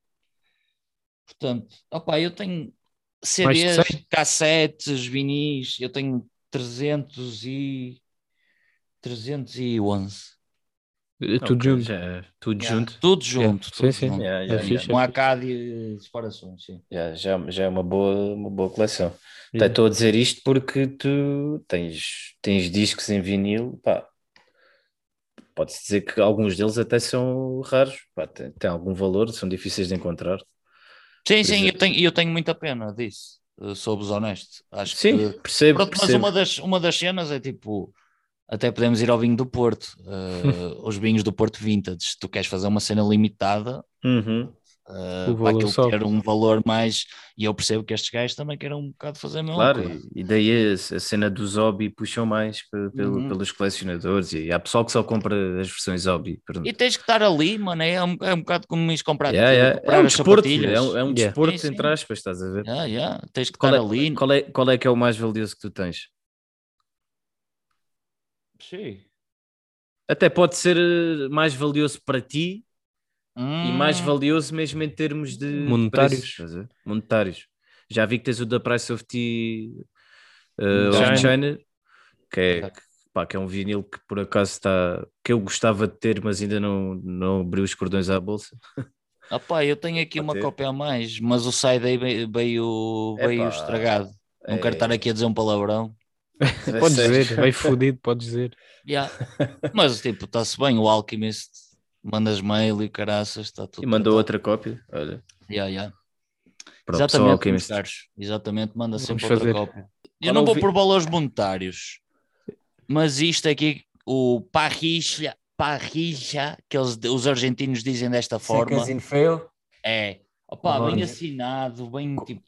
Portanto, opá, eu tenho CDs, 100? cassetes, vinis, eu tenho 300 e 311. Eh, Tudo junto. já- tudo Yeah, junto. Tudo junto. sim, tudo sim. junto. Yeah, É Um é ACAD e separações, sim. Yeah, já, já é uma boa, uma boa coleção. Yeah. Estou a dizer isto porque tu tens, tens discos em vinil, pá. Pode-se dizer que alguns deles até são raros, pá, têm, têm algum valor, são difíceis de encontrar. Sim, sim, eu exemplo. tenho, eu tenho muita pena disso. eh, Sou-vos honesto. Acho Sim, que. percebo, Pronto, mas percebo. uma das, uma das cenas é tipo. Até podemos ir ao vinho do Porto. eh, os vinhos do Porto Vintage. Se tu queres fazer uma cena limitada, Uhum. Eh, O para aquilo sobe. ter um valor mais. E eu percebo que estes gajos também querem um bocado fazer mesma Claro, coisa. e, daí a, a cena dos hobby puxam mais pe- pelo- Uhum. pelos colecionadores e há pessoal que só compra as versões hobby. pronto. E tens que estar ali, mano. É um, é um bocado como ires comprar, Yeah, yeah. comprar É um as desporto, sapatilhas. é um, é um Yeah. desporto, Sim, sim. entre aspas, estás a ver? Yeah, yeah. Tens que Qual, estar é, ali. qual, é, qual é que é o mais valioso que tu tens? Sim. Até pode ser eh, mais valioso para ti e mais Hum. valioso mesmo em termos de Monetários. monetários. Já vi que tens o da Price of Tea uh, China. of China, que é, pá, que é um vinil que por acaso está que eu gostava de ter, mas ainda não, não abriu os cordões à bolsa. Ah pá, eu tenho aqui Pode uma ter. cópia a mais, mas o side aí veio, veio, estragado. Não é- quero estar aqui a dizer um palavrão. Podes dizer, bem fodido, podes dizer. Yeah. Mas tipo, está-se bem, o Alchemist mandas mail e caraças, está tudo. E mandou tratado. outra cópia. Olha, Yeah, yeah. para o pessoal Exatamente, meus caros. Exatamente, manda Vamos sempre outra fazer. cópia. Eu é não o vou por valores monetários, mas isto aqui, o parrilha, parrilha, que eles, os argentinos dizem desta forma, é opá, bem assinado, bem tipo.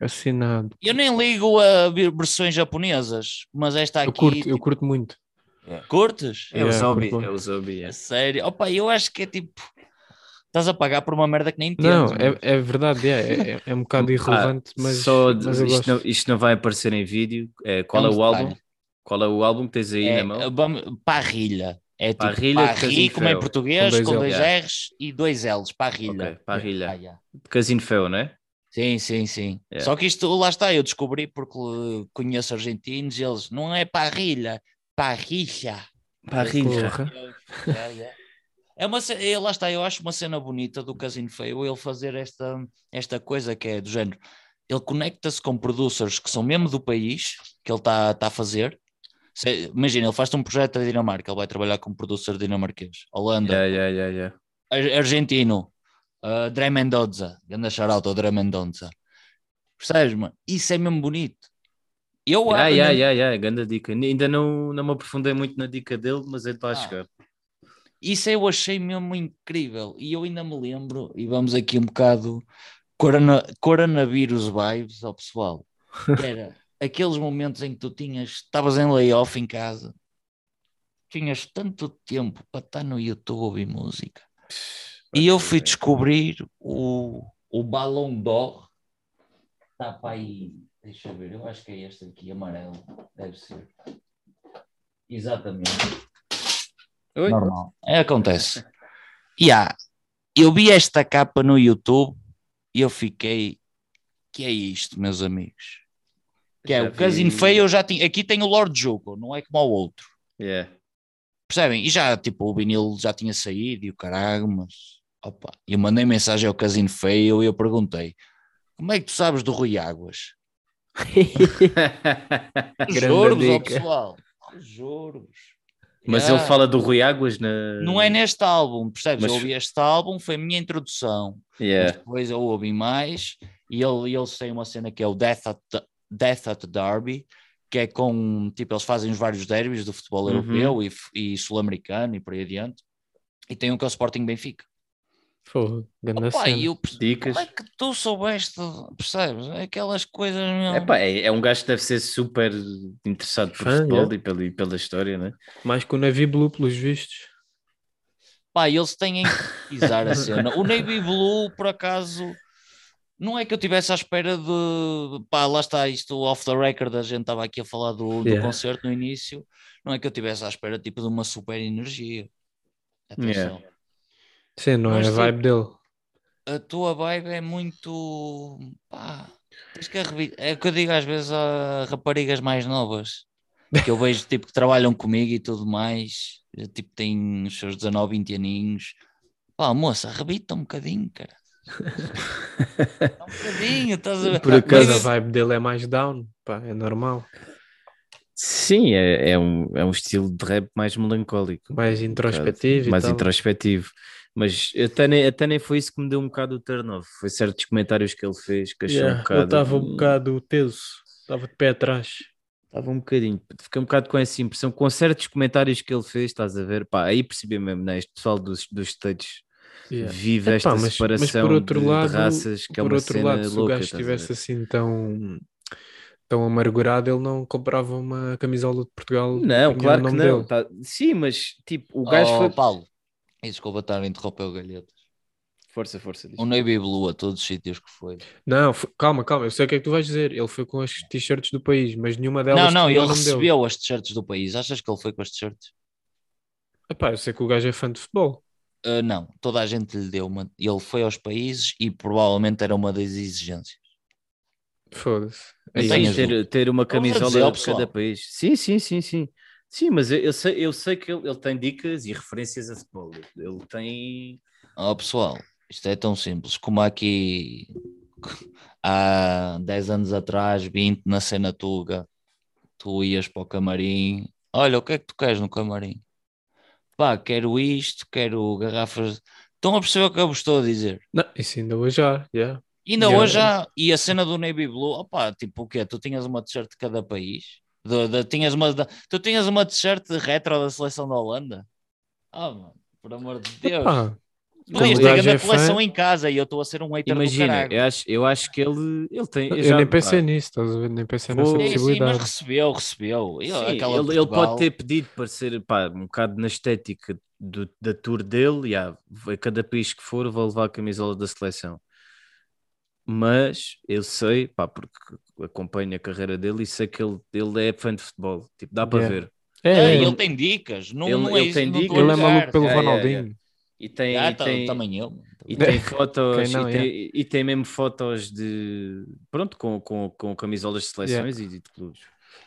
Assinado. Eu nem ligo a ver- versões japonesas, mas esta Eu aqui. curto, eu tipo, curto muito. Curtes? É o Yeah, Zombie, curto é o Zombie. É yeah. sério? Opa, eu acho que é tipo. Estás a pagar por uma merda que nem Não, entendes. mano. é, é verdade, é, é, é um bocado irrelevante, Ah, mas, só, mas eu isto, não, isto não vai aparecer em vídeo. É, qual É é, um o álbum? detalhe. Qual é o álbum que tens aí É, na mão? vamos- parrilha. É tipo Parrilha de parri, como é em português, Com com dois dois, Ls. R's e dois L's. Parrilha. Ok, parrilha. Ah, yeah. De Casino Feo, não é? Sim, sim, sim. Yeah. Só que isto, lá está, eu descobri porque conheço argentinos e eles, não é parrilha, Yeah, yeah. É uma, ce- é, lá está, eu acho uma cena bonita do Casino Feio ele fazer esta, esta coisa que é do género. Ele conecta-se com producers que são mesmo do país que ele está tá a fazer. Se- imagina, ele faz um projeto da Dinamarca, ele vai trabalhar com um producer dinamarquês. Holanda, Yeah, yeah, yeah, yeah. Ar- argentino, uh, Dre Mendoza, grande shout ao Dre Mendoza. Percebes, mano? Isso é mesmo bonito. Eu Yeah, ah, yeah, yeah, yeah, grande dica. Ainda não, não me aprofundei muito na dica dele, mas ele a Ah. chegar. Isso eu achei mesmo incrível. E eu ainda me lembro, e vamos aqui um bocado corona, coronavírus vibes ao pessoal. Era aqueles momentos em que tu tinhas, estavas em layoff em casa, tinhas tanto tempo para estar no YouTube ouvir música. E eu fui descobrir o, o Ballon d'Or. Está para aí, deixa eu ver, eu acho que é este aqui, amarelo, deve ser. Exatamente. Oi? Normal. É, acontece. E há, eu vi esta capa no YouTube e eu fiquei, que é isto, meus amigos? Que é Já o Casino vi. Feio, eu já tinha, aqui tem o Lord Jogo, não é como o outro. Yeah. Percebem? E já, tipo, o vinil já tinha saído e o caralho, mas, opa, eu mandei mensagem ao Casino Feio e eu perguntei, como é que tu sabes do Rui Águas? Juro-vos, ó pessoal, juro-vos. Mas Yeah. ele fala do Rui Águas na. Não é neste álbum, percebes? Mas- Eu ouvi este álbum, foi a minha introdução. Mas Yeah. depois eu ouvi mais e ele- eles têm uma cena que é o Death at, Death at Derby, que é com, tipo, eles fazem os vários derbys do futebol Uhum. europeu e, f- e sul-americano e por aí adiante. E tem um que é o Sporting Benfica. Fogo, grande Opa, cena. e eu Dicas. como é que tu soubeste, percebes? Aquelas coisas, meu. Epá, é, é um gajo que deve ser super interessado por Fã, futebol yeah. e, pela, e pela história, né? Mais que o Navy Blue, pelos vistos. Pá, eles têm que pesquisar a cena. O Navy Blue, por acaso, não é que eu estivesse à espera de. Pá, lá está isto, off the record, a gente estava aqui a falar do, do Yeah. concerto no início. Não é que eu estivesse à espera tipo de uma super energia. Atenção. Sim, não Mas, é a tipo, vibe dele. A tua vibe é muito. Pá, tens que arrebi- é o que eu digo às vezes a raparigas mais novas. Que eu vejo tipo que trabalham comigo e tudo mais. Tipo, têm os seus 19, 20 aninhos. Pá, moça, arrebita um bocadinho, cara. um bocadinho, estás a ver? Por acaso Mas- a vibe dele é mais down, pá, é normal. Sim, é, é, um, é um estilo de rap mais melancólico. Mais um introspectivo bocado, e mais tal. introspectivo. Mas até nem, até nem foi isso que me deu um bocado o turn off. Foi certos comentários que ele fez que achei um Yeah, bocado. Ele estava um bocado teso, estava de pé atrás. Estava um bocadinho. Fiquei um bocado com essa impressão. Com certos comentários que ele fez, estás a ver? Pá, aí percebi mesmo, né? Este pessoal dos, dos States Yeah. vive esta mas- mas separação por outro de, de lado- raças que é Por uma outro cena lado, se o louca. gajo estivesse assim tão, tão amargurado, ele não comprava uma camisola de Portugal. Não, claro que não. tá- Sim, mas tipo, o gajo Oh, foi. Paulo, e desculpa estar a interromper o galheta. Força, força. diz. O Navy Blue a todos os sítios que foi. Não, calma, calma, eu sei o que é que tu vais dizer. Ele foi com as t-shirts do país, mas nenhuma delas Não, não, ele nome dele. recebeu as t-shirts do país. Achas que ele foi com as t-shirts? Epá, eu sei que o gajo é fã de futebol. Uh, não, toda a gente lhe deu uma. Ele foi aos países e provavelmente era uma das exigências. Foda-se. Ter, ter uma camisola dizer de cada país. Sim, sim, sim, sim. Sim, mas eu, eu sei, eu sei que ele, ele tem dicas e referências a futebol. Ele tem. Ó pessoal, isto é tão simples como aqui há 10 anos atrás, 20 na cena Tuga, tu ias para o camarim. Olha, o que é que tu queres no camarim? Pá, quero isto, quero garrafas. Estão a perceber o que eu vos estou a dizer? Não, isso ainda hoje já, yeah. Ainda Yeah. hoje já, e a cena do Navy Blue, opá, tipo o quê? Tu tinhas uma t-shirt de cada país? De- de- tinhas uma, tu tinhas uma t-shirt retro da seleção da Holanda? Ah, mano, por amor de Deus. Pá, Podias o ter gajo grande é fã- coleção em casa e eu estou a ser um hater do Imagina, caralho. eu acho, eu acho que ele, ele tem. eu já- nem pensei pá, nisso, estás a ver? Nem pensei Vou- nessa Sim, sim, mas possibilidade. recebeu, recebeu. Ele, Sim, ele, ele Portugal- pode ter pedido para ser pá, um bocado na estética do- da tour dele, e ah, a cada país que for, vou levar a camisola da seleção. Mas eu sei, pá, porque acompanho a carreira dele e sei que ele, ele é fã de futebol. Tipo, dá para Yeah. ver. É, É, ele, ele tem dicas. Não, Ele- não é ele tem dicas. ele é maluco pelo Yeah, yeah, Ronaldinho. yeah. E tem, Ah, e tá- tem, também eu. e tem fotos, não, e, tem, e tem mesmo fotos de pronto, com, com, com camisolas de seleções e de clubes.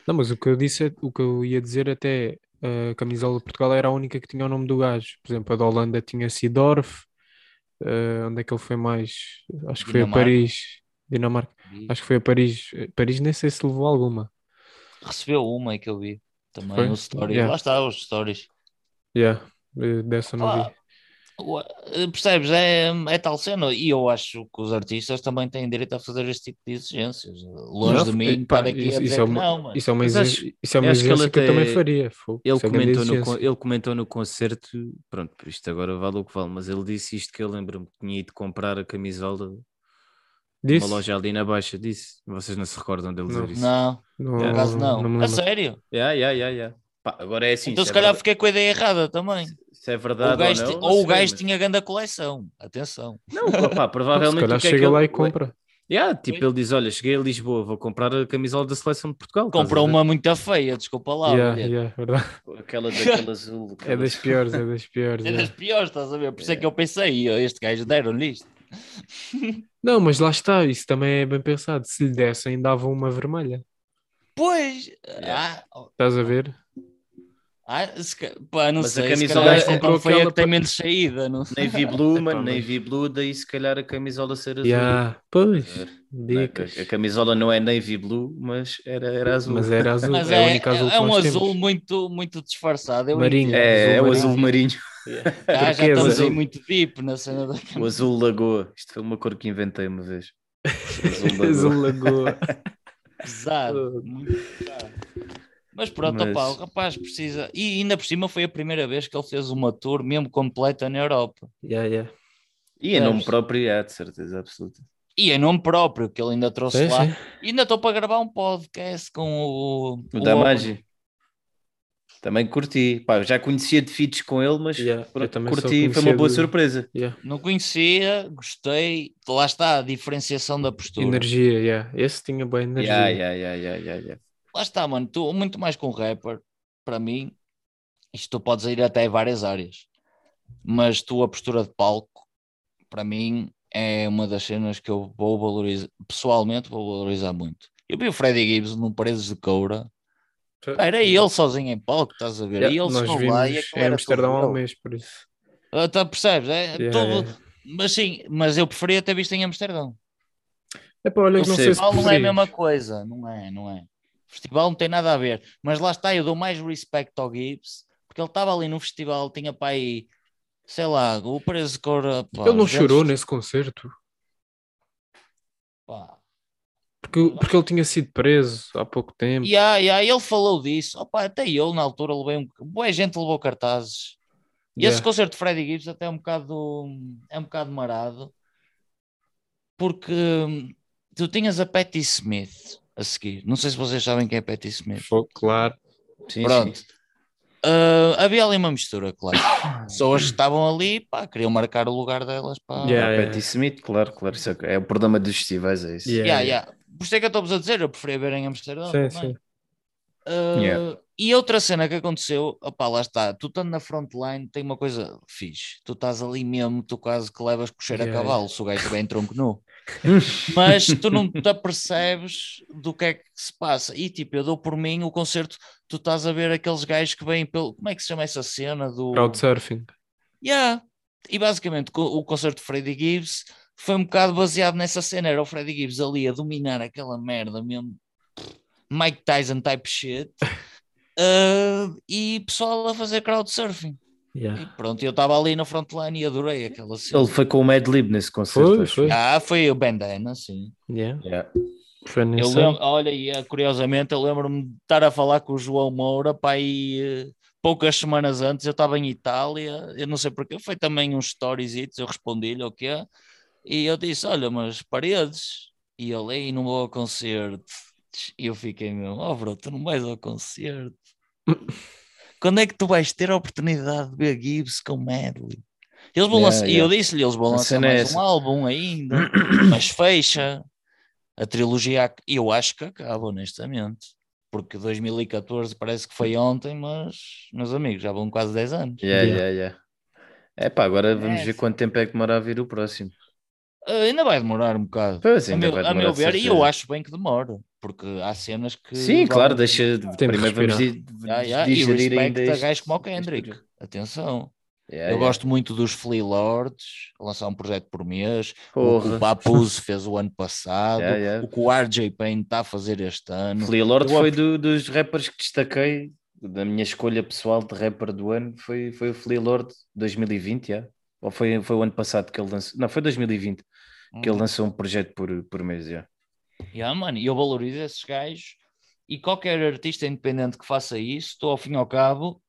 Não, mas o que eu disse, é- o que eu ia dizer até a camisola de Portugal era a única que tinha o nome do gajo. Por exemplo, a da Holanda tinha Sidorf. Eh, onde é que ele foi mais? Acho que foi a Dinamarca. Paris, Dinamarca. Acho que foi a Paris. Paris nem sei se levou alguma. Recebeu uma aí que eu vi. Também Foi? no stories. Yeah. Lá está, os stories. Yeah, eh, dessa não Pá, vi. Ua- Percebes? É, é tal cena. E eu acho que os artistas também têm direito a fazer este tipo de exigências. Longe Não, de mim, pá, para aqui isso- a isso dizer é que uma- não, mano. Isso é uma, Mas acho- isso é uma exigência que eu também faria. fogo. Ele Isso é comentou, no, ele comentou no concerto, pronto, isto agora vale o que vale, mas ele disse isto que eu lembro-me que tinha ido comprar a camisola Disse? Uma loja ali na Baixa disse. Vocês não se recordam dele dizer Não. isso? Não, Não, por acaso não. me a sério? Yeah, yeah, yeah, yeah. Pá, agora é assim. então se se é calhar verdade- fiquei com a ideia errada também. Se é Ou verdade o gajo, ou não, ou o gajo mas- tinha grande coleção. Atenção. Não, pá, Se provavelmente calhar o que é chega que ele- lá e compra. Yeah, tipo, ele diz: Olha, cheguei a Lisboa, vou comprar a camisola da seleção de Portugal. Comprou uma muito feia, desculpa lá. Yeah, yeah, verdade. Aquela daquela azul. É aquela- das piores, é das piores. É das piores, estás a ver? Por isso é que eu pensei, "Oh, este gajo deram-lhe isto. Não, mas lá está, isso também é bem pensado. Se lhe dessem, davam uma vermelha. Pois, Yeah. ah, Estás a ver? Ah, se pá, não Mas a sei, se camisola calhar é- esta comprou não foi a que tem menos saída, não sei. Navy Blue, mano, Navy Blue, daí se calhar a camisola ser azul. Yeah, pois, é? dicas. A, a camisola não é Navy Blue, mas era, era azul. Mas era azul, Mas é, a é, única azul é que um azul temos. muito, muito disfarçado. Eu Marinho. É, é o Azul azul marinho, Ah, já estamos aí Azul. muito deep na cena da o azul lagoa. Isto foi uma cor que inventei uma vez. Azul Azul lagoa. lagoa. pesado. muito pesado. Mas pronto, Mas- opá, o rapaz precisa. E ainda por cima foi a primeira vez que ele fez uma tour mesmo completa na Europa. Yeah, yeah. E em nome próprio, é, de certeza absoluta. E em nome próprio, que ele ainda trouxe Sim, lá. sim. E ainda estou para gravar um podcast com o. O o. Também curti. Pá, já conhecia de feats com ele, mas Yeah, curti. Foi uma boa de- surpresa. Yeah. Não conhecia, gostei. Lá está a diferenciação da postura. Energia, yeah. Esse tinha boa energia. Yeah, yeah, yeah, yeah, yeah, yeah. Lá está, mano. Tu, muito mais com rapper, para mim, isto tu podes ir até várias áreas. Mas tu, a postura de palco, para mim, é uma das cenas que eu vou valorizar, pessoalmente, vou valorizar muito. Eu vi o Freddie Gibbs num Paredes de Coura, pá, era ele sozinho em palco, estás a ver? Yeah, e ele Nós vimos lá e em Amsterdão há um ele. mês, por isso. Tá, percebes? É Yeah, tudo. yeah. Mas sim, mas eu preferia ter visto em Amsterdão. Epá, olha, que Eu não sei. sei se não é a mesma coisa, não é, não é. Festival não tem nada a ver, mas lá está, eu dou mais respeito ao Gibbs, porque ele estava ali no festival, tinha para aí, sei lá, o preço de cor. pá, Ele não chorou nesse concerto? pá. Porque, porque ele tinha sido preso há pouco tempo. E aí, aí ele falou disso, Opa, até eu na altura levei um. Boa gente levou cartazes. E esse Yeah. concerto de Freddie Gibbs até é um bocado, é um bocado marado, porque hum, tu tinhas a Patti Smith a seguir. Não sei se vocês sabem quem é Patti Smith. Foi, claro. Sim, Pronto. sim. Ah, havia ali uma mistura, claro. Pessoas que estavam ali, pá, queriam marcar o lugar delas. Pá. Yeah. Ah, yeah. Patti Smith, claro, claro. Isso é, é o problema dos festivais, é isso. Yeah. Yeah, yeah. Por isso é que eu estou-vos a dizer, eu preferia ver em Amsterdão. Sim, sim. Ah, Yeah. E outra cena que aconteceu, opá, lá está, tu estando na frontline tem uma coisa fixe, tu estás ali mesmo, tu quase que levas cocheira Yeah, a cavalo, se o gajo estiver em tronco nu. Mas tu não te apercebes do que é que se passa. E tipo, eu dou por mim o concerto, tu estás a ver aqueles gajos que vêm pelo. Como é que se chama essa cena do. Crowdsurfing. Yeah. E basicamente o concerto de Freddie Gibbs foi um bocado baseado nessa cena. Era o Freddie Gibbs ali a dominar aquela merda mesmo. Mike Tyson type shit. Uh, e pessoal a fazer crowdsurfing. E Yeah. pronto, eu estava ali na frontline e adorei aquela cena. Ele foi com o Mad Lib nesse concerto. Foi, foi. Ah, foi o bandana, sim. Yeah. Yeah. Foi Eu nesse lembro, olha, e eh, curiosamente, eu lembro-me de estar a falar com o João Moura, pá, aí eh, poucas semanas antes, eu estava em Itália, eu não sei porque, foi também uns stories, eu respondi-lhe o que é, e eu disse, olha, mas paredes, e ele, aí não vou ao concerto, e eu fiquei mesmo, oh bro, tu não vais ao concerto, quando é que tu vais ter a oportunidade de ver Gibbs com Medley? Eles vão Yeah, lançar, E eu yeah. disse-lhe, eles vão lançar cena é mais essa. um álbum ainda, mas fecha. A trilogia, eu acho que acaba, honestamente. Porque 2014 parece que foi ontem, mas, meus amigos, já vão quase 10 anos. Yeah, Yeah. yeah, yeah. É pá, agora vamos É, ver quanto tempo é que demora a vir o próximo. Ah, ainda vai demorar um bocado. Pois, a ainda meu, vai a meu ver, e eu acho bem que demora. Porque há cenas que. Sim, vão- claro, deixa. que Primeiro vamos di- ya, E digerir ainda a este- gajos como o Kendrick. Atenção. Yeah, eu yeah. gosto muito dos Flea Lords, a lançar um projeto por mês. O que Porra. o Papuz fez o ano passado. Yeah, yeah. O que o RJ Payne está a fazer este ano. Flea Lord Eu foi do- dos rappers que destaquei da minha escolha pessoal de rapper do ano. Foi, foi o Flea Lord 2020, yeah. ou foi, foi o ano passado que ele lançou? Não, foi 2020 que ele Hum. lançou um projeto por, por mês. Yeah. Yeah, mano, e eu valorizo esses gajos e qualquer artista independente que faça isso, tu ao fim e ao cabo,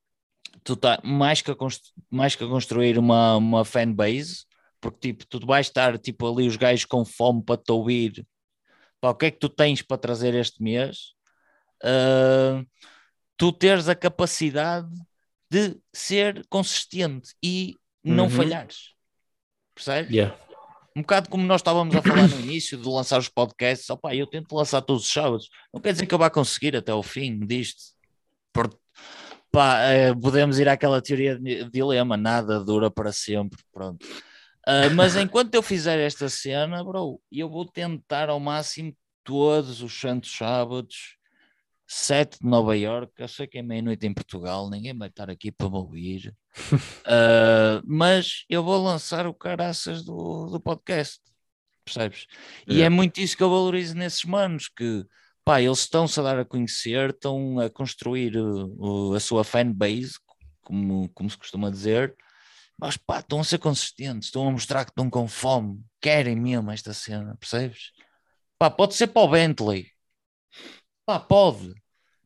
tu tá mais que a, mais que a construir uma, uma fanbase, Porque tipo, tu vais estar tipo ali os gajos com fome para te ouvir. Pá, o que é que tu tens para trazer este mês? Uh, tu teres a capacidade de ser consistente e não Uhum. falhares. Percebes? Yeah. Um bocado como nós estávamos a falar no início de lançar os podcasts, opá, eu tento lançar todos os sábados. Não quer dizer que eu vá conseguir até ao fim disto. Por, pá, eh, podemos ir àquela teoria de dilema, nada dura para sempre. Pronto. Ah, mas enquanto eu fizer esta cena, bro, eu vou tentar ao máximo todos os santos sábados, 7 de Nova York. Eu sei que é meia-noite em Portugal, ninguém vai estar aqui para me ouvir. Ah, mas eu vou lançar o caraças do, do podcast, percebes? E Yeah. é muito isso que eu valorizo nesses manos, que pá, eles estão-se a dar a conhecer, estão a construir uh, a sua fanbase, como, como se costuma dizer, mas pá, estão a ser consistentes, estão a mostrar que estão com fome, querem mesmo esta cena, percebes? Pá, pode ser para o Bentley, pá, pode,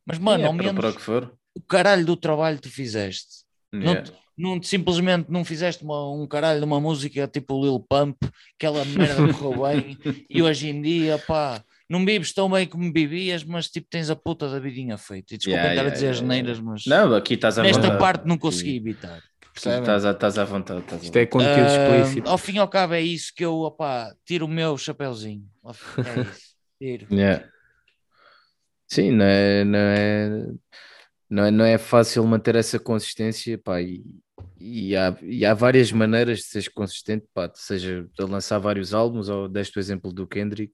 mas mano, Yeah, ao menos para o que for. o caralho do trabalho que tu fizeste. Não, Yeah. te- não te- simplesmente não fizeste uma- um caralho de uma música tipo Lil Pump, aquela merda correu bem, e hoje em dia, pá, não vives tão bem como vivias, mas tipo tens a puta da vidinha feita. E desculpa Yeah, estar a yeah, dizer yeah, asneiras, mas Não, aqui estás à nesta vontade. parte não Aqui- consegui evitar. Estás, à- estás à vontade. Estás Isto é conteúdo Ah, explícito. ao fim e ao cabo é isso que eu, opá, tiro o meu chapéuzinho. É isso, tiro. Yeah. Sim, não é, não é, não é, não é fácil manter essa consistência, pá, e, e, há, e há várias maneiras de seres consistente, pá, seja a lançar vários álbuns, ou deste o exemplo do Kendrick,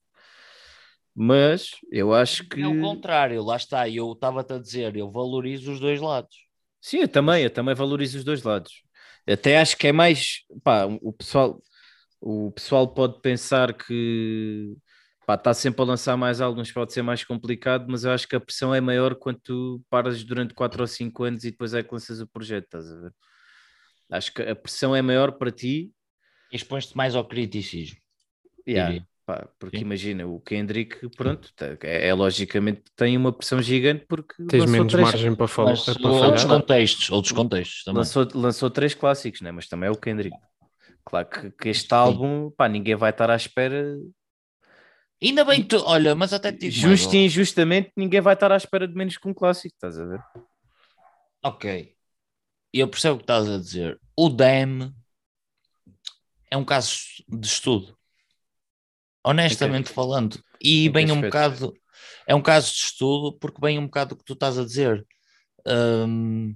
mas eu acho que É o contrário, lá está, eu estava-te a dizer, eu valorizo os dois lados. sim, eu também, eu também valorizo os dois lados. Até acho que é mais, pá, o pessoal, o pessoal pode pensar que pá, está sempre a lançar mais álbuns, pode ser mais complicado, mas eu acho que a pressão é maior quando tu paras durante 4 ou 5 anos e depois é que lanças o projeto, estás a ver? Acho que a pressão é maior para ti, E expões-te mais ao criticismo. yeah, pá, porque Sim. imagina, o Kendrick, pronto, tá- é, é logicamente tem uma pressão gigante porque Tens menos três- margem para falar. Mas para outros falhar. contextos, outros contextos também. lançou, lançou três clássicos, né? mas também é o Kendrick. Claro que, que este álbum, pá, ninguém vai estar à espera, Ainda bem que tu, olha, mas até te digo mais, justo e injustamente, ninguém vai estar à espera de menos que um clássico, estás a ver? Ok. Eu percebo o que estás a dizer. O DEM é um caso de estudo. Honestamente falando. E bem um bocado. É um caso de estudo porque vem um bocado o que tu estás a dizer. Hum,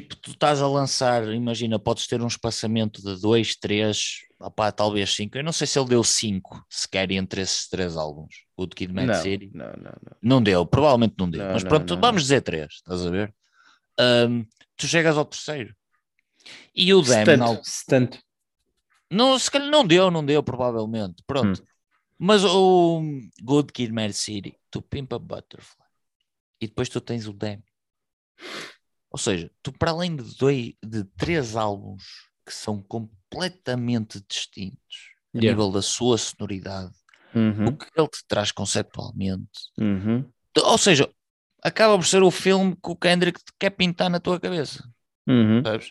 tipo, tu estás a lançar, imagina, podes ter um espaçamento de 2, 3, opá, talvez 5. Eu não sei se ele deu 5 sequer entre esses três álbuns. O de Kid Mad Não, City. não, não, não. Não deu, provavelmente não deu. Não, mas pronto, não, vamos dizer três, estás a ver? Ahm, tu chegas ao terceiro. E o na tanto, se tanto. não, se calhar não deu, não deu, provavelmente. Pronto. Hum. Mas o Good Kid Mad City, tu pimpa Butterfly. E depois tu tens o Dem. Ou seja, tu para além de, dois, de três álbuns que são completamente distintos a Yeah. nível da sua sonoridade, Uhum, o que ele te traz conceptualmente, uhum, ou seja, acaba por ser o filme que o Kendrick te quer pintar na tua cabeça, uhum. sabes?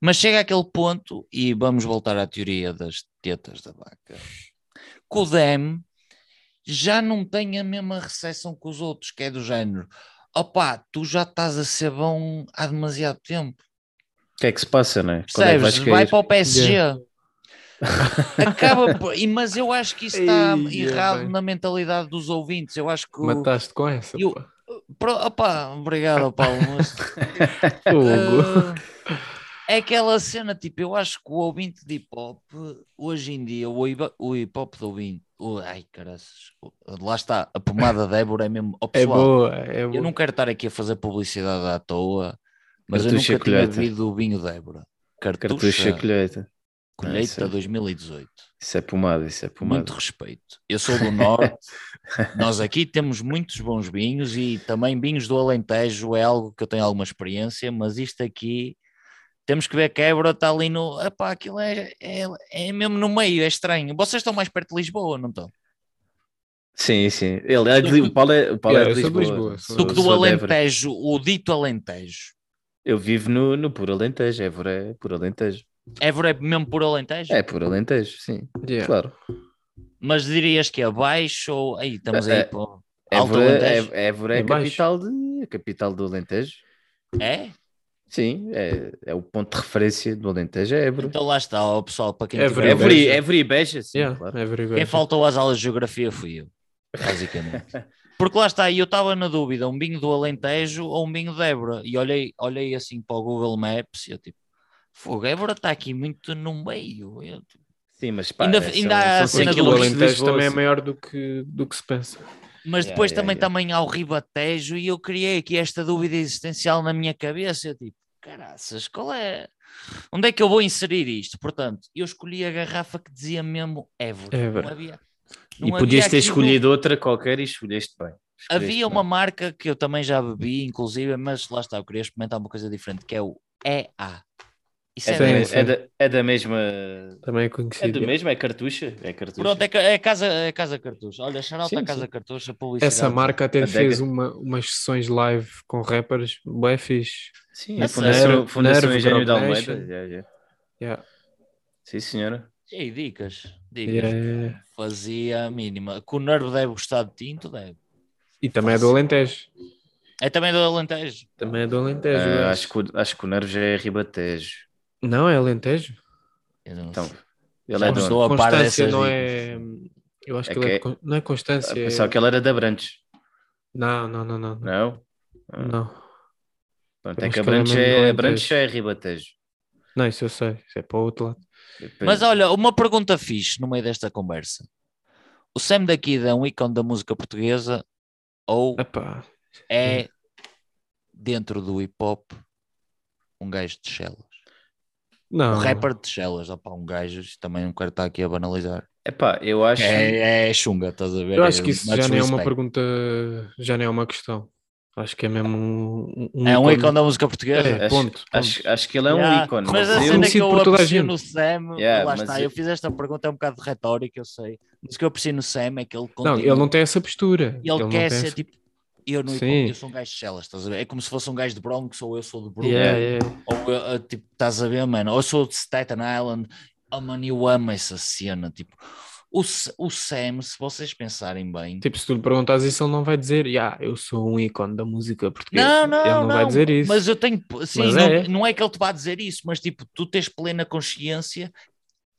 Mas chega àquele ponto, e vamos voltar à teoria das tetas da vaca, que o Dem já não tem a mesma recepção que os outros, que é do género, opá, tu já estás a ser bom há demasiado tempo, O que é que se passa, não é? Quando é que percebes? vais Vai para o PSG. Acaba por... e- Mas eu acho que isso está Ei, é errado na mentalidade dos ouvintes. Eu acho que o, Mataste com essa. E pá. Pro, opá, obrigado, Paulo. Mas, Fogo. ah, é aquela cena, tipo, eu acho que o ouvinte de hip hop, hoje em dia, o, hip- o hip hop do ouvinte, o- ai caraças, o- lá está, a pomada Débora é mesmo. É pessoal, boa, é boa. eu não quero estar aqui a fazer publicidade à toa, mas eu nunca tinha colheita. bebido o vinho Débora. Cartucha Cartucha, colheita. colheita Isso é- 2018. Isso é pomada, isso é pomada. Muito respeito. Eu sou do Norte, nós aqui temos muitos bons vinhos e também vinhos do Alentejo é algo que eu tenho alguma experiência, mas isto aqui temos que ver que a Évora está ali no. Epá, aquilo é, é, é mesmo no meio, é estranho. Vocês estão mais perto de Lisboa, não estão? Sim, sim. Ele é de, o Paulo é, o Paulo Yeah, é de Lisboa. Lisboa, sou- Do que do. Alentejo, o dito Alentejo. Eu vivo no, no puro Alentejo. Évora é puro Alentejo. Évora é mesmo por Alentejo? É por Alentejo, sim, Yeah. claro. Mas dirias que é abaixo ou. Aí, estamos aí É, para Alto Évora, Alentejo. é, Évora é, É a baixo. capital, de, a capital do Alentejo. É? Sim, é, é o ponto de referência do Alentejo, é Évora. Então lá está, ó, pessoal, para quem Évora, tiver- Évora, e- Beja. Évora e Beja, sim, Yeah, claro. é very Quem good. faltou às aulas de geografia fui eu, basicamente. Porque lá está, e eu estava na dúvida, um binho do Alentejo ou um binho de Évora. E olhei, olhei assim para o Google Maps e eu tipo, fogo, Évora está aqui muito no meio. Eu, tipo, Sim, mas pá, Ainda- é, ainda há a são cena do O Alentejo também é maior do que, do que se pensa. Mas Yeah, depois yeah, também, yeah. também há o Ribatejo e eu criei aqui esta dúvida existencial na minha cabeça. Tipo, caraças, qual é? Onde é que eu vou inserir isto? Portanto, eu escolhi a garrafa que dizia mesmo Évora. Évora. Não havia, E não podias havia ter escolhido outra qualquer e escolheste bem. Escolheste Havia bem. uma marca que eu também já bebi, inclusive, mas lá está, eu queria experimentar uma coisa diferente, que é o EA. Isso É, é, da, Sim, é, da, é da mesma. Também é É conhecido. do mesmo? É cartucha? É cartucha. Pronto, é, é casa, é casa Cartucho. Olha, shout Sim, Casa sim. Cartucho, publicidade. Essa marca até A fez uma, umas sessões live com rappers, bué fixe. Sim, A Fundação, Nerve- Fundação Engenho da Almeida. Yeah, yeah. Yeah. Sim, senhora. Ei, dicas, dicas. Yeah. Fazia a mínima. Que o Nervo deve gostar de tinto, deve. E também é do Alentejo. É também do Alentejo. Também é do Alentejo. Ah, eu acho, que, acho que o Nervo já é Ribatejo. Não, é Alentejo. Eu não Então, sei. ele Já é estou a par dessas não é. Eu acho É que, ele é que de Con- não é Constância. é- Pensava que ele era de Abrantes. Não, não, não, não. Não? Ah, Não, Pronto, Eu é que que ele é Abrantes do é. Abrantes é Ribatejo. não, isso eu sei. Isso é para o outro lado. Mas olha, uma pergunta fixe no meio desta conversa. O Sam daqui é um ícone da música portuguesa ou Epá, é dentro do hip hop um gajo de chelas? Não. Um rapper de chelas, opá, um gajo, também não quero estar aqui a banalizar. Epá, eu acho. É, é chunga, estás a ver? Eu acho que isso much já nem é uma pergunta, já nem é uma questão. Acho que é mesmo um, um É um ícone. ícone da música portuguesa. É, acho, ponto, ponto. Acho, acho que ele é um Yeah, ícone. Mas a eu- cena que eu por toda a aprecio gente. no Sam, Yeah, lá está, eu- eu fiz esta pergunta, é um bocado de retórica, eu sei. Mas o que eu aprecio no Sam é que ele Não, continua, ele não tem essa postura. ele não quer ser essa- tipo, eu, hip hop, eu sou um gajo de chelas, estás a ver? É como se fosse um gajo de Bronx ou eu sou de Brooklyn. Yeah, yeah. Ou eu, eu, tipo, estás a ver, mano? Ou eu sou de Staten Island. Oh, mano, eu amo essa cena. Tipo, o, o Sam, se vocês pensarem bem. Tipo, se tu lhe perguntas isso, ele não vai dizer, yeah, eu sou um ícone da música portuguesa. não, não, ele não, vai dizer isso. Mas eu tenho. Sim, não, é. não é que ele te vá dizer isso, mas tipo, tu tens plena consciência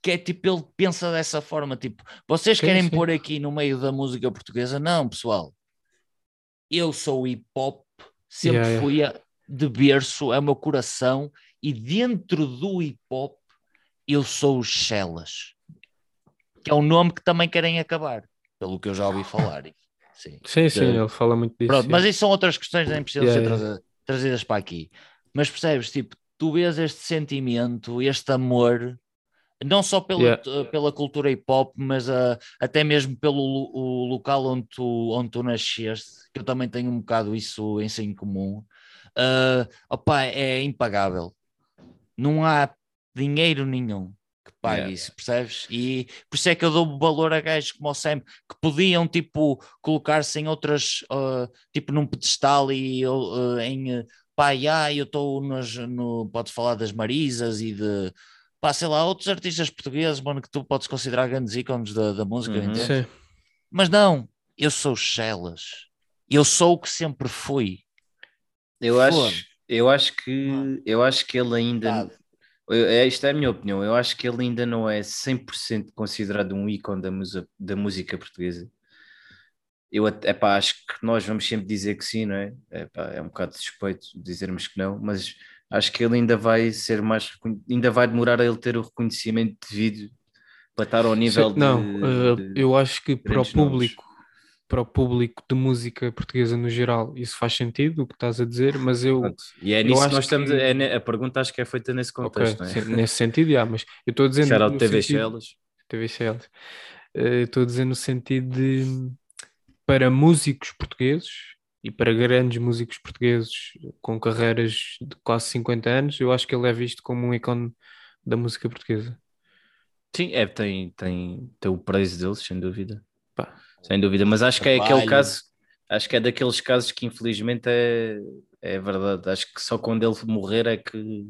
que é tipo, ele pensa dessa forma. Tipo, vocês Sim, querem sim. pôr aqui no meio da música portuguesa? Não, pessoal. Eu sou hip hop, sempre Yeah, yeah. fui a, de berço, é o meu coração, e dentro do hip hop eu sou os Chelas, que é um nome que também querem acabar, pelo que eu já ouvi falar. Sim. Sim, sim, de- ele fala muito disso. Pronto, mas isso são outras questões que nem precisam Yeah, ser yeah. traza- trazidas para aqui. Mas percebes, tipo, tu vês este sentimento, este amor, não só pela, Yeah. pela cultura hip hop, mas ah, até mesmo pelo lo- o local onde tu, onde tu nasceste, que eu também tenho um bocado isso em si em comum. Ah, opá, é impagável. Não há dinheiro nenhum que pague Yeah. isso, percebes? E por isso é que eu dou valor a gajos como o Sam, que podiam, tipo, colocar-se em outras, ah, tipo, num pedestal e eu, ah, em, ah, pá, já, eu estou no, podes falar das Marisas e de, pá, sei lá, outros artistas portugueses, mano, que tu podes considerar grandes ícones da, da música, Uhum. entendes? Sim. Mas não, eu sou Chelas. Eu sou o que sempre fui. Eu acho, eu acho que eu acho que ele ainda eu- é, isto é a minha opinião, eu acho que ele ainda não é 100% considerado um ícone da, musa- da música portuguesa. Eu até, epá, acho que nós vamos sempre dizer que sim, não é? Epá, é um bocado suspeito dizermos que não, mas acho que ele ainda vai ser mais, ainda vai demorar a ele ter o reconhecimento devido para estar ao nível Sim, de, não, eh, de- eu acho que para o grandes nomes. público, para o público de música portuguesa no geral, isso faz sentido o que estás a dizer, mas eu, Pronto. E é nisso que nós estamos, que- é a pergunta acho que é feita nesse contexto, não é? sim, nesse sentido, já, mas eu estou a dizer Shout out no TV Shellas. TV Shells. Eh, Estou a dizer no sentido de para músicos portugueses e para grandes músicos portugueses com carreiras de quase 50 anos, eu acho que ele é visto como um ícone da música portuguesa. Sim, é, tem, tem, tem o preço deles, sem dúvida. Pá. Sem dúvida, mas acho que é aquele caso, acho que é daqueles casos que infelizmente é, é verdade. Acho que só quando ele morrer é que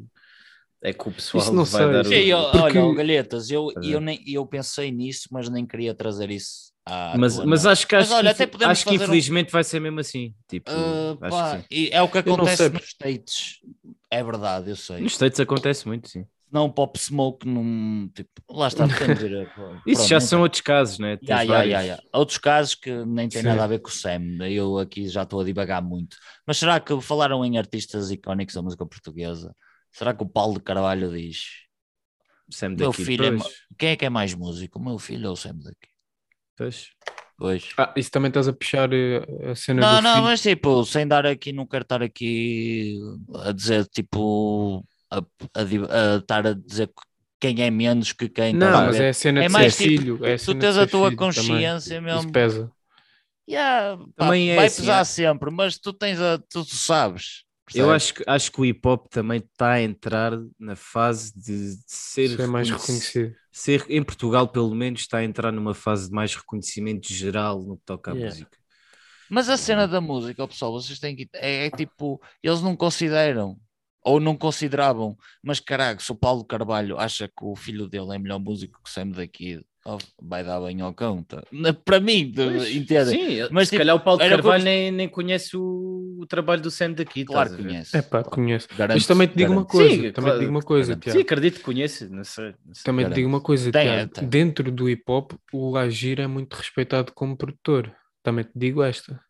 É que o pessoal Isso não vai sei. dar o... Sim, eu- Porque- Olha, Galhetas, eu, eu, nem, eu pensei nisso, mas nem queria trazer isso à Mas, mas acho que, Mas acho, olha, que, acho que fazer um- infelizmente vai ser mesmo assim. Tipo, Ah, acho pá, que sim. e é o que acontece nos States. É verdade, eu sei. Nos States acontece muito, sim. Não, Pop Smoke, não. Tipo, lá está, a- Isso já são outros casos, né? Vários. ya, ya. Outros casos que nem têm nada a ver com o Sam, eu aqui já estou a divagar muito. Mas será que falaram em artistas icónicos da música portuguesa? Será que o Paulo de Carvalho diz Sam Meu filho é quem é que é mais músico? O meu filho ou o Sam daqui? Pois. Pois. Ah, isso também estás a puxar eh, a cena Não, do não, filho. mas tipo, sem dar aqui, não quero estar aqui a dizer tipo a, a a estar a dizer quem é menos que quem. Não, mas é a cena É de mais ser tipo, filho. É tu tens a tua filho também. consciência Isso mesmo. pesa. Yeah, pá, Também é vai assim, pesar é- sempre, mas tu tens a, tu sabes. Eu acho que, acho que o hip hop também está a entrar na fase de, de ser, Ser mais reconhec- reconhecido. Ser em Portugal pelo menos está a entrar numa fase de mais reconhecimento geral no que toca à Yeah. música. Mas a cena da música, pessoal, vocês têm que. É, é tipo, eles não consideram, ou não consideravam, mas caralho, se o Paulo Carvalho acha que o filho dele é melhor músico que o Sam daqui, ó, vai dar bem ao cão. tá? Para mim, entendem? Sim, Mas, se tipo, calhar o Paulo de Carvalho disse- nem, nem conhece o, o trabalho do Sam daqui. Claro que conhece. É pá, conheço. Garanto- Mas também te digo uma coisa. Sim, também claro, te digo uma coisa. Sim, acredito que conhece. Não sei, não sei. Também te digo uma coisa, Tem, Tiago. tem. Dentro do hip hop, o Agir é muito respeitado como produtor. Também te digo esta.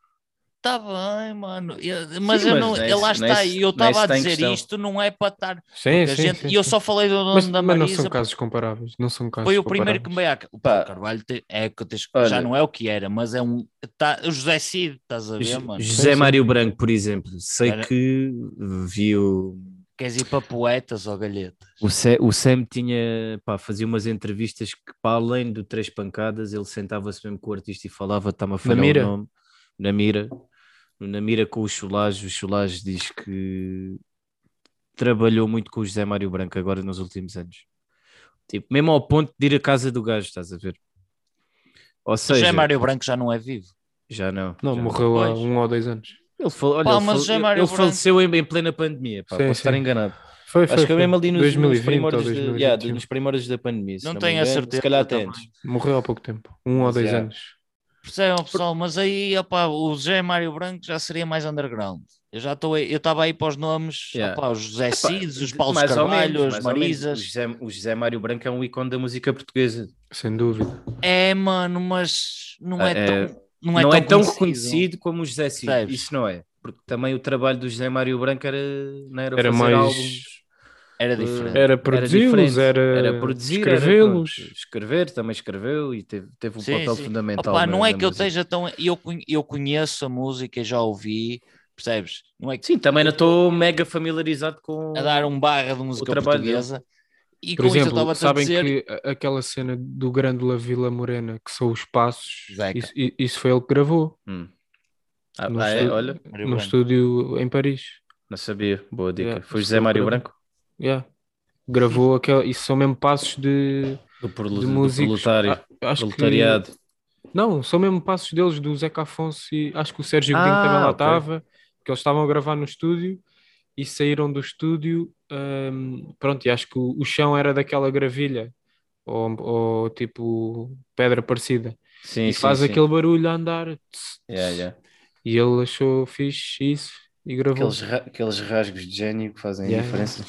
Tá bem, mano. Eu- mas Sim, eu mas não, não eu lá está, isso- e eu estava a dizer questão. isto, não é para estar. Sim, a sim, gente, sim, e eu só falei do nome Mas, da mas não Marisa são casos comparáveis. Não são casos Foi o primeiro que me veio. O. Paulo Carvalho te- é que tens- já não é o que era, mas é um. Tá, o José Cid, estás a ver, mano? José sim. Mário Branco, por exemplo, sei Era- que viu. Queres ir para poetas ou galhetas? O Sam, o Sam tinha, pá, fazia umas entrevistas que, para além do Três Pancadas, ele sentava-se mesmo com o artista e falava, está-me a falhar mira? o nome, na mira, na mira com o Cholage. O Cholage diz que trabalhou muito com o José Mário Branco agora nos últimos anos. Tipo, mesmo ao ponto de ir à casa do gajo, estás a ver? Ou seja, José Mário Branco já não é vivo. já não. Não, já morreu há um ou dois anos. Ele, fal- olha, Pá, ele, fal- ele- Branco- faleceu em, em plena pandemia, pá, Sim, posso estar sim. enganado. Foi, foi. Acho que é foi. mesmo ali nos, nos 2020 ou primórdios, de, 2021. yeah, nos primórdios da pandemia. Não me tenho a certeza. Se calhar até antes. Morreu há pouco tempo. Um ou dois yeah. anos. Percebem, pessoal? Mas aí, opá, o José Mário Branco já seria mais underground. Eu já estou aí, eu estava aí para os nomes, Yeah. opá, os José Cides, os ou Carvalho, menos, as. Marisas. O José, o José Mário Branco é um ícone da música portuguesa. Sem dúvida. É, mano, mas não é, É, tão. Não é não tão, é tão conhecido. reconhecido como o José Cid. Percebes? Isso não é. Porque também o trabalho do José Mário Branco era, não era, Era fazer mais- álbuns. Era eh, diferente. Era produzi-los, era, era escrevê-los. escrever, também escreveu e teve, teve um Sim, papel sim. fundamental. Opá, na- não é que eu música. esteja tão. Eu, eu conheço a música, já ouvi, percebes? Não é que Sim, também não estou mega familiarizado com. a dar um barra de música portuguesa. E Por com isso eu exemplo, estava a sabem dizer. que aquela cena do Grândola Vila Morena, que são os passos, isso, isso foi ele que gravou Hum. Ah, No ah, é? estúdio. Olha, Mário no Branco. estúdio em Paris. não sabia. Boa dica. Yeah, Foi José Mário para- Branco? Yeah. Gravou aquela. Isso são mesmo passos de, Do, prolu- de do músicos. proletário. Ah, acho que- proletariado. Não, são mesmo passos deles, do Zeca Afonso e acho que o Sérgio Godinho Ah, também lá estava, que eles estavam a gravar no estúdio e saíram do estúdio. hum, pronto, e acho que o, o chão era daquela gravilha ou, ou tipo pedra parecida Sim, e sim, faz sim. aquele barulho a andar tss, Yeah, tss. yeah. e ele achou fixe isso e gravou. Aqueles, ra- aqueles rasgos de gênio que fazem Yeah, a diferença.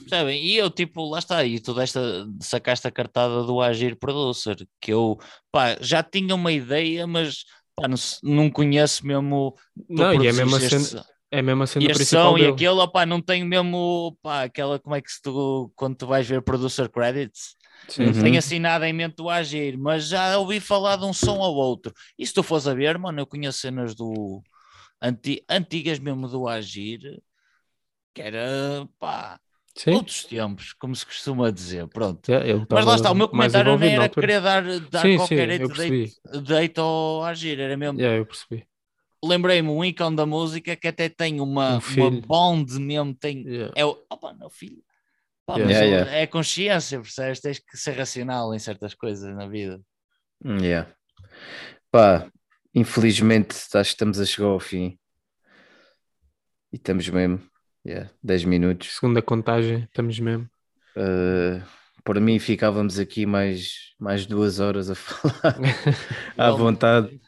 Percebem? E eu, tipo, lá está, e tu desta, sacaste a cartada do Agir Producer, que eu, pá, já tinha uma ideia, mas, pá, não, não conheço mesmo. Não, e é mesmo este- é mesmo a cena principal som e dele. aquele, opá, não tenho mesmo, pá, aquela, como é que se tu, quando tu vais ver Producer Credits, Sim, Uhum. tenho assim nada em mente do Agir, mas já ouvi falar de um som ou outro. E se tu fores a ver, mano, eu conheço cenas do, anti, antigas mesmo do Agir, que era, pá, Sim. outros tempos, como se costuma dizer, pronto. Yeah, ele Mas lá está, o meu comentário não era querer dar, dar Sim, qualquer sim, date ao agir, era mesmo. Yeah, eu percebi. Lembrei-me um ícone da música que até tem uma, Um uma bond mesmo, tem, Yeah. é o, opa, não, filho. Pá, Yeah. mas Yeah, eu- yeah. é consciência, percebes? Tens que ser racional em certas coisas na vida. Hum, Yeah. Pá, infelizmente acho que estamos a chegar ao fim. E estamos mesmo. Yeah, 10 minutos. Segunda contagem, estamos mesmo. Uh, por mim ficávamos aqui mais, mais duas horas a falar à vontade.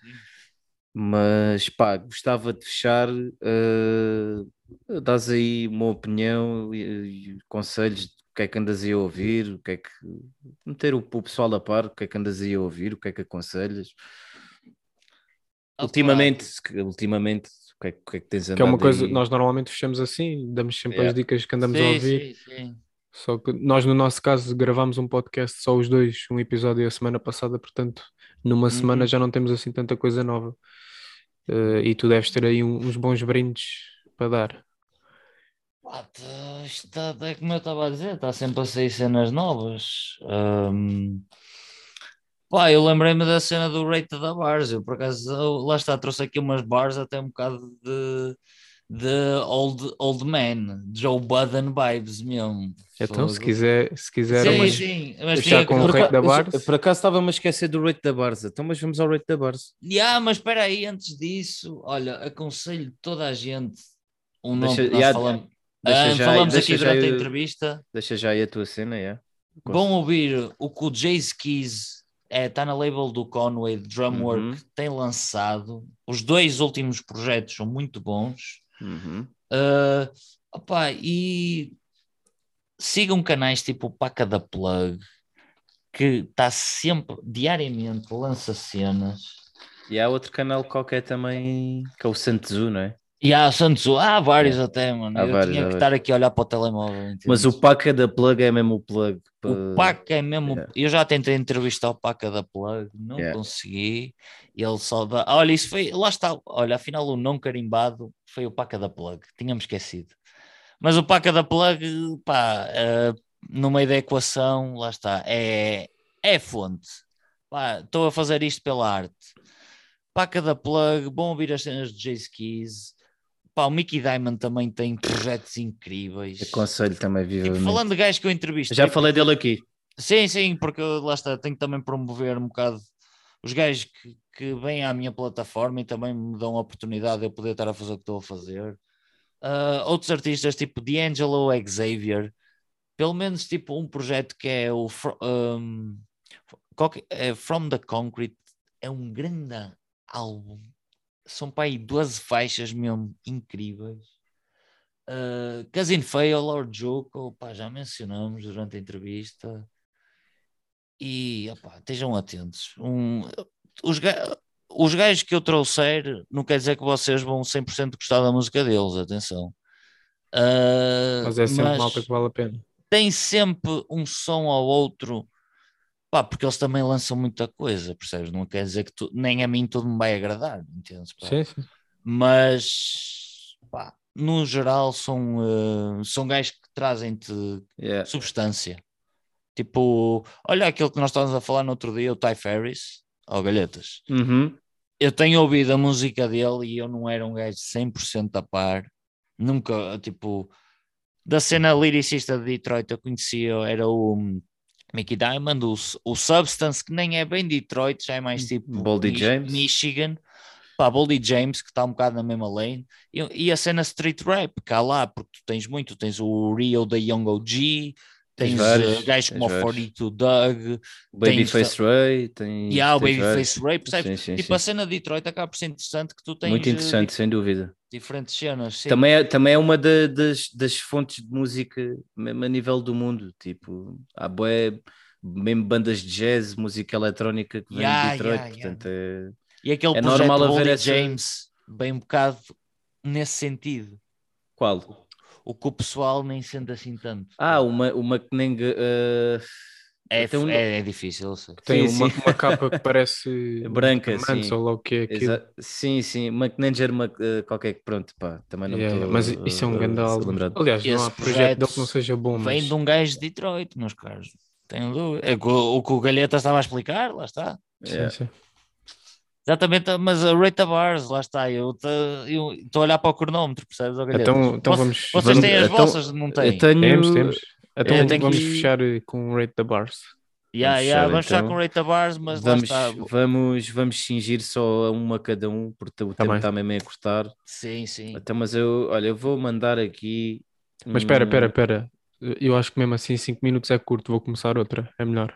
Mas pá, gostava de fechar, uh, dás aí uma opinião e, e conselhos de o que é que andas aí a ouvir, o que é que meter o, o pessoal a par, o que é que andas aí a ouvir, o que é que aconselhas. Ultimamente, ultimamente, o que é, que- o que é que tens andado Que é uma coisa, aí? nós normalmente fechamos assim, damos sempre Yeah. as dicas que andamos a Sim, ouvir. sim, sim. Só que nós, no nosso caso, gravámos um podcast só os dois, um episódio a semana passada, portanto, numa semana já não temos assim tanta coisa nova. Eh, e tu deves ter aí um- uns bons brindes para dar. Pá, tá- isto tá- é como eu estava a dizer, está sempre a sair cenas novas. Ahm, pá, eu lembrei-me da cena do Rate da Bars. Eu, por acaso, eu- lá está, trouxe aqui umas bars até um bocado de, de old, old man, Joe Budden vibes mesmo. Então, se quiser, se quiser, Sim, mas- sim, mas tinha com que- o Por, rate da Barça? por acaso estava-me a esquecer do rate da Barça, então mas vamos ao rate da Barça. Ya, mas espera aí, antes disso, olha, aconselho toda a gente um nome Deixa- que nós ya, falamos, deixa Ah, já- falamos deixa aqui já durante a eu- entrevista. Deixa já aí a tua cena, é? Vão ouvir o que o Jace Keys está na label do Conway, Drumwork, Uhum. tem lançado. Os dois últimos projetos são muito bons. Uhum. Ah, opá, e sigam canais tipo o Paca da Plug, que está sempre, diariamente, lança cenas. E há outro canal qualquer também, que é o Santezu, não é? E há Santos, há vários até, mano. Há Eu vários, tinha que vários. estar aqui a olhar para o telemóvel. Mas entendes? o Paca da Plug é mesmo o plug. O pa- Paca é mesmo. Yeah. Eu já tentei entrevistar o Paca da Plug, não Yeah. consegui. Ele só dá. Olha, isso foi. Lá está. Olha, afinal, o não carimbado foi o Paca da Plug. Tínhamos esquecido. Mas o Paca da Plug, pá, eh, no meio da equação, lá está. É, é fonte. Pá, Estou a fazer isto pela arte. Paca da Plug, bom ouvir as cenas de Jace Keys. Pá, o Mickey Diamond também tem projetos incríveis. Aconselho também Tipo, vivamente. falando de gajos que eu entrevisto. Já falei dele aqui. Sim, sim, porque lá está, tenho que também promover um bocado os gajos que, que vêm à minha plataforma e também me dão a oportunidade de eu poder estar a fazer o que estou a fazer. Ah, outros artistas tipo D'Angelo Xavier, pelo menos tipo um projeto que é o um, qualquer- é From the Concrete, é um grande álbum. São para aí 12 faixas mesmo incríveis. Uh, Cousin Fail, Lord Joko, pá, já mencionamos durante a entrevista. E opá, estejam atentos. Um, os, ga- os gajos que eu trouxer não quer dizer que vocês vão 100% gostar da música deles, atenção. Uh, Mas é sempre mas malta que vale a pena. tem sempre um som ao outro, pá, porque eles também lançam muita coisa, percebes? Não quer dizer que tu, nem a mim tudo me vai agradar, entendes? pá? Sim, sim. mas pá, no geral são, eh, são gajos que trazem-te Yeah. substância. Tipo, olha aquilo que nós estávamos a falar no outro dia, o Ty Ferris, ou Galhetas. Uhum. Eu tenho ouvido a música dele e eu não era um gajo 100% a par. Nunca, tipo, da cena lyricista de Detroit eu conhecia, era o Mickey Diamond, o, o Substance, que nem é bem Detroit, já é mais tipo Boldy Mich- James. Michigan. Pá, Boldy James, que está um bocado na mesma lane. E, e a cena street rap, cá lá, porque tu tens muito, tens o Rio da Young OG, Tens tens, vários, eh, gajos tens como o vários. 42 Doug, O Babyface Ray tem. e há o tens Babyface. Ray, percebes? Sim, sim, tipo, sim. a cena de Detroit acaba por ser interessante que tu tens Muito eh, interessante, sem dúvida. di- diferentes cenas. sim. Também é, também é uma da- das, das fontes de música, mesmo a nível do mundo. Tipo, há bué, mesmo bandas de jazz, música eletrónica que vem Yeah, de Detroit. yeah, portanto, é. E aquele é normal haver essa- James, bem um bocado nesse sentido. Qual? O que o pessoal nem sente assim tanto. Ah, uma, uma que nem. eh, é, tem um- é, é difícil, eu sei. Tem Sim, uma, sim. uma capa que parece Branca, diamantes sim. ou lá o que é aquilo. Exa- Sim, sim, McNanger, Mac, eh, qualquer que pronto, pá, também não Yeah, mas isso é um eh, grande álbum. Aliás, não Esse há projeto dele que não seja bom, Vem mas de um gajo de Detroit, meus caros. Tenho dúvida. É o que o- que o Galheta estava a explicar, lá está. Yeah. sim, sim. Exatamente, mas a Rate Bars, lá está. Eu estou a olhar para o cronómetro, percebes? Então, então Vocês- vamos, Vocês vamos- têm as então- vossas, não têm? Eu tenho, Temos, temos. Então eu tenho vamos que- fechar eh, com o rate da Bars. Yeah, Vamos yeah, fechar, vamos fechar então. com o Rate Bars, mas vamos, lá está. vamos, vamos cingir só a uma cada um, porque o Tá tempo está mesmo a cortar. Sim, sim. Então, mas eu, olha, eu vou mandar aqui. Mas espera, um- espera, espera. Eu acho que mesmo assim 5 minutos é curto, vou começar outra, é melhor.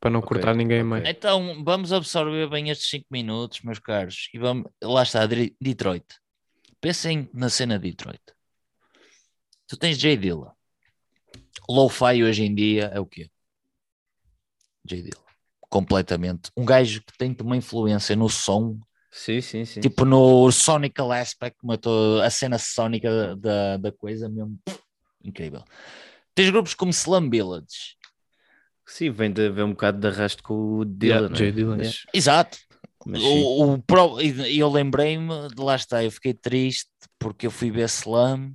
Para não Ok, cortar ninguém meio. Então vamos absorver bem estes 5 minutos, meus caros. E vamos, lá está, Detroit. Pensem na cena de Detroit. Tu tens J Dilla. Lo-fi hoje em dia é o quê? J Dilla. Completamente. Um gajo que tem uma influência no som, Sim, sim, sim. tipo no Sonical Aspect, matou a cena sónica da, da coisa mesmo. Incrível. Tens grupos como Slum Village. Sim, vem, de, vem um bocado de arrasto com o Dylan. Yeah, né? Dilla, Mas- Exato. mas. O, o pro- e eu lembrei-me, de lá está, eu fiquei triste porque eu fui ver Slum,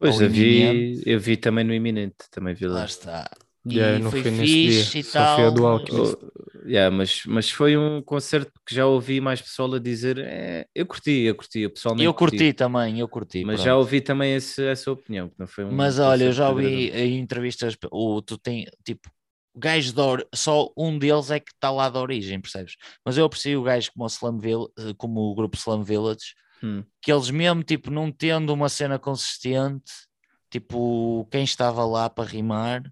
Pois eu vi, eu vi também no Iminente, também vi lá lá. está. Yeah, e não foi fui fixe dia, e só tal. do mas- Alchemist. Oh, yeah, mas, mas foi um concerto que já ouvi mais pessoal a dizer é, eu curti, eu curti, eu pessoalmente Eu curti também, eu curti. mas pronto. já ouvi também esse, essa opinião, que não foi um Mas olha, eu já ouvi em entrevistas, o, tu tem, tipo, gajos de or- só um deles é que está lá da origem, percebes? Mas eu aprecio o gajo como o, Slum Vill- eh, como o grupo Slum Village, Hum. que eles mesmo, tipo, não tendo uma cena consistente, tipo, quem estava lá para rimar,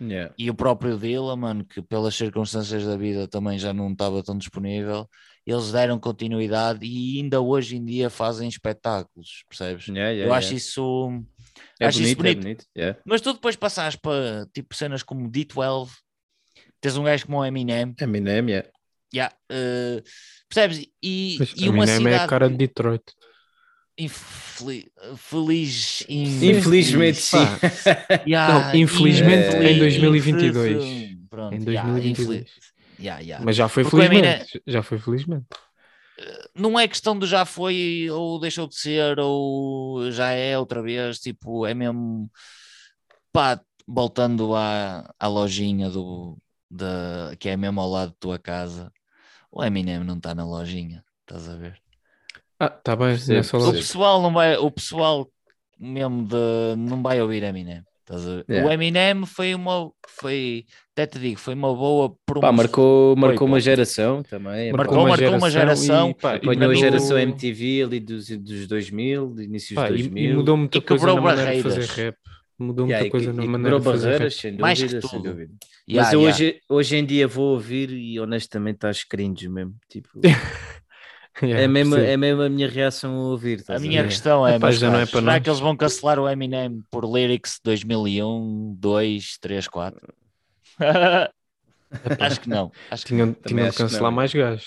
Yeah. e o próprio Dilla, mano, que pelas circunstâncias da vida também já não estava tão disponível, eles deram continuidade e ainda hoje em dia fazem espetáculos, percebes? Yeah, yeah, Eu acho isso. É acho isso bonito, é bonito. bonito. yeah. Mas tu depois passares para tipo cenas como D12, tens um gajo como o Eminem, Eminem, yeah. yeah, eh, percebes? E, Mas e uma Eminem é cidade a cara de Detroit. infeli- feliz, Infelizmente sim. Yeah, Não, infelizmente infeliz- em 2022. Pronto, Em yeah, 2022. infeliz- yeah, yeah. Mas já foi Porque o Eminem- felizmente. Já foi felizmente. Não é questão de já foi ou deixou de ser ou já é outra vez, tipo, é mesmo pá, voltando à, à lojinha do da, que é mesmo ao lado da tua casa, o Eminem não está na lojinha, estás a ver? Ah, tá bem, Percebo, nessa O pessoal não vai, o pessoal mesmo de não vai ouvir Eminem. Estás a ver? Yeah. O Eminem foi uma foi, até te digo, foi uma boa Pá, promoção. marcou, marcou pô. uma geração também. Marcou- marcou uma geração e, pá, e Apanhou a geração MTV ali dos, dos 2000, inícios pá, de e- 2000. e mudou muita E coisa quebrou na maneira de barreiras. fazer rap. Mudou Yeah, muita e- coisa e na quebrou maneira de fazer barreiras, rap. sem Mais que dúvida, sem tudo. dúvida. Yeah, Mas eu yeah. hoje, hoje em dia vou ouvir e honestamente estás cringe mesmo. Tipo, Yeah, é, mesmo, é mesmo a minha reação a ouvir. A minha questão é, já não é será nós. que eles vão cancelar o Eminem por Lyrics 2001, 2, 3, 4? Acho que não. Acho que Tinham, de cancelar não. mais gajos.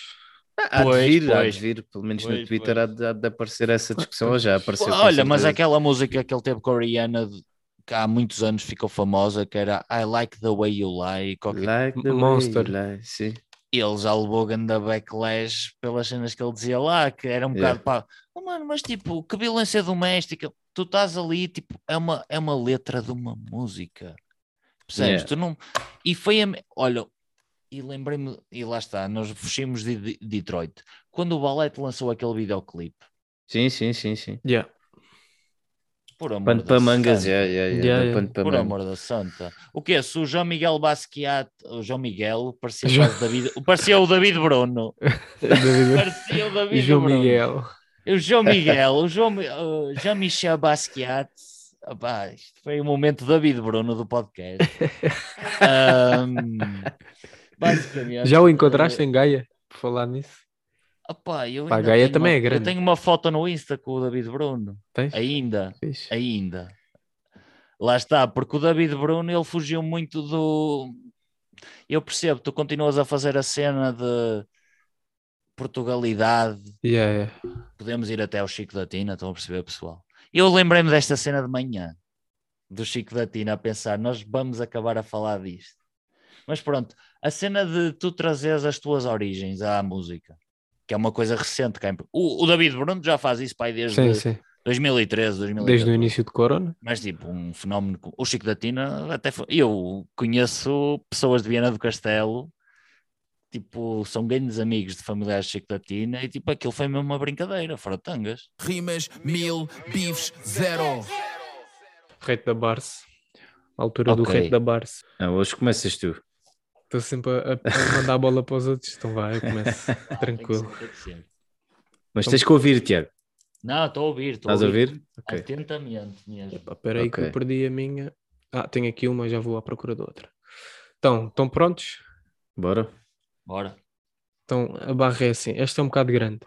Há de Pois, vir, há pois. de vir, pelo menos no Pois, Twitter há de, há de aparecer essa discussão, ou já apareceu. Olha, mas aquela música que ele teve com a Rihanna de- que há muitos anos ficou famosa, que era I Like the Way You Lie, qualquer... Like the way Monster. you lie, sim. ele já levou ganda backlash pelas cenas que ele dizia lá, que era um Yeah. bocado pá, oh, mano, mas tipo, que violência doméstica, tu estás ali, tipo, é uma, é uma letra de uma música, percebes? Yeah. Tu não... E foi a... olha, e lembrei-me, e lá está, nós fugimos de de Detroit, quando o Ballet lançou aquele videoclipe, Sim, sim, sim, sim. Yeah. por amor Pano da para mangas, santa, yeah, yeah, yeah, pano por amor da santa. O que Se o João Miguel Basquiat, o João Miguel, parecia, João- quase David, parecia o David Bruno. David- Parecia o David João Bruno. Miguel. O João Miguel, o João, o Jean-Michel Basquiat, opá, isto foi o momento David Bruno do podcast. Ahm, basicamente, Já o encontraste em Gaia? Por falar nisso? opá, eu Pá, Gaia tenho também uma- é grande. Eu tenho uma foto no Insta com o David Bruno, Tens? ainda, ainda. Lá está, porque o David Bruno ele fugiu muito do. Eu percebo, tu continuas a fazer a cena de Portugalidade, Yeah, yeah. podemos ir até ao Chico da Tina, estão a perceber, pessoal? Eu lembrei-me desta cena de manhã, do Chico da Tina, a pensar, nós vamos acabar a falar disto. Mas pronto, a cena de tu trazeres as tuas origens à música, que é uma coisa recente. cá em- O, o David Bruno já faz isso pai, desde Sim, sim. 2013, 2014. Desde o início de Corona. Mas tipo, um fenómeno. O Chico da Tina, até foi- eu conheço pessoas de Viana do Castelo, tipo, são grandes amigos de familiares de Chico da Tina, e tipo, aquilo foi mesmo uma brincadeira, fora de tangas. Rimas, mil, bifes, zero. Rate da Barça. A altura do Ok. rate da Barça. Não, hoje começas tu. Estou sempre a, a mandar a bola para os outros. Então vai, eu começo. Tem que Tranquilo. ser, tem que ser. Mas tens que ouvir, Tiago. Não, estou a ouvir, estou Estás a ouvir? Ok. Atentamente mesmo. Espera aí que Ok. eu perdi a minha. Ah, tenho aqui uma, já vou à procura de outra. Então, estão prontos? Bora. Bora. Então, a barra é assim. Esta é um bocado grande.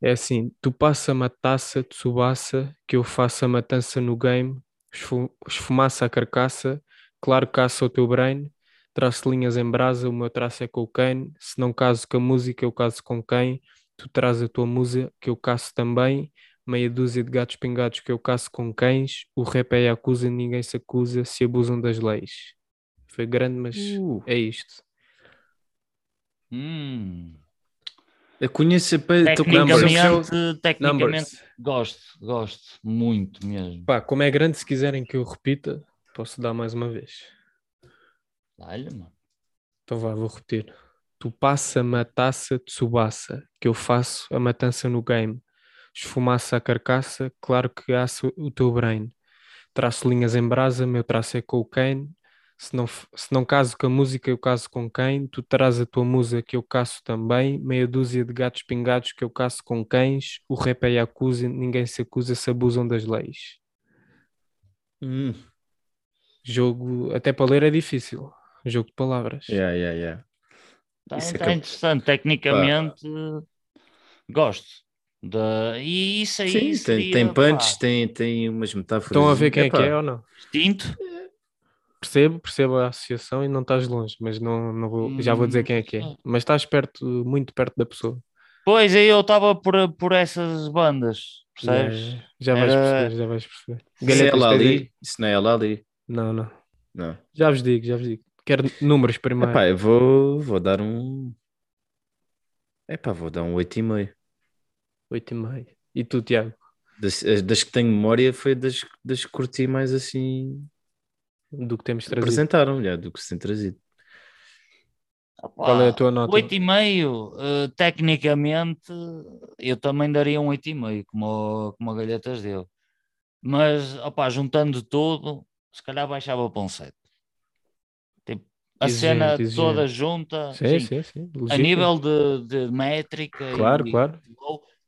É assim, tu passa-me a taça, Tsubasa, que eu faço a matança no game, esfu- esfumaça a carcaça, claro caça o teu brain, traço linhas em brasa, o meu traço é cocaine, se não caso com a música, eu caso com quem? Tu traz a tua musa, que eu caço também, meia dúzia de gatos pingados que eu caço com cães, o rap é acusa, ninguém se acusa se abusam das leis. Foi grande, mas Uh, é isto. Hum. eu conheço. Tecnicamente, tecnicamente Numbers. gosto, gosto, muito mesmo. Pá, como é grande, se quiserem que eu repita, posso dar mais uma vez. Olha, mano. Então vá, vou repetir. Tu passa-me a taça Tsubasa, que eu faço a matança no game. Esfumaça a carcaça, claro que aço o teu brain. Traço linhas em brasa, meu traço é cocaine. Se não, se não caso com a música, eu caso com quem? Tu terás a tua musa, que eu caço também. Meia dúzia de gatos pingados que eu caço com cães. O rap é Yakuza, ninguém se acusa se abusam das leis. Hum, Jogo, até para ler é difícil. Jogo de palavras. yeah, yeah, yeah. Está Isso é tá que- interessante. Tecnicamente, gosto. Da... E isso aí Sim, tem, seria, tem pá, punch, tem, tem umas metáforas. Estão a ver quem é Epá, que é ou não? Distinto? Percebo, percebo a associação e não estás longe, mas não, não vou, já vou dizer quem é que é. Hum. Mas estás perto, muito perto da pessoa. Pois, aí eu estava por, por essas bandas, percebes? Já, já vais Era- perceber, já vais perceber. Isso é Galhetas, ela ali. Isso não é ela ali. Não, não. Não. Já vos digo, já vos digo. Quero números primeiro. Epá, eu vou, vou dar um. Epá, vou dar um 8,5. 8,5. E tu, Tiago? Das, as- das que tenho memória foi das, das que curti mais assim. Do que temos trazido. Apresentaram, já, do que se tem trazido. Opá, Qual é a tua nota? 8,5, eh, tecnicamente, eu também daria um 8,5, como, como a Galhetas deu. Mas, opá, juntando tudo, se calhar baixava para um 7. Tipo, a Exigente, cena exigente. toda junta, Sim, sim, sim, sim. a nível de, de métrica Claro, e, claro.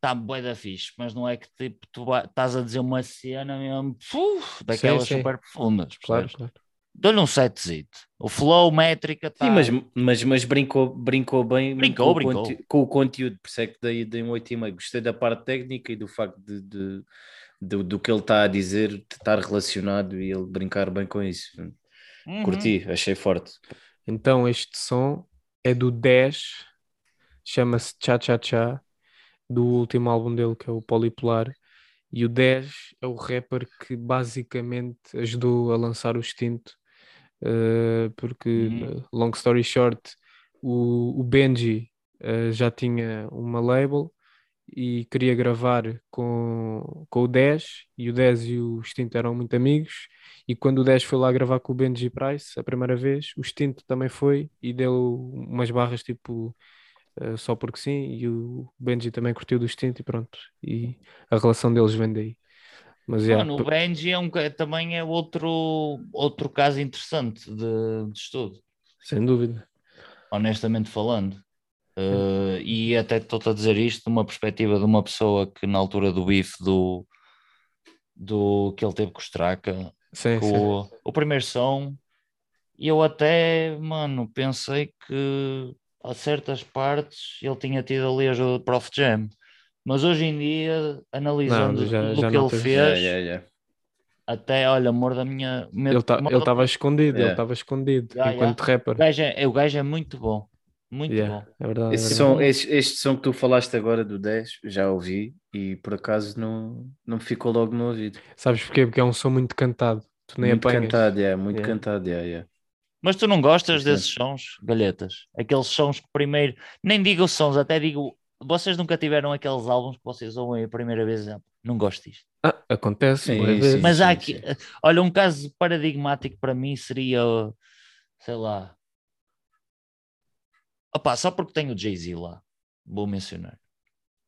Está bué da fixe, mas não é que tipo, tu estás a dizer uma cena mesmo, uf, daquelas sim. super profundas, Claro, claro. Dou-lhe um 7 O flow, métrica, tá... Sim, mas, mas, mas brincou, brincou bem Brincou, com, o brincou. conte- com o conteúdo, por isso é que dei, dei um 8,5. Gostei da parte técnica e do facto de, de- do, do que ele está a dizer, de estar relacionado e ele brincar bem com isso. Uhum. Curti, achei forte. Então este som é do 10, chama-se Cha Cha Cha, do último álbum dele que é o Polipolar. E o 10 é o rapper que basicamente ajudou a lançar o extinto, eh, porque, Uhum. long story short, o, o Benji eh, já tinha uma label e queria gravar com, com o 10 e o 10 e o Extinto eram muito amigos e quando o 10 foi lá gravar com o Benji Price a primeira vez, o Extinto também foi e deu umas barras tipo eh, só porque sim e o Benji também curtiu do Extinto e pronto e a relação deles vem daí mas já, Mano, o Benji é um, também é outro, outro caso interessante de, de estudo, sem dúvida honestamente falando. Uh, e até estou-te a dizer isto de uma perspectiva de uma pessoa que na altura do bife do, do que ele teve com o Straka, sim, com sim. o, o primeiro som, eu até, mano, pensei que a certas partes ele tinha tido ali a ajuda do Prof Jam. Mas hoje em dia, analisando Não, já- tudo já o que ele fez, Yeah, yeah, yeah. até, olha, amor da minha. ele tá, ele da- estava escondido ele estava escondido Yeah, enquanto rapper O gajo é, o gajo é muito bom. Muito Yeah, bom. é verdade, é Esse verdade. som, este, este som que tu falaste agora do 10, já ouvi e por acaso não, não me ficou logo no ouvido. sabes porquê? porque é um som muito cantado tu nem muito apanhas cantado, yeah, muito Yeah. cantado, yeah, yeah. Mas tu não gostas Sim. desses sons, galhetas? Aqueles sons que primeiro. Nem digo sons, até digo. Vocês nunca tiveram aqueles álbuns que vocês ouvem a primeira vez? Não gosto disto. Ah, acontece, Sim, sim. vezes. Mas há sim, aqui. Olha, um caso paradigmático para mim seria. Sei lá. Opá, só porque tenho o Jay-Z lá. Vou mencionar.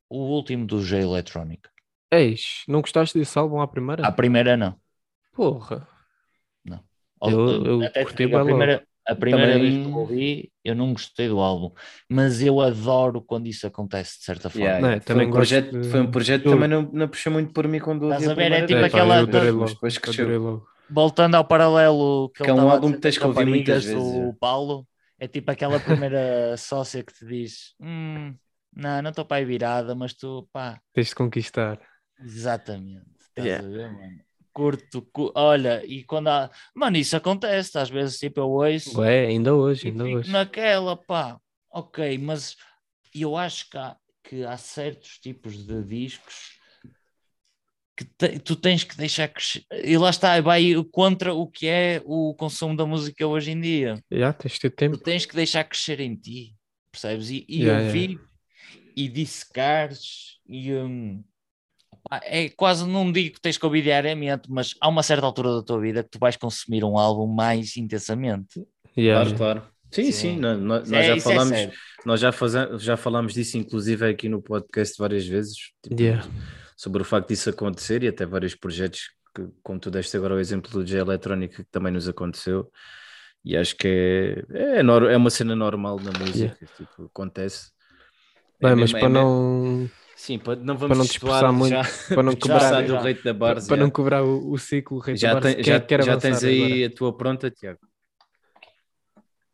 O último do J Electronic. Eis, não gostaste desse álbum à primeira? A primeira não. Porra. Eu- eu até curti digo, a primeira, a primeira Também- vez que eu ouvi, eu não gostei do álbum, mas eu adoro quando isso acontece de certa forma. Yeah, Não, yeah. também foi, um gosto projeto, de- foi um projeto que também não, não puxou muito por mim quando Estás a ver? É tipo pá, aquela- depois cresceu. voltando ao paralelo que, Que é um álbum que tens que ouvir muitas vezes, é. Paulo, é tipo aquela primeira sócia que te diz: hum, Não, não estou para aí virada, mas tu, pá, Tens de conquistar. exatamente. Estás Yeah. a ver, mano? Curto, cu- olha, e quando há. Mano, isso acontece, às vezes, tipo, eu ouço. Ué, ainda hoje, ainda hoje. naquela, pá, ok, mas eu acho que há, que há certos tipos de discos que te- tu tens que deixar crescer. E lá está, vai contra o que é o consumo da música hoje em dia. Já, tens de ter Tu tempo. tens que deixar crescer em ti, percebes? E, e Yeah, ouvir e dissecares e. pá, é quase, não digo que tens que ouvir diariamente, mas há uma certa altura da tua vida que tu vais consumir um álbum mais intensamente. Yeah, Claro, claro. Sim, Sim. sim, nó- nó- nós, É, já é falamos, sério. nós já, faze- já falámos disso, inclusive aqui no podcast várias vezes, tipo, Yeah. sobre o facto disso acontecer e até vários projetos, que, como tu deste agora o exemplo do J Eletrónica, que também nos aconteceu, e acho que é, é, é uma cena normal na música, tipo, acontece. É Bem, mas mesmo- é para mesmo- não, Sim, para, não vamos não destoar dispersar muito, já, para não já, quebrar, do já. rei da para, Barça. para não quebrar o, o ciclo, Rei já, Tabares, tem- quem é já, que quer já tens aí agora? a tua pronta, Tiago.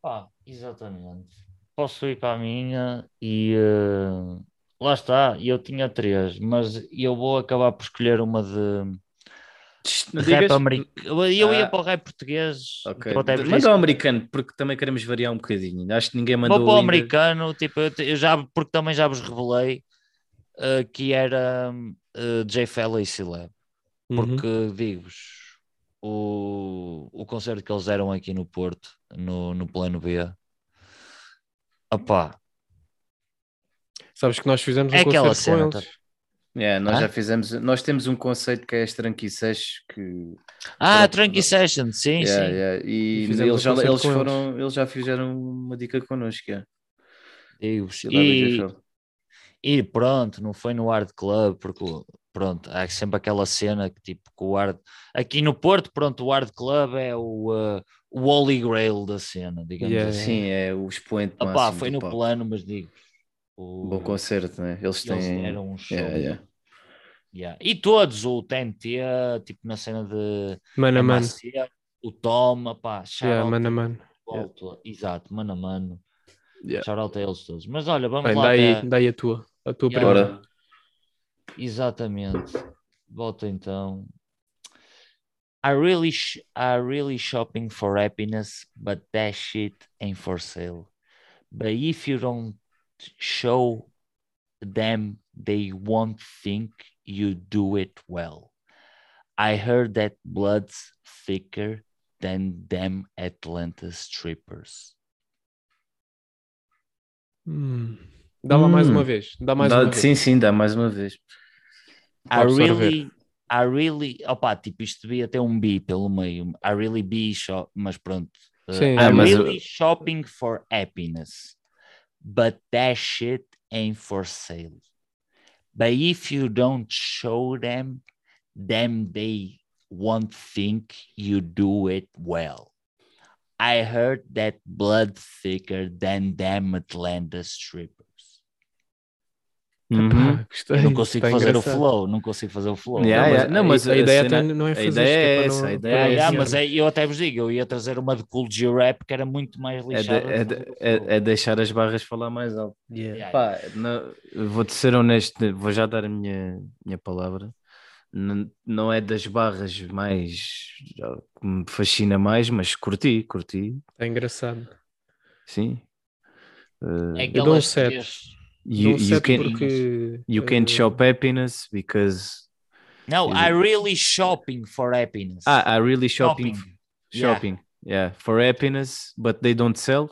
Pá, exatamente. Posso ir para a minha e eh, lá está. Eu tinha três, mas eu vou acabar por escolher uma de Não rap digas? americano. Eu ia Ah. para o rap português. Ok. que eu até vos Manda ao americano, porque também queremos variar um bocadinho. Acho que ninguém mandou Vou para o ainda. americano, tipo, eu já, porque também já vos revelei eh, que era eh, J. Fella e C-Lab. Uhum. Porque digo-vos, o, o concerto que eles deram aqui no Porto, no, no plano B, opá, Sabes que nós fizemos um É aquela concerto cena, com tá? eles. Yeah, nós Ah? já fizemos, nós temos um conceito que é as tranquices que Ah. Tranqui Session, sim, Yeah, sim. yeah, E e eles, já, eles foram, eles já fizeram uma dica connosco. Yeah. Digo-vos. E E, pronto, não foi no Hard Club, porque pronto, há sempre aquela cena que tipo, que o Hard. Aqui no Porto, pronto, o Hard Club é o, uh, o Holy Grail da cena, digamos Yeah, assim. Sim, é o expoente Opá, foi no palco. plano, mas digo. O, Bom concerto, né? Eles eles têm. deram um show. Yeah, yeah. Yeah. E todos, o TNT, tipo na cena de Mano a mano. MAC, o Tom, pá, Yeah, mano a mano. Exato, mano a mano. Yeah. Shout out a eles todos. Mas olha, vamos Bem, lá. dá aí, até- dá aí a tua. A tua Yeah. primeira. Bora. Exatamente. Volta então. I really, sh I really shopping for happiness, but that shit ain't for sale. But if you don't show them, they won't think you do it well. I heard that blood's thicker than them Atlanta strippers. Hum. Dá lá mais Hum. uma vez. Dá mais Dá- uma vez. sim, sim, dá mais uma vez. I really, I really, opa, tipo, isto devia ter um B pelo meio. I really be shop, mas pronto. Uh, Sim. I Ah, mas really shopping for happiness, but that shit ain't for sale. But if you don't show them, then they won't think you do it well. I heard that blood thicker than them Atlanta strippers. Uhum. Epá, gostei. Eu não consigo fazer engraçado. o flow, não consigo fazer o flow. Yeah, Não, mas yeah. Não, a- mas a, a ideia cena- não é a fazer ideia isto, é essa, não- a ideia é não yeah, essa. mas é, eu até vos digo, eu ia trazer uma de Cool G Rap que era muito mais É, de- lixada. é de- é- é deixar as barras falar mais alto. Yeah. Yeah, Pá, não- vou-te ser honesto, vou já dar a minha, minha palavra. Não, não é das barras mais que me fascina mais, mas curti, curti, Está engraçado. sim. Uh, É Eu dou um aquelas sete. três- you, you can, porque you can't eh, shop happiness because Não, Is I really shopping for happiness. ah, I really shopping, Shopping. shopping, yeah. for happiness, but they don't sell.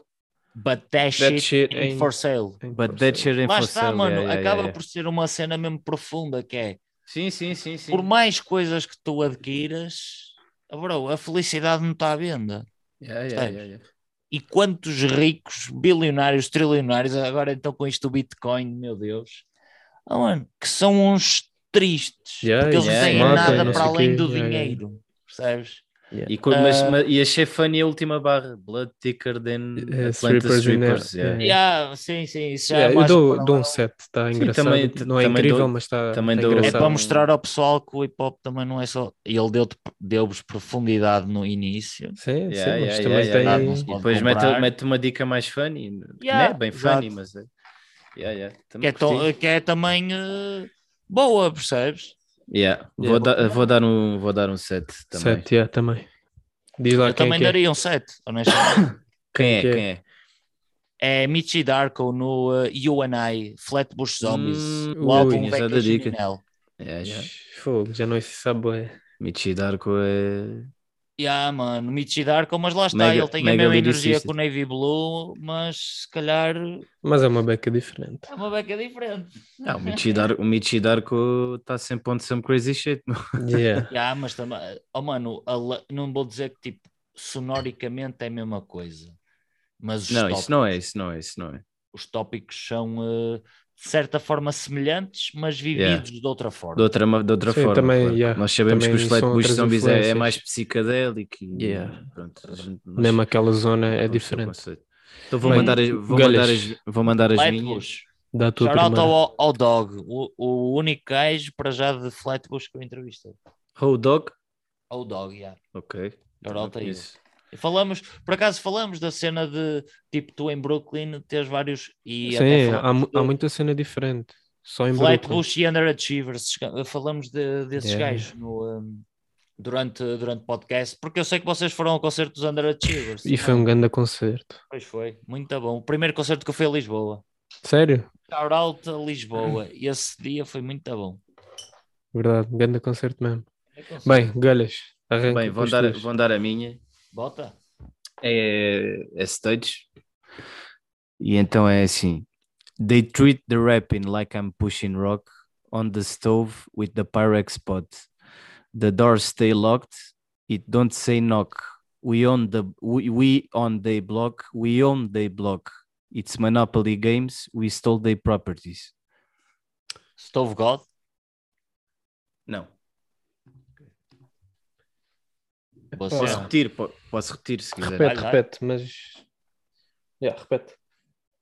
But that, That shit, shit ain't ain't- for sale. tem But that shit ain't Lá for está, sale. mano. yeah, yeah, acaba yeah. por ser uma cena mesmo profunda que é. Sim, sim, sim, sim. Por mais coisas que tu adquiras, bro, a felicidade não está à venda. Yeah, yeah, yeah, yeah. E quantos ricos, bilionários, trilionários, agora então com isto do Bitcoin, meu Deus, ah, mano, que são uns tristes, Yeah, porque eles yeah, não têm yeah, nada para além do dinheiro, percebes? E, com- mas, Ah. mas- e achei funny a última barra, Blood Thicker than Eh, Atlanta Strippers yeah. yeah. Yeah, sim, sim, isso já Yeah, é eu dou, dou um 7, está Sim, engraçado. também- não é também incrível, dou- mas está também tá dou- É engraçado. para mostrar ao pessoal que o hip hop também não é só. E ele deu- deu-vos profundidade no início. Sim, Yeah, sim, yeah, mas yeah, também yeah, tem. E depois mete, mete uma dica mais funny, Yeah, não é bem exato. funny, mas é. Yeah, yeah, Que é, que é também eh, boa, percebes? Yeah, Vou, Yeah. dar, vou, dar um, vou dar um 7 também. 7, yeah, também. Diz lá Eu quem é também é. daria um 7, honestamente. Quem é? Que é? Quem é? é Michi Darko no uh, UNI, Flatbush Zombies. Hum, o álbum tinhas dado a Vacation dica. Yeah, yeah. Fogo, já não se sabe. é. Michi Darko é. Yeah, mano, Michi Darko, mas lá está, Mega- ele tem a mesma energia que o Navy Blue, mas se calhar Mas é uma beca diferente. é uma beca diferente. Ah, o Michi Dar- o Michi Darko está sempre on some crazy shit. Yeah. Yeah, mas também, oh mano, não vou dizer que tipo, sonoricamente é a mesma coisa, mas os, Não, tópicos, isso não é, isso não é, isso não é. os tópicos são eh, de certa forma semelhantes, mas vividos de outra forma. De outra, de outra Sim, forma. também, claro. yeah, Nós sabemos que também os são Flatbush Zombies é, é mais psicadélico e Yeah. pronto, nós- Mesmo aquela zona é diferente. Então vou Bem, mandar, as, vou, galhas. mandar as, vou mandar as minhas. Flatbush. Dá a tua ao, ao Dog, o, o único gajo para já de Flatbush que eu entrevistei. How Dog? Ao Dog, yeah. Ok. Shout out a. Isso. Falamos, por acaso falamos da cena de tipo tu em Brooklyn teres vários e Sim, há, há muita cena diferente. Só em Brooklyn. Flatbush e Underachievers. Falamos de- desses Yeah. gajos no, um, durante, durante o podcast, porque eu sei que vocês foram ao concerto dos Underachievers. E foi um grande concerto. Pois foi, muito bom. O primeiro concerto que eu fui a Lisboa. Sério? Shout out a Lisboa. E esse dia foi muito bom. Verdade, um grande concerto mesmo. Bem, galhas. Bem, vão dar, vão dar a minha. Bota. É, é stage. E então é assim. They treat the rapping like I'm pushing rock on the stove with the Pyrex pot. The doors stay locked. It don't say knock. We own the we, we on the block. We own the block. It's Monopoly games. We stole their properties. Stove God. Não. Posso repetir? Po- Posso repetir se quiser. Repete, Vai, vai. repete, mas. Yeah, repete.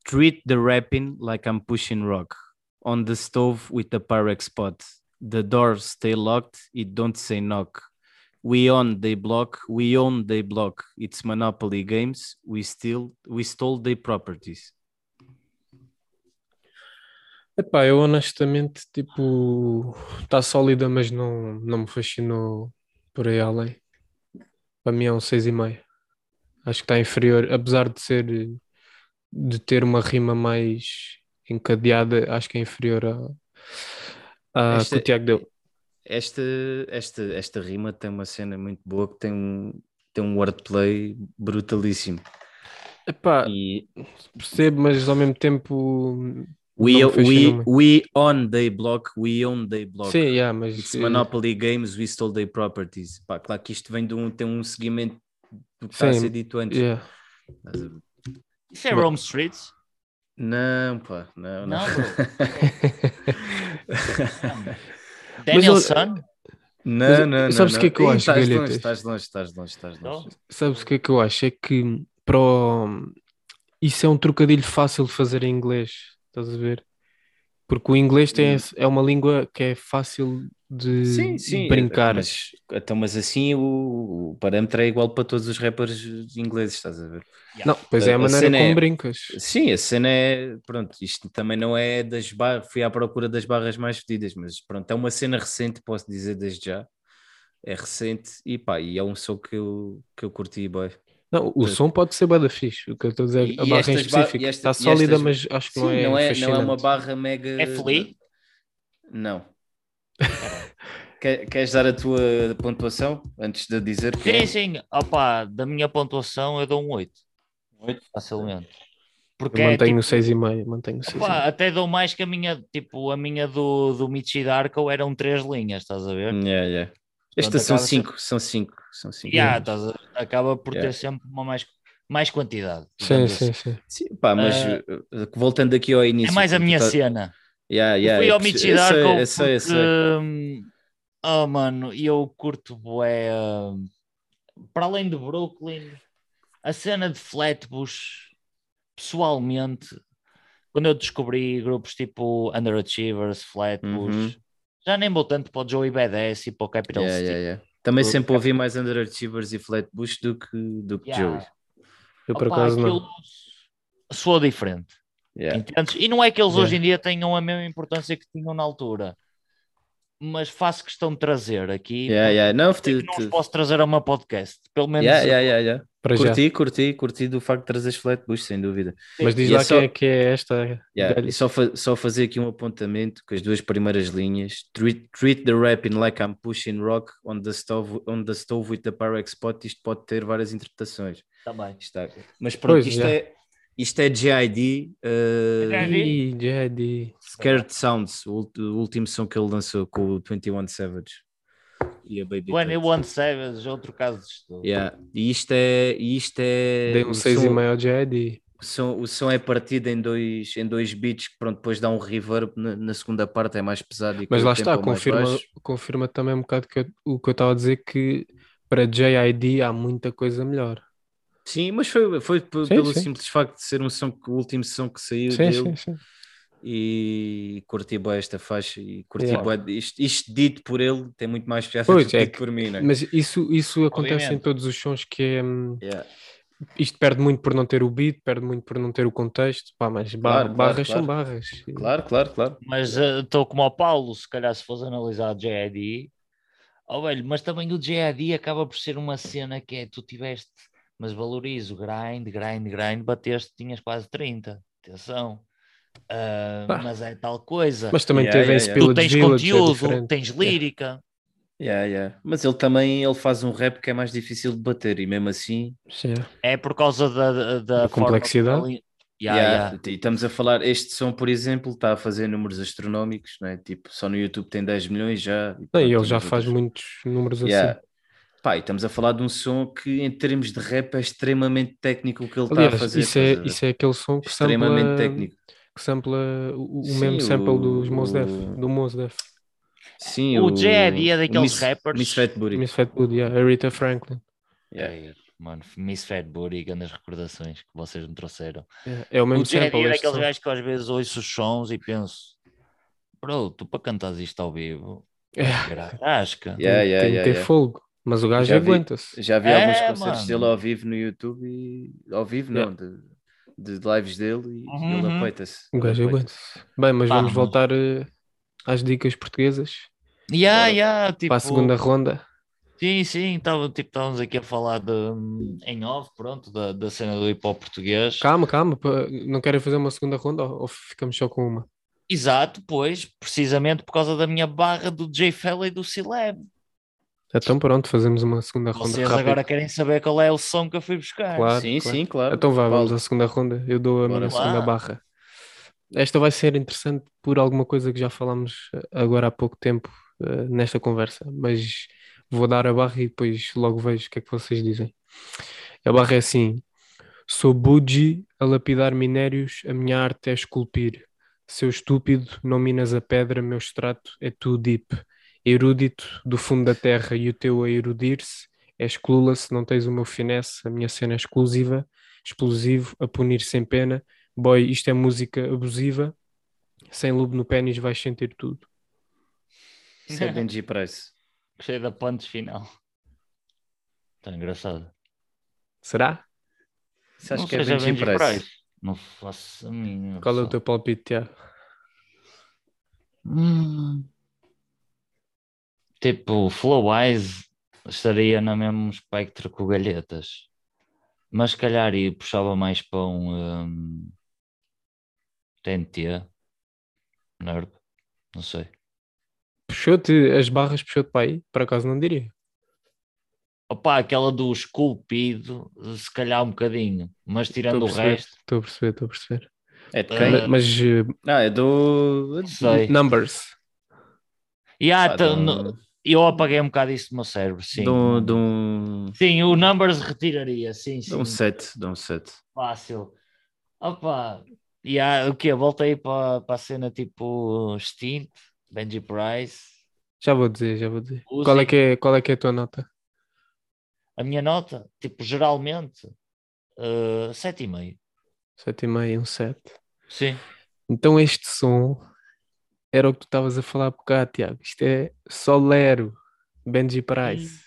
Treat the rapping like I'm pushing rock on the stove with the Pyrex pot. The doors stay locked. It don't say knock. We own the block. We own the block. It's Monopoly games. We still we stole the properties. Epá, eu honestamente, tipo, está sólida, mas não, não me fascinou por aí além. Para mim é um 6,5. Acho que está inferior, apesar de ser, de ter uma rima mais encadeada, acho que é inferior a, a Esta- que o Tiago deu. Esta esta esta rima tem uma cena muito boa que tem um tem um wordplay brutalíssimo. Epá, E percebo, mas ao mesmo tempo, we we we own the block. We own the block. sim, yeah, mas It's Monopoly Games, we stole their properties. Pá, claro que isto vem de um, tem um seguimento do que está a ser dito antes. yeah. Ver? Isso é. Rome Streets? Não, pá, não, não. Não, Daniel Sun? não, não, sabes o que é que eu acho, Estás longe, estás longe, estás longe, estás longe. Sabes o que é que eu acho? É que para o- isso é um trocadilho fácil de fazer em inglês, estás a ver? Porque o inglês tem, é uma língua que é fácil de Sim, sim. brincar. Mas, então, mas assim o, o parâmetro é igual para todos os rappers ingleses, estás a ver? Não, pois é a A maneira cena como é- brincas. Sim, a cena é. Pronto, isto também não é das barras. Fui à procura das barras mais fedidas, mas pronto, é uma cena recente, posso dizer desde já. É recente e pá, e é um som que eu, que eu curti bem. Não, o som pode ser bué da fixe. O que eu estou a dizer, E- a barra em específico esta- está sólida, estas- mas acho que Sim, não é não, é, não é fascinante. uma barra mega. É Flea? Não. Quer- Queres dar a tua pontuação antes de dizer que Sim, é? sim. Opa, da minha pontuação eu dou um 8. 8? Facilmente. Eu Porque é, mantenho tipo, o 6,5. Mantenho o 6,5. opa, até dou mais que a minha, tipo, a minha do, do Michi Darko eram três linhas, estás a ver? Yeah, yeah. Estas são cinco, são cinco, são cinco. Yeah, estás a- acaba por Yeah. ter sempre uma mais, mais quantidade. Sim, sim, assim. sim. Sim, pá, mas uh, voltando aqui ao início. É mais a minha tá- cena. Yeah, Eu yeah, fui ao perce- Michi eu sei, eu sei, porque, hum, oh mano, e eu curto bué, hum, para além de Brooklyn, a cena de Flatbush, pessoalmente, quando eu descobri grupos tipo Underachievers, Flatbush, Uhum. Já nem vou tanto para o Joey Badass e para o Capital Yeah, City. yeah, yeah. Também Eu- sempre ouvi mais Underachievers e Flatbush do que, do que Yeah. Joey. Eu por acaso não. soa diferente. Yeah. Entendes? E não é que eles Yeah. hoje em dia tenham a mesma importância que tinham na altura, mas faço questão de trazer aqui. Yeah, porque yeah. Não, te- não te- posso trazer a uma podcast, pelo menos. yeah, yeah, yeah, Para já. Curti, curti, curti do facto de trazeres Flatbush, sem dúvida. Mas diz E é lá só- quem é que é esta. Yeah. E só, fa- só fazer aqui um apontamento com as duas primeiras linhas. Treat, treat the rapping like I'm pushing rock on the stove, on the stove with the Pyrex pot. Isto pode ter várias interpretações. Também. Isto é- Mas pronto, Pois, isto, é, isto é uh, JID. Ih, JD. Scared Sounds, o, o último som que ele lançou com o 21 Savage. E a Baby Tate. 21 Savage, outro caso de estudo. Yeah. E isto é. e Isto é Dei um o 6,5 som- ao JD. O som, o som é partido em dois, em dois beats que pronto, depois dá um reverb na, na segunda parte, é mais pesado. E Mas lá está, é confirma, baixo. confirma também um bocado que eu- o que eu estava a dizer que para JID há muita coisa melhor. Sim, mas foi, foi Sim, pelo sim. simples facto de ser um som que o último som que saiu Sim, dele sim, sim. E curti bem esta faixa e curti Yeah. bué- isto, isto dito por ele tem muito mais piada Pois, do que é dito por mim, né? Mas isso, isso acontece em Obviamente. todos os sons que é. hum, Yeah. Isto perde muito por não ter o beat, perde muito por não ter o contexto. Pá, mas Claro, claro, barras são claro. barras. Claro, claro, claro. Mas eh, estou como ao Paulo, se calhar se fosse analisar o JID, oh, velho, mas também o JID acaba por ser uma cena que é tu tiveste, mas valorizo, grind, grind, grind, bateste, tinhas quase 30. Atenção. Ah, Pá. mas é tal coisa. Mas também Yeah, teve yeah, yeah. tu tens Village, é conteúdo, diferente. tens lírica. Yeah, yeah. Mas ele também ele faz um rap que é mais difícil de bater e mesmo assim Sim. É por causa da, da, da complexidade. Yeah, Yeah, yeah. E estamos a falar, este som, por exemplo, está a fazer números astronómicos, não é? Tipo, só no YouTube tem 10 milhões já. Não, pronto, e ele já faz muitos números Yeah. assim. Pá, e estamos a falar de um som que, em termos de rap, é extremamente técnico o que ele está a fazer. isso, é, isso é aquele som que extremamente sampla, técnico. Que sampla o, o Sim, mesmo sample o- dos Mos Def, o- do Mos Def. Sim, O JD é daqueles Miss, rappers- Miss Fat Booty. Miss Fat Booty, yeah, a Rita Franklin. Yeah. Mano, Miss Fat Booty, grandes recordações que vocês me trouxeram. Yeah, É o mesmo o JD sample. é este daqueles gajos que às vezes ouço os sons e penso, bro, tu para cantares isto ao vivo, É, era rasca. Yeah, yeah, tem que yeah, ter yeah. fogo, mas o gajo aguenta-se. Já vi É, alguns concertos mano. dele ao vivo no YouTube e ao vivo não, de, de lives dele e ele Uhum. apeita-se. O ele gajo apeita-se. aguenta-se. Bem, mas Pá, vamos mas- voltar eh, às dicas portuguesas Yeah, Bora. yeah, tipo, para a segunda ronda. Sim, sim, tava, tipo, estávamos aqui a falar de, em off, pronto, da, da cena do hip hop português. Calma, calma, não querem fazer uma segunda ronda ou ou ficamos só com uma? Exato, pois, precisamente por causa da minha barra do J Fella e do C-Lab. Então pronto, fazemos uma segunda ronda Vocês agora querem saber qual é o som que eu fui buscar. Claro, Sim, claro. sim, claro. Então vá, vamos à segunda ronda. Eu dou a Bora minha lá. segunda barra. Esta vai ser interessante por alguma coisa que já falámos eh, agora há pouco tempo eh, nesta conversa, mas vou dar a barra e depois logo vejo o que é que vocês dizem. A barra é assim: sou Buji a lapidar minérios, a minha arte é esculpir. Seu estúpido, não minas a pedra, meu extrato é too deep. Erudito do fundo da terra e o teu a erudir-se, és clueless, não tens o meu finesse, a minha cena é exclusiva, explosivo, a punir sem pena. Boy, isto é música abusiva, sem lube no pênis vais sentir tudo. Isso é Benji Price. Gostei da punch final. Está engraçado. Será? Isso acho Não que é Benji, Benji Price. Price. Não faço a mínima Qual é o teu palpite, Tiago? Hum. Tipo, Flowwise estaria no mesmo espectro que o Galhetas. Mas se calhar e puxava mais para um hum, TNT. Nerd. Não sei. Puxou-te as barras, puxou-te para aí? Por acaso não diria. Opa, aquela do esculpido, se calhar um bocadinho. Mas tirando o resto. Estou a perceber, estou a perceber. É de quem? Ma- Mas Ah, é do. Sei. numbers. E há, Ah, um- no- eu apaguei um bocado isso do meu cérebro, sim. de um- de um. Sim, o Numbers retiraria, sim, De sim. um set, de um set. Fácil. Opa, e há, o quê? Voltei para, para a cena tipo Stint, Benji Price. Já vou dizer, já vou dizer. Uzi. Qual é, que é, qual é que é a tua nota? a minha nota, tipo, geralmente, uh, 7,5. 7,5, um 7. Sim. Então este som era o que tu estavas a falar por cá, Tiago. Isto é Solero, Benji Price.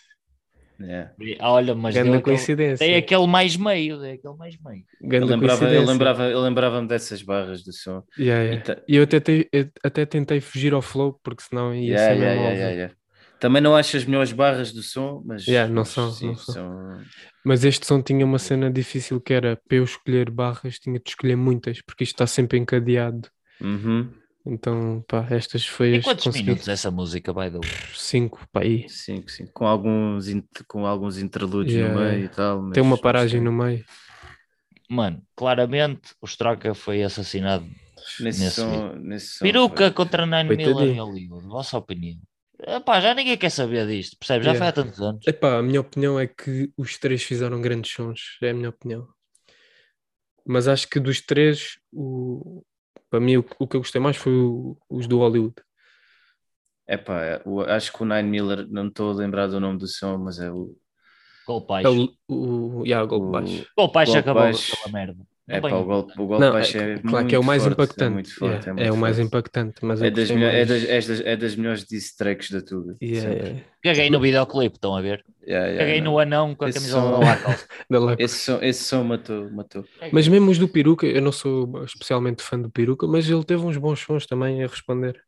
Yeah. Olha, mas deu Grande aquele, coincidência. dei aquele mais meio, dei aquele mais meio. Eu Grande lembrava, eu coincidência. lembrava, eu lembrava-me dessas barras do som. Yeah, E yeah. ta- E eu até, te- eu até tentei fugir ao flow, porque senão ia Yeah, ser yeah, mesmo yeah, óbvio. yeah, yeah. Também não acho as melhores barras do som, mas, Yeah, não são, sim, não são. Mas este som tinha uma cena difícil que era para eu escolher barras, tinha de escolher muitas, porque isto está sempre encadeado. Uhum. Então, pá, estas foi E quantos consegui. minutos essa música vai dar? Cinco, pá, aí. Sim, sim. Com alguns, com alguns interlúdios Yeah, no meio e tal. Tem uma mas- paragem mas no meio. Mano, claramente o Straka foi assassinado. Nesse, nesse som, nesse som Peruca foi- contra Nine Miller Coitadinho. Hollywood, vossa opinião. Epá, já ninguém quer saber disto, percebes? Já Yeah. foi há tantos anos. Epá, a minha opinião é que os três fizeram grandes sons, é a minha opinião. Mas acho que dos três, o... para mim o, o que eu gostei mais foi o- os do Hollywood. Epá, o- acho que o Nine Miller, não estou a lembrar do nome do som, mas é o. Gol É o, o, yeah, o Golpe O- Baixo. Gol baixo Gol acabou aquela merda. É venho. o golpe, o golpe Não, baixo é, é, claro que é o mais forte, impactante. É, forte, Yeah, é, é o mais impactante, mas É das, melhor- é, mais. das, é, das, é das melhores diss tracks de tudo. Yeah, yeah. Caguei no videoclipe, estão a ver? Yeah, yeah, Caguei não. no anão com a Esse camisola som- da. Da. Esse som, esse som matou, matou. Mas mesmo os do Peruca, eu não sou especialmente fã do Peruca, mas ele teve uns bons sons também a responder.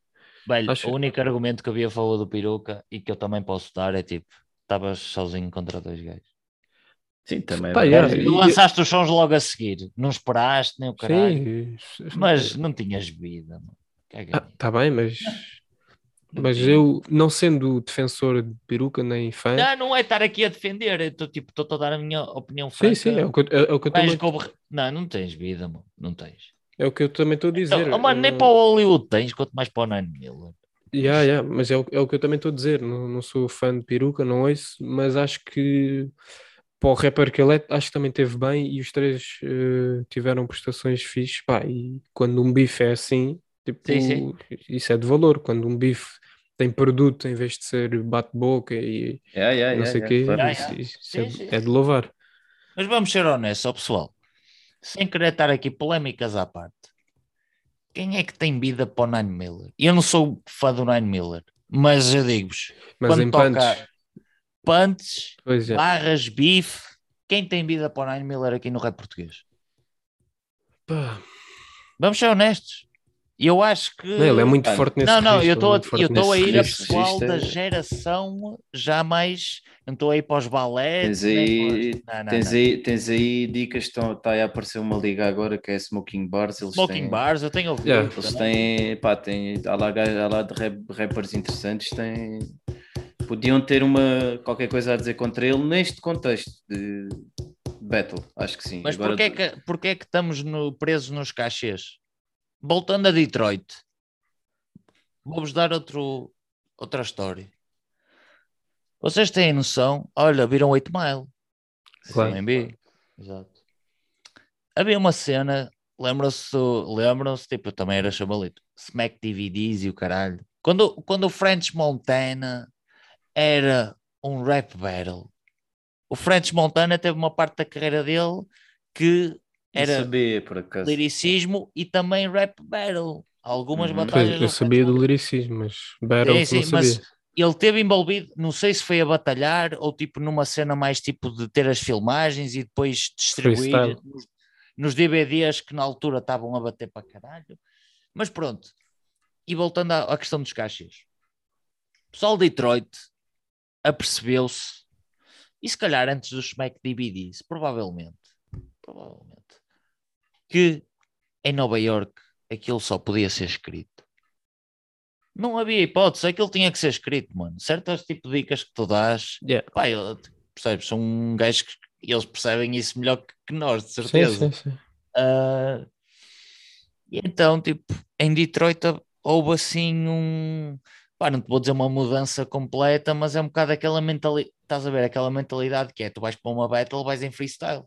Velho, Acho- o único argumento que havia a favor do peruca e que eu também posso dar é tipo, estavas sozinho contra dois gajos. Sim, também. Pá, é. Tu lançaste os sons logo a seguir, não esperaste nem o caralho, Sim, mas não tinhas vida, mano. Caguei. Ah, tá bem, mas, mas eu, não sendo defensor de peruca nem fã, Não, não é estar aqui a defender, estou tipo, estou a dar a minha opinião sim, franca. sim, é o que eu, é, o que eu como- Não, não tens vida, mano, não tens. é o que eu também estou a dizer. Então, oh, mano, nem não- para o Hollywood tens, quanto mais para o Nine Miller. Yeah, yeah, mas é o, é o que eu também estou a dizer. Não, não sou fã de peruca, não ouço, mas acho que para o rapper que ele é, acho que também teve bem e os três eh, tiveram prestações fixes. Pá, e quando um bife é assim, tipo, Sim, sim. isso é de valor. Quando um bife tem produto em vez de ser bate-boca e Yeah, yeah, não sei o yeah, quê, isso, isso Sim, é, sim. é de louvar. Mas vamos ser honestos, pessoal. Sem querer estar aqui polémicas à parte. Quem é que tem vida para o Nine Miller? Eu não sou fã do Nine Miller, mas eu digo-vos, Mas quando em toca punch, punts, pois é. barras, bife, quem tem vida para o Nine Miller aqui no rap português? Pá, Vamos ser honestos. Eu acho que. não, ele é muito Ah, forte nesse Não, não, eu estou a, ir a pessoal da geração já mais. Não estou a ir para os balés. Tens aí, Não, não, tens, não. aí, tens aí dicas, estão, está aí a aparecer uma liga agora que é Smoking Bars. Eles Smoking têm, Bars, eu tenho ouvido. Yeah. Eles também. têm, pá, têm, há lá, há lá de rap- rappers interessantes, têm, podiam ter uma, qualquer coisa a dizer contra ele neste contexto de battle, acho que sim. Mas Agora, porquê é que, porquê é que estamos no- presos nos cachês? Voltando a Detroit, vou-vos dar outro, outra história. Vocês têm noção? Olha, viram 8 Mile. Claro. Vi. Exato. Havia uma cena, lembram-se, do- lembram-se, tipo, eu também era chamalito, Smack DVDs e o caralho. Quando, quando o French Montana era um rap battle, o French Montana teve uma parte da carreira dele que era sabia, liricismo e também rap battle. Algumas Uhum. batalhas. Eu sabia French do Montana. liricismo, mas Battles Sim, não sim, sabia. mas ele teve envolvido, não sei se foi a batalhar ou tipo numa cena mais tipo de ter as filmagens e depois distribuir nos, nos DVDs que na altura estavam a bater para caralho. Mas pronto. E voltando à, à questão dos cachês. O pessoal de Detroit apercebeu-se, e se calhar antes dos Smack DVDs, provavelmente, provavelmente, que em Nova York aquilo só podia ser escrito. Não havia hipótese, aquilo tinha que ser escrito, mano. Certas tipo de dicas que tu dás, Yeah. pá, eu- percebes? São um gajos que eles percebem isso melhor que, nós, de Sim, certeza. sim, sim. Ah, e então, tipo, em Detroit houve assim um. Pá, não te vou dizer uma mudança completa, mas é um bocado aquela mentalidade. Estás a ver? Aquela mentalidade que é: tu vais para uma battle, vais em freestyle.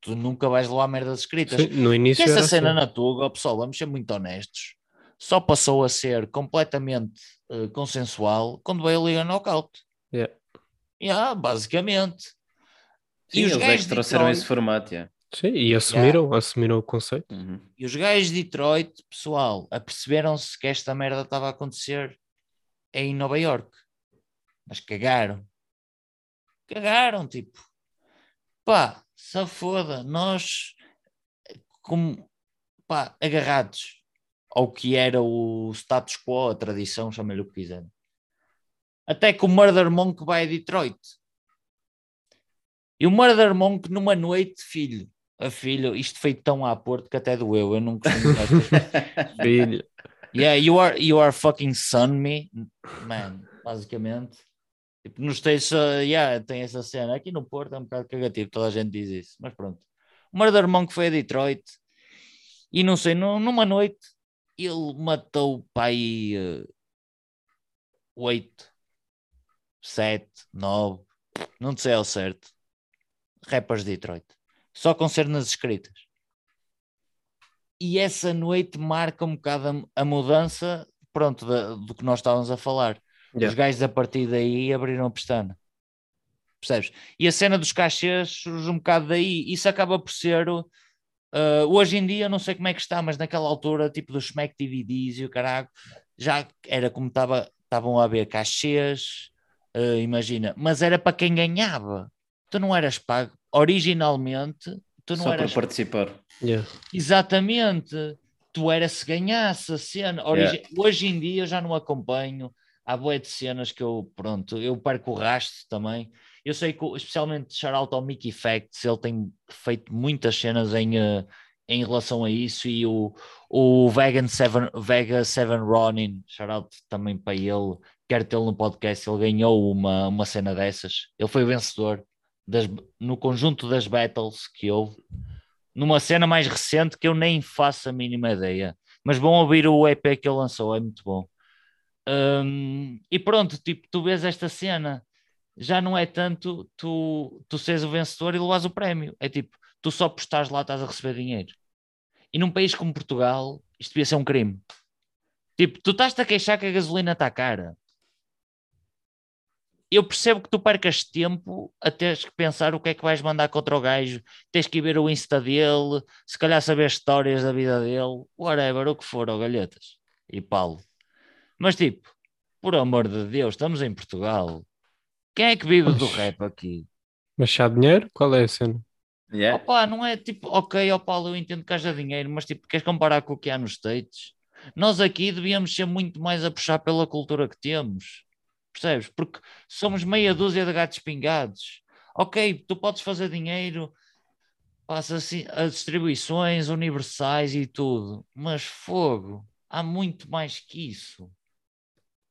Tu nunca vais levar merdas escritas. Sim, no E início essa era cena assim. na Tuga, pessoal, vamos ser muito honestos, só passou a ser completamente eh, consensual quando veio a Liga Knockout. Yeah. Yeah, basicamente. Sim, E os eles é gajos que trouxeram Detroit- esse formato, yeah. Sim, e assumiram, assumiram o conceito. Uhum. E os gajos de Detroit, pessoal, aperceberam-se que esta merda estava a acontecer em Nova York. Mas cagaram. Cagaram, tipo. Pá, se foda, nós como pá, agarrados ao que era o status quo, a tradição, chame-lhe o que quiser. Até que o Murder Monk vai a Detroit. E o Murder Monk numa noite, filho, a filho, isto feito tão à porta que até doeu, eu não costumo Filho. Yeah, you are you are fucking son me, man, basicamente. Tipo, nos States, uh, yeah, tem essa cena. Aqui no Porto é um bocado cagativo, toda a gente diz isso, mas pronto. O Murder Monk foi a Detroit e não sei, nu- numa noite ele matou pai oito, sete, nove, não sei ao certo, rappers de Detroit, só com cenas escritas e essa noite marca um bocado a, a mudança pronto, da- do que nós estávamos a falar. Os Yeah. gajos a partir daí abriram a pestana. Percebes? E a cena dos cachês surge um bocado daí. Isso acaba por ser. uh, hoje em dia, não sei como é que está, mas naquela altura, tipo dos Smack DVDs e o caralho, já era como estava, estavam a haver cachês, uh, imagina, mas era para quem ganhava. Tu não eras pago. Originalmente, tu não Só eras para participar. Yeah. Exatamente. Tu era se ganhasse a cena. Origi- Hoje em dia eu já não acompanho. Há boé de cenas que eu, pronto, eu perco o rastro também. Eu sei que, especialmente shout ao Mickey Facts, ele tem feito muitas cenas em, eh, em relação a isso. E o, o Vegan Seven, Vega Seven Ronin, shout também para ele. Quero tê-lo no podcast. Ele ganhou uma, uma cena dessas. Ele foi o vencedor das, no conjunto das battles que houve numa cena mais recente que eu nem faço a mínima ideia. Mas vão ouvir o EP que ele lançou, é muito bom. Hum, e pronto, tipo, tu vês esta cena, já não é tanto tu, tu seres o vencedor e levas o prémio. É tipo, tu só por estares lá estás a receber dinheiro. E num país como Portugal, isto devia ser um crime. Tipo, tu estás-te a queixar que a gasolina está cara. Eu percebo que tu percas tempo a teres que pensar o que é que vais mandar contra o gajo, tens que ir ver o Insta dele, se calhar saber histórias da vida dele, whatever, o que for, ó galhetas e Paulo. Mas tipo, por amor de Deus, estamos em Portugal. Quem é que vive do rap aqui? Mas se há dinheiro, qual é a cena? Yeah. Opa, não é tipo, ok, ó Paulo, eu entendo que haja dinheiro, mas tipo, queres comparar com o que há nos States? Nós aqui devíamos ser muito mais a puxar pela cultura que temos, percebes? Porque somos meia dúzia de gatos pingados. Ok, tu podes fazer dinheiro, passa assim, as distribuições universais e tudo, mas fogo, há muito mais que isso.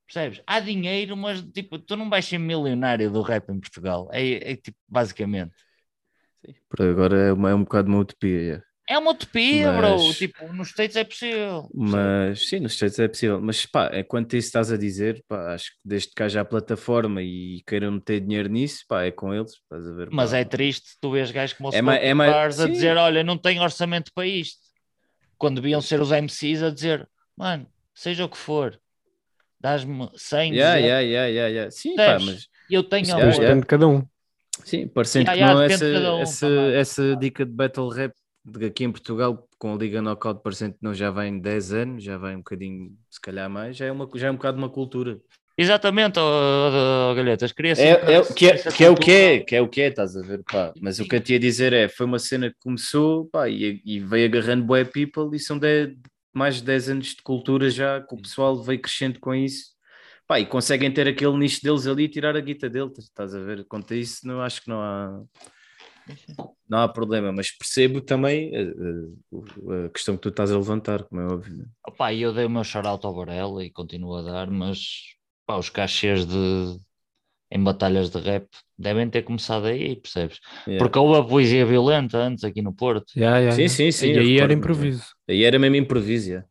Percebes? Há dinheiro, mas tipo, tu não vais ser milionário do rap em Portugal. É, é tipo, basicamente. Por agora é, uma, é um bocado uma utopia. É uma utopia, bro. Mas- Tipo, nos States é possível. Mas sim, nos States é possível. Mas pá, enquanto isso estás a dizer, pá, acho que desde que haja a plataforma e queiram meter dinheiro nisso, pá, é com eles. Estás a ver? Mas é triste tu vês gajos como o É mais- é mais- a sim. dizer: olha, não tenho orçamento para isto. Quando deviam ser os MCs a dizer: mano, seja o que for, dás-me 100, Yeah, 200, yeah, yeah, yeah, yeah. Sim, pá, mas e eu tenho amor. Yeah, cada um. sim, parecendo Yeah, que yeah, não depende essa, um essa, essa dica de battle rap aqui em Portugal com a Liga Knockout parecendo que não já vai em 10 anos, já vai um bocadinho, se calhar mais, já é, uma, já é um bocado uma cultura. Exatamente, oh, oh, Galhetas. Queria É, é, o que é, que é o que é, que é o que é, estás a ver, pá. Mas o que eu te ia dizer é, foi uma cena que começou, pá, e, e veio agarrando boé people e são de- mais de 10 anos de cultura já, que o pessoal veio crescendo com isso, pá, e conseguem ter aquele nicho deles ali e tirar a guita deles, estás a ver, quanto a isso, não, acho que não há... Não há problema, mas percebo também a, a- a questão que tu estás a levantar, como é óbvio. Opa, eu dei o meu shout ao Varela e continuo a dar, mas pá, os cachês de em batalhas de rap devem ter começado aí, percebes? Yeah. Porque houve a poesia violenta antes aqui no Porto, Yeah, yeah, Sim, yeah. sim, sim, E aí era improviso. Aí era mesmo improviso, yeah.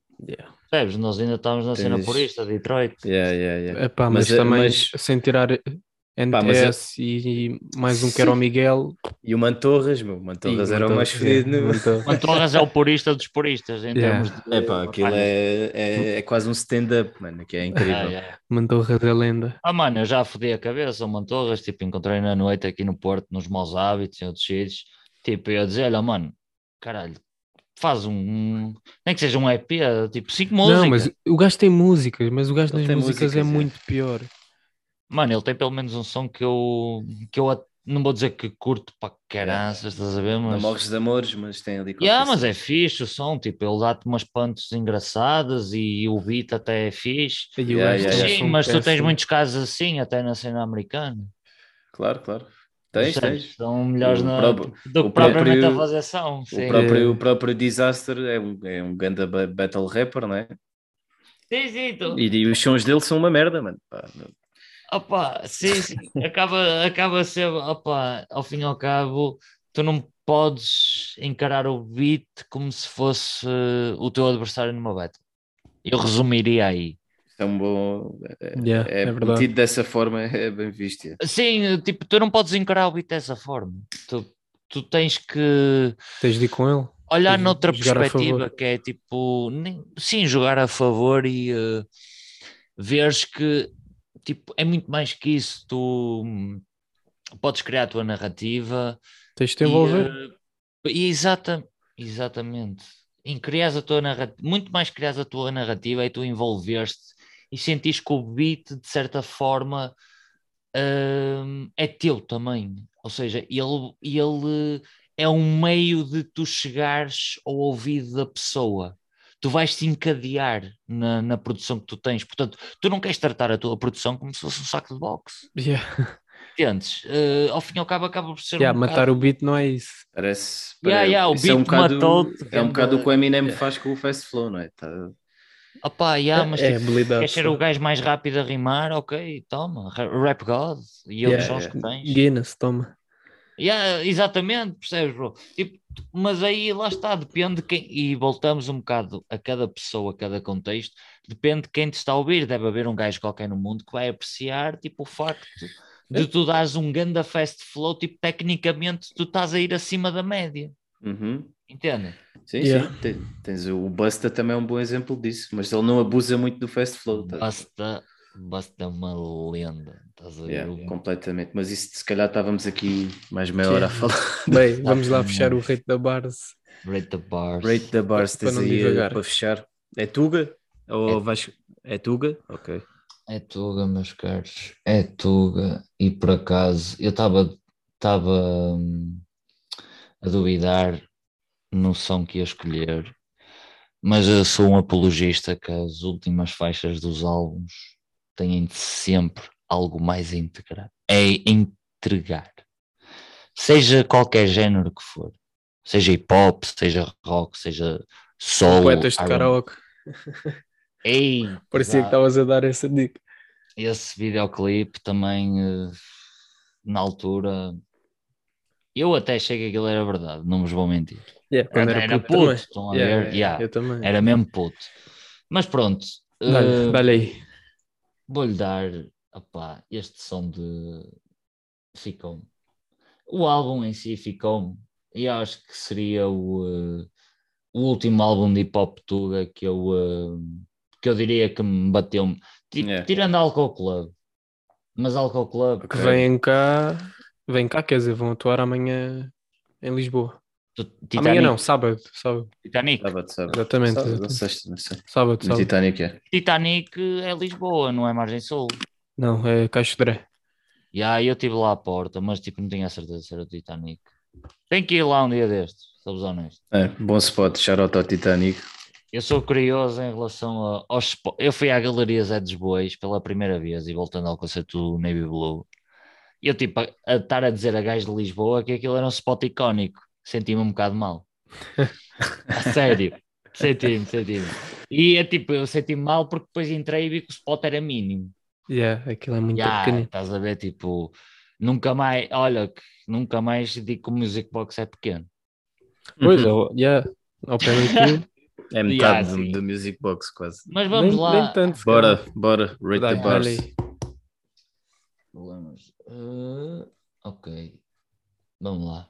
percebes? Nós ainda estávamos na cena purista, Detroit. Yeah, yeah, yeah. Epá, mas, Mas, eh, também mas- sem tirar Pá, mas NTS e mais um que era o Miguel. E o Mantorras, meu, o Mantorras E era o mais fedido. é, Mantorras. Mantorras é o purista dos puristas em Yeah. termos de. É pá, aquilo é, é, é quase um stand-up, mano, que é incrível. Ah, yeah. Mantorras é lenda. Ah, mano, eu já fodi a cabeça o Mantorras, tipo, encontrei na noite aqui no Porto, nos maus hábitos, em outros sítios, tipo, eu dizer, olha, mano, caralho, faz um, nem que seja um EP, tipo, cinco músicas. Não, mas o gajo tem músicas, mas o gajo nas tem músicas é músicas, é. muito pior. Mano, ele tem pelo menos um som que eu, que eu a- não vou dizer que curto para caraças, estás a ver, Não mas... morres de amores, mas tem ali Yeah, mas é fixe o som, tipo, ele dá-te umas punches engraçadas e o beat até é fixe. Yeah, yeah. Sim, mas tu tens muitos casos assim, até na cena americana. Claro, claro. Tens, tens. São melhores na, próprio- do que o propriamente a próprio- fazer som. Sim, O próprio, É. o próprio Disaster é um, é um ba- battle rapper, não é? sim, sim, tu- E, e os sons dele são uma merda, mano. Pá, não- Opa, sim, sim. Acaba, acaba a ser, opa, ao fim e ao cabo, tu não podes encarar o beat como se fosse eh, o teu adversário numa battle. Eu resumiria aí. é um bom. É, Yeah, é é verdade. dessa forma, é bem visto. é. Sim, tipo, tu não podes encarar o beat dessa forma. Tu, tu tens que Tens de ir com ele. olhar noutra perspectiva, que é tipo, nem- sim, jogar a favor e eh, veres que tipo, é muito mais que isso. Tu hum, podes criar a tua narrativa Tens de te e, envolver. eh, e exata, exatamente. Em criares a tua narrativa, muito mais criares a tua narrativa e tu envolver-te e sentires que o beat, de certa forma, hum, é teu também. Ou seja, ele, ele é um meio de tu chegares ao ouvido da pessoa. Tu vais te encadear na, na produção que tu tens. Portanto, tu não queres tratar a tua produção como se fosse um saco de boxe. Yeah. Entendes? Eh, ao fim e ao cabo, acaba por ser Yeah, um matar bocado- o beat não é isso. Parece. Yeah, pare- yeah, o isso é um beat bocado, matou-te, É um bocado o que o Eminem faz com o Fast Flow, não é? Tá- Opa, yeah, mas é tipo, habilidade. queres ser o gajo mais rápido a rimar? Ok, toma. Ra- Rap God e outros Yeah, sons yeah. que tens. Guinness, toma. Yeah, exatamente, percebes, bro? Tipo, mas aí lá está, depende de quem. E voltamos um bocado a cada pessoa, a cada contexto, depende de quem te está a ouvir. Deve haver um gajo qualquer no mundo que vai apreciar tipo, o facto de tu dares um ganda fast flow, tipo, tecnicamente tu estás a ir acima da média. Uhum. Entende? Sim, Yeah. sim. Tens o Busta também é um bom exemplo disso, mas ele não abusa muito do Fast Flow. tá? Basta, uma lenda. Estás a ver? Yeah, completamente. Mas isso se calhar estávamos aqui mais meia hora a falar. Bem, vamos lá fechar o rate da Bars. Rate the bars. Rate the bars, Para tens não aí eh, divagar. para fechar. É Tuga? Ou É. vais. É Tuga? Ok. É Tuga, meus caros. É Tuga. E por acaso, eu estava estava hum, a duvidar no som que ia escolher, mas eu sou um apologista que as últimas faixas dos álbuns têm sempre algo mais a integrar. É entregar. Seja qualquer género que for. Seja hip hop, seja rock, seja soul. Poetas de karaoke. Ei, Parecia que estavas a dar essa dica. esse videoclipe também eh, na altura eu até achei que aquilo era verdade, não vos vou mentir. Yeah, Era, era, era puto, Yeah, ver? Yeah. Era mesmo puto. Mas pronto, Dá-lhe, eh, dá-lhe aí. Vou-lhe dar opá, este som de ficou O álbum em si ficou e acho que seria o, eh, o último álbum de hip hop Tuga que eu, eh, que eu diria que me bateu Ti- Yeah. tirando Alcohol Club. Mas Alcohol Club Que vêm cá, vêm cá, quer dizer, vão atuar amanhã em Lisboa. Tu- Amanhã Titanic, não, sábado, sábado. Titanic. Sábado, sábado. Exatamente, Sábado, exatamente. sexta, não sei. Sábado, sábado. Titanic é. Titanic é Lisboa, não é Margem Sul. Não, é Caixo de Dré. E aí eu estive lá à porta, mas tipo não tinha a certeza se era o Titanic. Tem que ir lá um dia destes, sou honesto. É, bom spot, shout out ao Titanic. Eu sou curioso em relação a- aos. Eu fui à Galeria Zé dos Bois pela primeira vez e voltando ao conceito do Navy Blue. E eu tipo a, a estar a dizer a gajo de Lisboa que aquilo era um spot icónico. Senti-me um bocado mal. A sério. Senti-me, senti-me. E é tipo, eu senti-me mal porque depois entrei e vi que o spot era mínimo. Yeah, aquilo é muito Ya, pequenino. estás a ver, tipo, nunca mais, olha, que nunca mais digo que o Music Box é pequeno. Pois, é, yeah, ao pé daquilo. É metade Yeah, do, do Music Box, quase. Mas vamos nem, lá. nem tanto. Bora, bora, rate the bars. Problemas. Uh, ok. Vamos lá.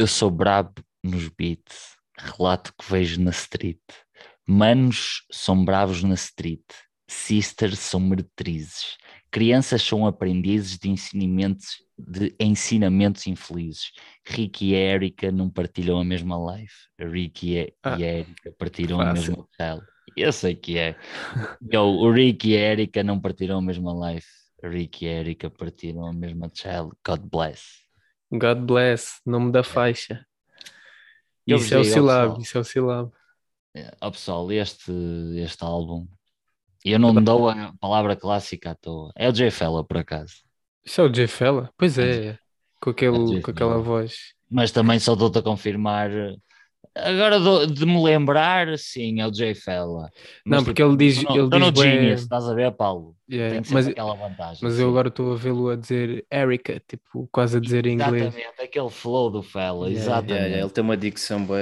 Eu sou brabo nos beats. Relato que vejo na street. Manos são bravos na street. Sisters são meretrizes. Crianças são aprendizes de ensinamentos, de ensinamentos infelizes. Rick e Erika não partilham a mesma life. Rick e, Ah, e Erika partilham a fácil. mesma tela. Eu sei que é. O Rick e a Erika não partiram a mesma life. Rick e a Erika partiram a mesma child. God bless. God bless, nome da faixa. Eu Isso é o digo, pessoal. isso é o sílabo. É, Ó pessoal, este, este álbum, eu não dou a palavra clássica à toa. É o J Fella, por acaso. Isso é o J Fella? Pois é, com, É aquele, J com aquela voz. Mas também só dou-te a confirmar. Agora dou- de me lembrar, sim, é o J Fella. Não, Mas, porque tipo, ele diz- tô ele tô no diz bué- Genius, estás a ver, Paulo? Yeah, Tem mas, aquela vantagem. mas sim. eu agora estou a vê-lo a dizer Erika, tipo, quase a dizer em inglês. Exatamente, aquele flow do Fella, Yeah, exatamente. Yeah, yeah, ele tem uma dicção boa.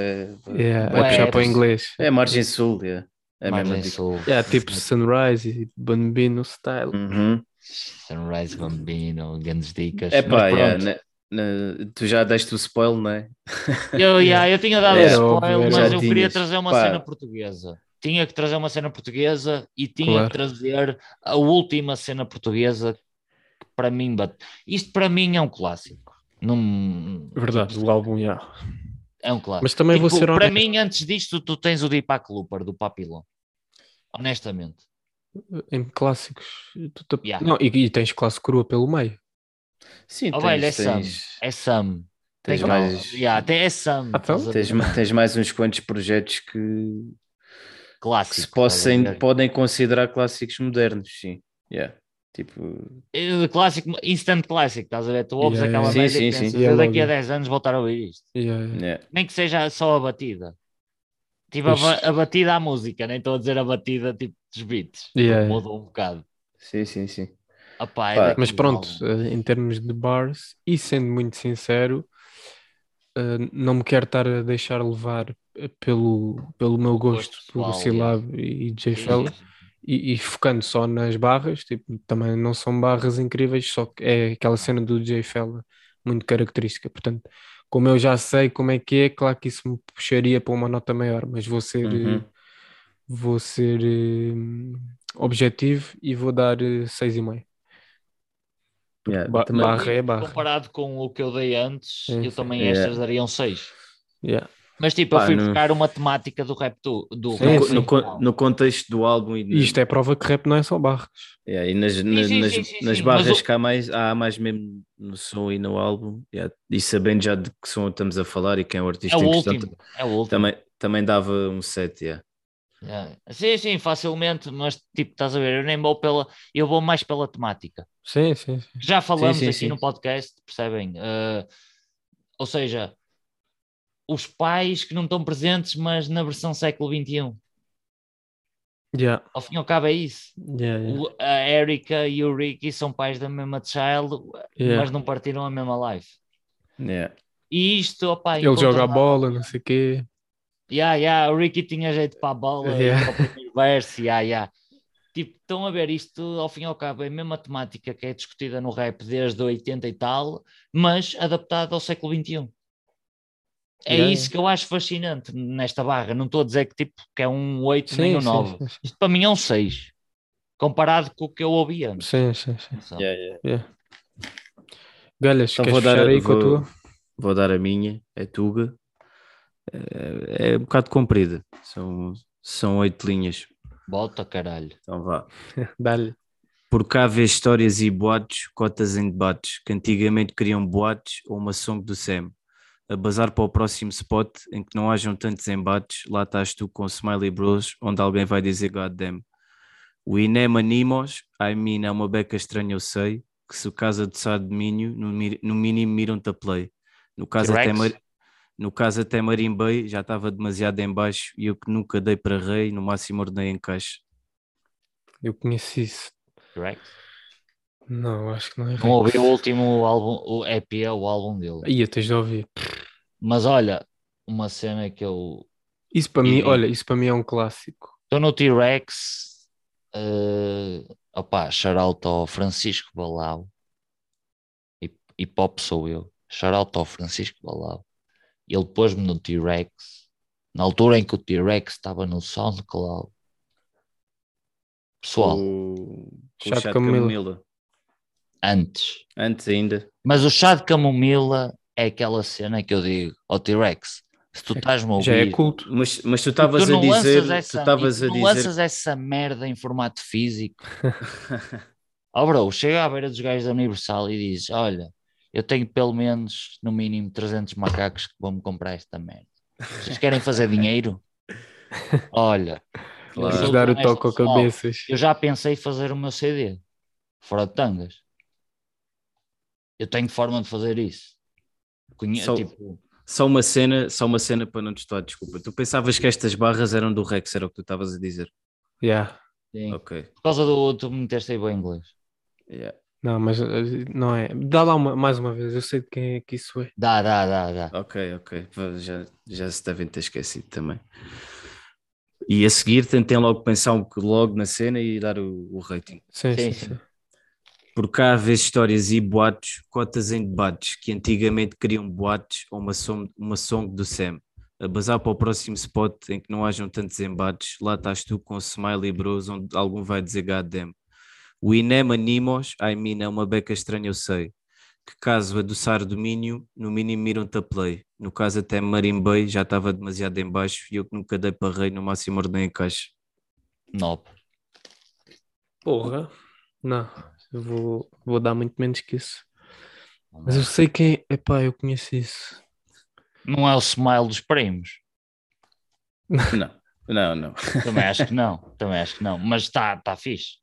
Yeah, a puxar é para o inglês. É margem sul, yeah. é a Margem mesma dica. Sul. Yeah, tipo Sunrise e Bambino style. Uhum. Sunrise Bambino, grandes dicas. É pá, pronto. yeah, né, tu já deste o spoiler, não é? Eu, yeah, eu tinha dado É, óbvio, spoiler, mas eu queria tinhas. trazer uma Pá. cena portuguesa. Tinha que trazer uma cena portuguesa e tinha Claro. que trazer a última cena portuguesa que para mim bate. Isto para mim é um clássico. Não, Verdade, o álbum, yeah. é um clássico. Mas também vou Tipo, ser para mim, antes disto, tu tens o Deepak Looper do Papillon. Honestamente. Em clássicos. tu te- Yeah. Não, e, e tens classe crua pelo meio. Sim, Oh, tens, velho, é Sam. tens, É Sam. tens Tem- mais, Yeah, tem, é Sam. Ah, então? tens, tens mais uns quantos projetos que, que Clássico. se possam, podem considerar clássicos modernos, sim. Yeah. Tipo, Eh, Clássico, instant classic, estás a ver? Tu ouves Yeah, aquela merda sim, e sim. pensas, Yeah, eu daqui a logo. 10 anos voltar a ouvir isto. Yeah, yeah. yeah. Nem que seja só a batida. Tipo, a, batida à música, nem estou a dizer a batida tipo dos beats. Yeah, yeah. Mudou um bocado. sim, sim, sim. Apá, é Mas pronto, eh, em termos de bars, e sendo muito sincero, eh, não me quero estar a deixar levar eh, pelo, pelo meu gosto por Silab e J Sim, Fella e, e focando só nas barras, tipo, também não são barras incríveis, só que é aquela cena do J Fella muito característica. Portanto, como eu já sei como é que é, claro que isso me puxaria para uma nota maior, mas vou ser, Uhum. vou ser eh, objetivo e vou dar eh, 6,5. Yeah, Ba- também- barra é barra. Comparado com o que eu dei antes, Sim, eu também Yeah. estas daria um 6. Yeah. Mas tipo, eu Pá, fui no- buscar uma temática do rap do, do Sim, no, rap sim. no, no contexto do álbum e, isto é prova que rap não é só barras. yeah, e nas, sim, nas, nas barras o- que há mais, há mais mesmo no som e no álbum, yeah, e sabendo já de que som estamos a falar e quem é o É artista o em questão, último. É o último. também, também dava um 7, yeah. Yeah. Sim, sim, facilmente, mas tipo, estás a ver, eu nem vou pela, eu vou mais pela temática. Sim, sim, sim. Já falamos sim, aqui sim. no podcast, percebem? Uh, ou seja, os pais que não estão presentes, mas na versão século XXI. Yeah, Ao fim e ao cabo é isso. yeah, yeah. O- a Erika e o Ricky são pais da mesma child, Yeah. mas não partiram a mesma life. Yeah. E isto, opá, Ele joga a bola, não sei o quê. Yeah, yeah, o Ricky tinha jeito para a bola Yeah. e para o primeiro verso, yeah, yeah. Tipo, estão a ver isto, ao fim e ao cabo, é a mesma temática que é discutida no rap desde 80 e tal, mas adaptada ao século XXI. É Yeah, isso que eu acho fascinante nesta barra. Não estou a dizer que, tipo, que é um 8 Sim, nem um sim, 9. sim, sim. Isto para mim é um 6, comparado com o que eu ouvi antes. Sim, sim, sim. Yeah, yeah. Yeah. Galhas, Então queres vou dar, aí com a vou, tua? vou dar a minha, é Tuga. É, é um bocado comprida, são, são oito linhas. Bota caralho. Então vá. Dá-lhe. Por cá vê histórias e boatos, cotas em debates, que antigamente queriam boates ou uma song do Sam. A bazar para o próximo spot em que não hajam tantos embates, lá estás tu com Smiley Bros, onde alguém vai dizer goddamn. O Inem Animos, I mean, é uma beca estranha, eu sei, que se o casa de Sá de Minho, no, no mínimo miram-te a play. No caso, até? Mar- no caso até Marimbei já estava demasiado em baixo e eu que nunca dei para rei, no máximo ordenei em caixa. Eu conheci isso. Correct? Não, acho que não é. Não ouvi o último álbum, o EP é o álbum dele. Ia, tens de ouvir. Mas olha, uma cena que eu Isso para mim, olha, isso para mim é um clássico. estou no T-Rex Uh, opá, shout ao Francisco Balau. E, e pop sou eu. Shout ao Francisco Balau. Ele pôs-me no T-Rex. Na altura em que o T-Rex estava no SoundCloud. Pessoal, O, o de chá de camomila. camomila. antes. Antes ainda. Mas o chá de camomila é aquela cena que eu digo ao T-Rex. Se tu estás-me a ouvir, Já é culto. Mas, mas tu estavas a dizer. essa, tu estavas e a tu não dizer. lanças essa merda em formato físico. Ó bro, chega à beira dos gajos da Universal e diz: Olha, eu tenho pelo menos, no mínimo, 300 macacos que vão-me comprar esta merda. Vocês querem fazer dinheiro? Olha, Claro. dar o toque ao cabeças. Eu já pensei em fazer o meu CD, fora de tangas. Eu tenho forma de fazer isso. Conhe Só- tipo, Só uma cena, só uma cena para não te estar, desculpa. Tu pensavas que estas barras eram do Rex, era o que tu estavas a dizer. Yeah. sim. Ok. por causa do. Tu me meteste aí bem inglês. Yeah. Não, mas eh, não é. Dá lá uma- mais uma vez, eu sei de quem é que isso é. Dá, dá, dá, dá. Ok, ok. Já, já se devem ter esquecido também. E a seguir tentem logo pensar um, logo na cena e dar o, o rating. Sim, Sim, sim, sim. sim. Por cá vê histórias e boatos, cotas em debates, que antigamente queriam boates ou uma song, uma song do Sam. A bazar para o próximo spot em que não hajam tantos embates, lá estás tu com smiley bros, onde algum vai dizer goddamn. O Inem Animos, I mean, é uma beca estranha, eu sei. Que caso adoçar domínio, no mínimo miram-te a play. No caso até marimbei, já estava demasiado em baixo e eu que nunca dei para rei, no máximo ordem em caixa. Nope. Porra. Não, eu vou, vou dar muito menos que isso. Mas eu sei quem. Epá, eu conheço isso. Não é o smile dos primos. Não, não, não. Também acho que não. Também acho que não. Mas está tá fixe.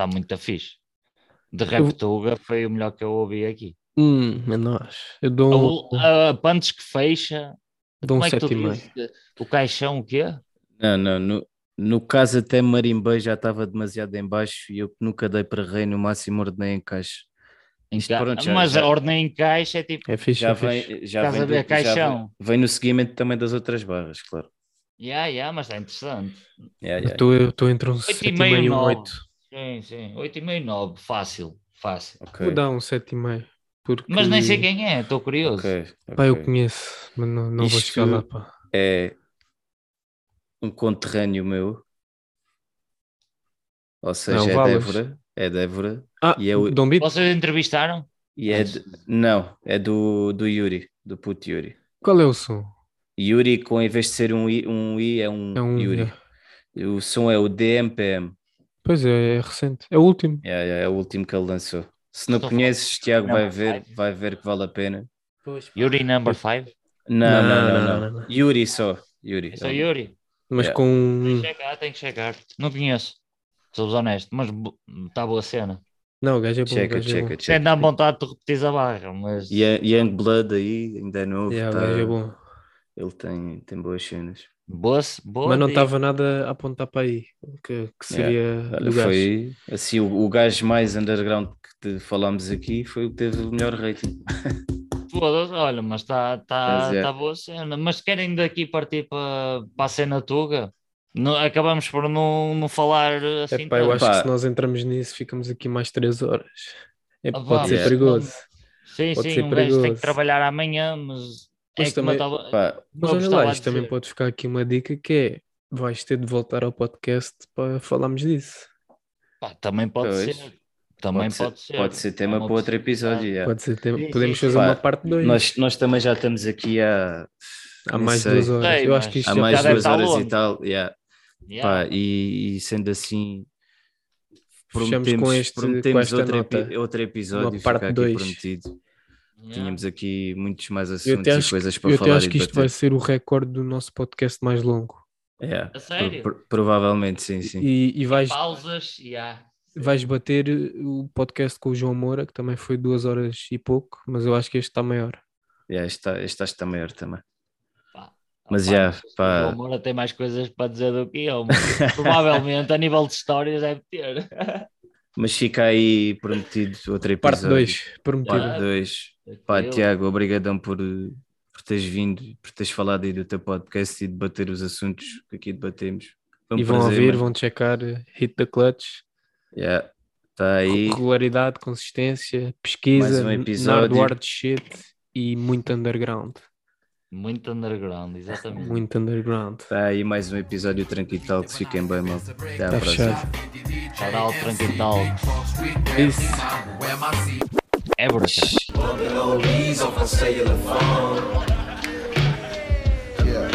Está muito fixe. De Reptuga foi o melhor que eu ouvi aqui. Hum, é nós. Eu dou um, a Punch que fecha. dou um é que tu 7,5. dizes? O caixão, o quê? Não, não, no, no caso até Marimbei já estava demasiado em baixo e eu nunca dei para rei, no máximo ordenei em caixa. Isto pronto, já- Mas já- a ordem em caixa é tipo. É fixe, Já é fixe. vem, já Estás vem, a ver, do- já caixão. vem, vem no seguimento também das outras barras, claro. Ya, ya, mas está interessante. Yeah, Eu yeah. estou- Eu estou entre um Oito e 7,5 meio, e um nove. 8. Sim, sim. 8,5, 9. Fácil. Fácil. Ok, Vou dar um 7,5. Porque... Mas nem sei quem é, estou curioso. ok, Pá, eu conheço, mas não, não vou chegar lá, pá. É um conterrâneo meu, ou seja, o é Valas. Débora, é Débora, Ah, E eu- Dom Bito? Vocês entrevistaram? e é de- não, é do, do Yuri, do puto Yuri. Qual é o som? Yuri, com em vez de ser um I, um I é um, É um. Yuri. é. O som é o DMPM. Pois é, é recente. É o último. É, é, é o último que ele lançou. Se não conheces, Tiago vai Number ver, five. vai ver que vale a pena. Yuri number 5? Não, não, Não, não, não, não. Yuri só. Yuri. É só Yuri? Mas Yeah. com. Tem que chegar, tem que chegar. Não conheço. Sou honesto, mas está boa cena. Não, o gajo é bom. o Checa, é checa, bom. Até checa. dá vontade de repetir a barra, mas. Young, Young Blood aí, ainda é novo. Yeah, o tá- gajo é bom. Ele tem, tem boas cenas. Boa, boa Mas não estava nada a apontar para aí. Que, que seria Olha, do gajo. foi assim, o, o gajo mais underground que te falámos aqui foi o que teve o melhor rating. Olha, mas está tá, Mas é. tá boa cena. Mas querem daqui partir para a cena Tuga? Não, acabamos por não, não falar assim. Epá, eu acho Pá. que se nós entramos nisso, ficamos aqui mais 3 horas. É, Ah, pode vá, ser mas perigoso. Sim, pode sim, ser um gajo tem que perigoso. trabalhar amanhã, mas. Mas é também- tava- Pá, Mas olha lá, isto também pode ficar aqui uma dica que é vais ter de voltar ao podcast para falarmos disso. pá, também pode Pois. ser. Também pode, pode, ser, ser. pode ser É tema uma para outro episódio. yeah. Pode ser, tem- Sim, podemos fazer Pá, uma parte 2 Nós, nós também já estamos aqui há, há mais sei. duas horas. Sei, Eu acho que isto há já mais já está- deve duas horas longo. e tal. yeah. Yeah. Pá, e, e sendo assim, Fechamos prometemos, com este- com prometemos esta outro, nota. epi- outro episódio. Uma parte aqui dois. prometido. Yeah. Tínhamos aqui muitos mais Eu assuntos e acho, coisas que, para eu até falar acho e que isto vai ser o recorde do nosso podcast mais longo. Yeah. A sério? Pro- pro- provavelmente, sim, sim. E, e vais, Pausas, yeah. vais bater o podcast com o João Moura, que também foi duas horas e pouco, mas eu acho que este está maior. Yeah, este, está- este acho que está maior também. Pá. Mas já, O pá, Moura tem mais coisas para dizer do que eu, mas provavelmente a nível de histórias deve ter. mas fica aí prometido outro episódio. Parte 2, prometido. Parte 2. Pá. Tiago, obrigadão por, por teres vindo, por teres falado aí do teu podcast e debater os assuntos que aqui debatemos. Foi um e vão prazer, ouvir, mano. vão checar eh, Hit the Clutch. Yeah. Tá aí. Regularidade, consistência, pesquisa, Mais um episódio. hardware shit e muito underground. Muito underground, exatamente. Muito underground. Tá aí mais um episódio Tranqui Talks. Fiquem bem, mal. Até à Tá próxima. Talks. É oldies off a cellular phone. Yeah.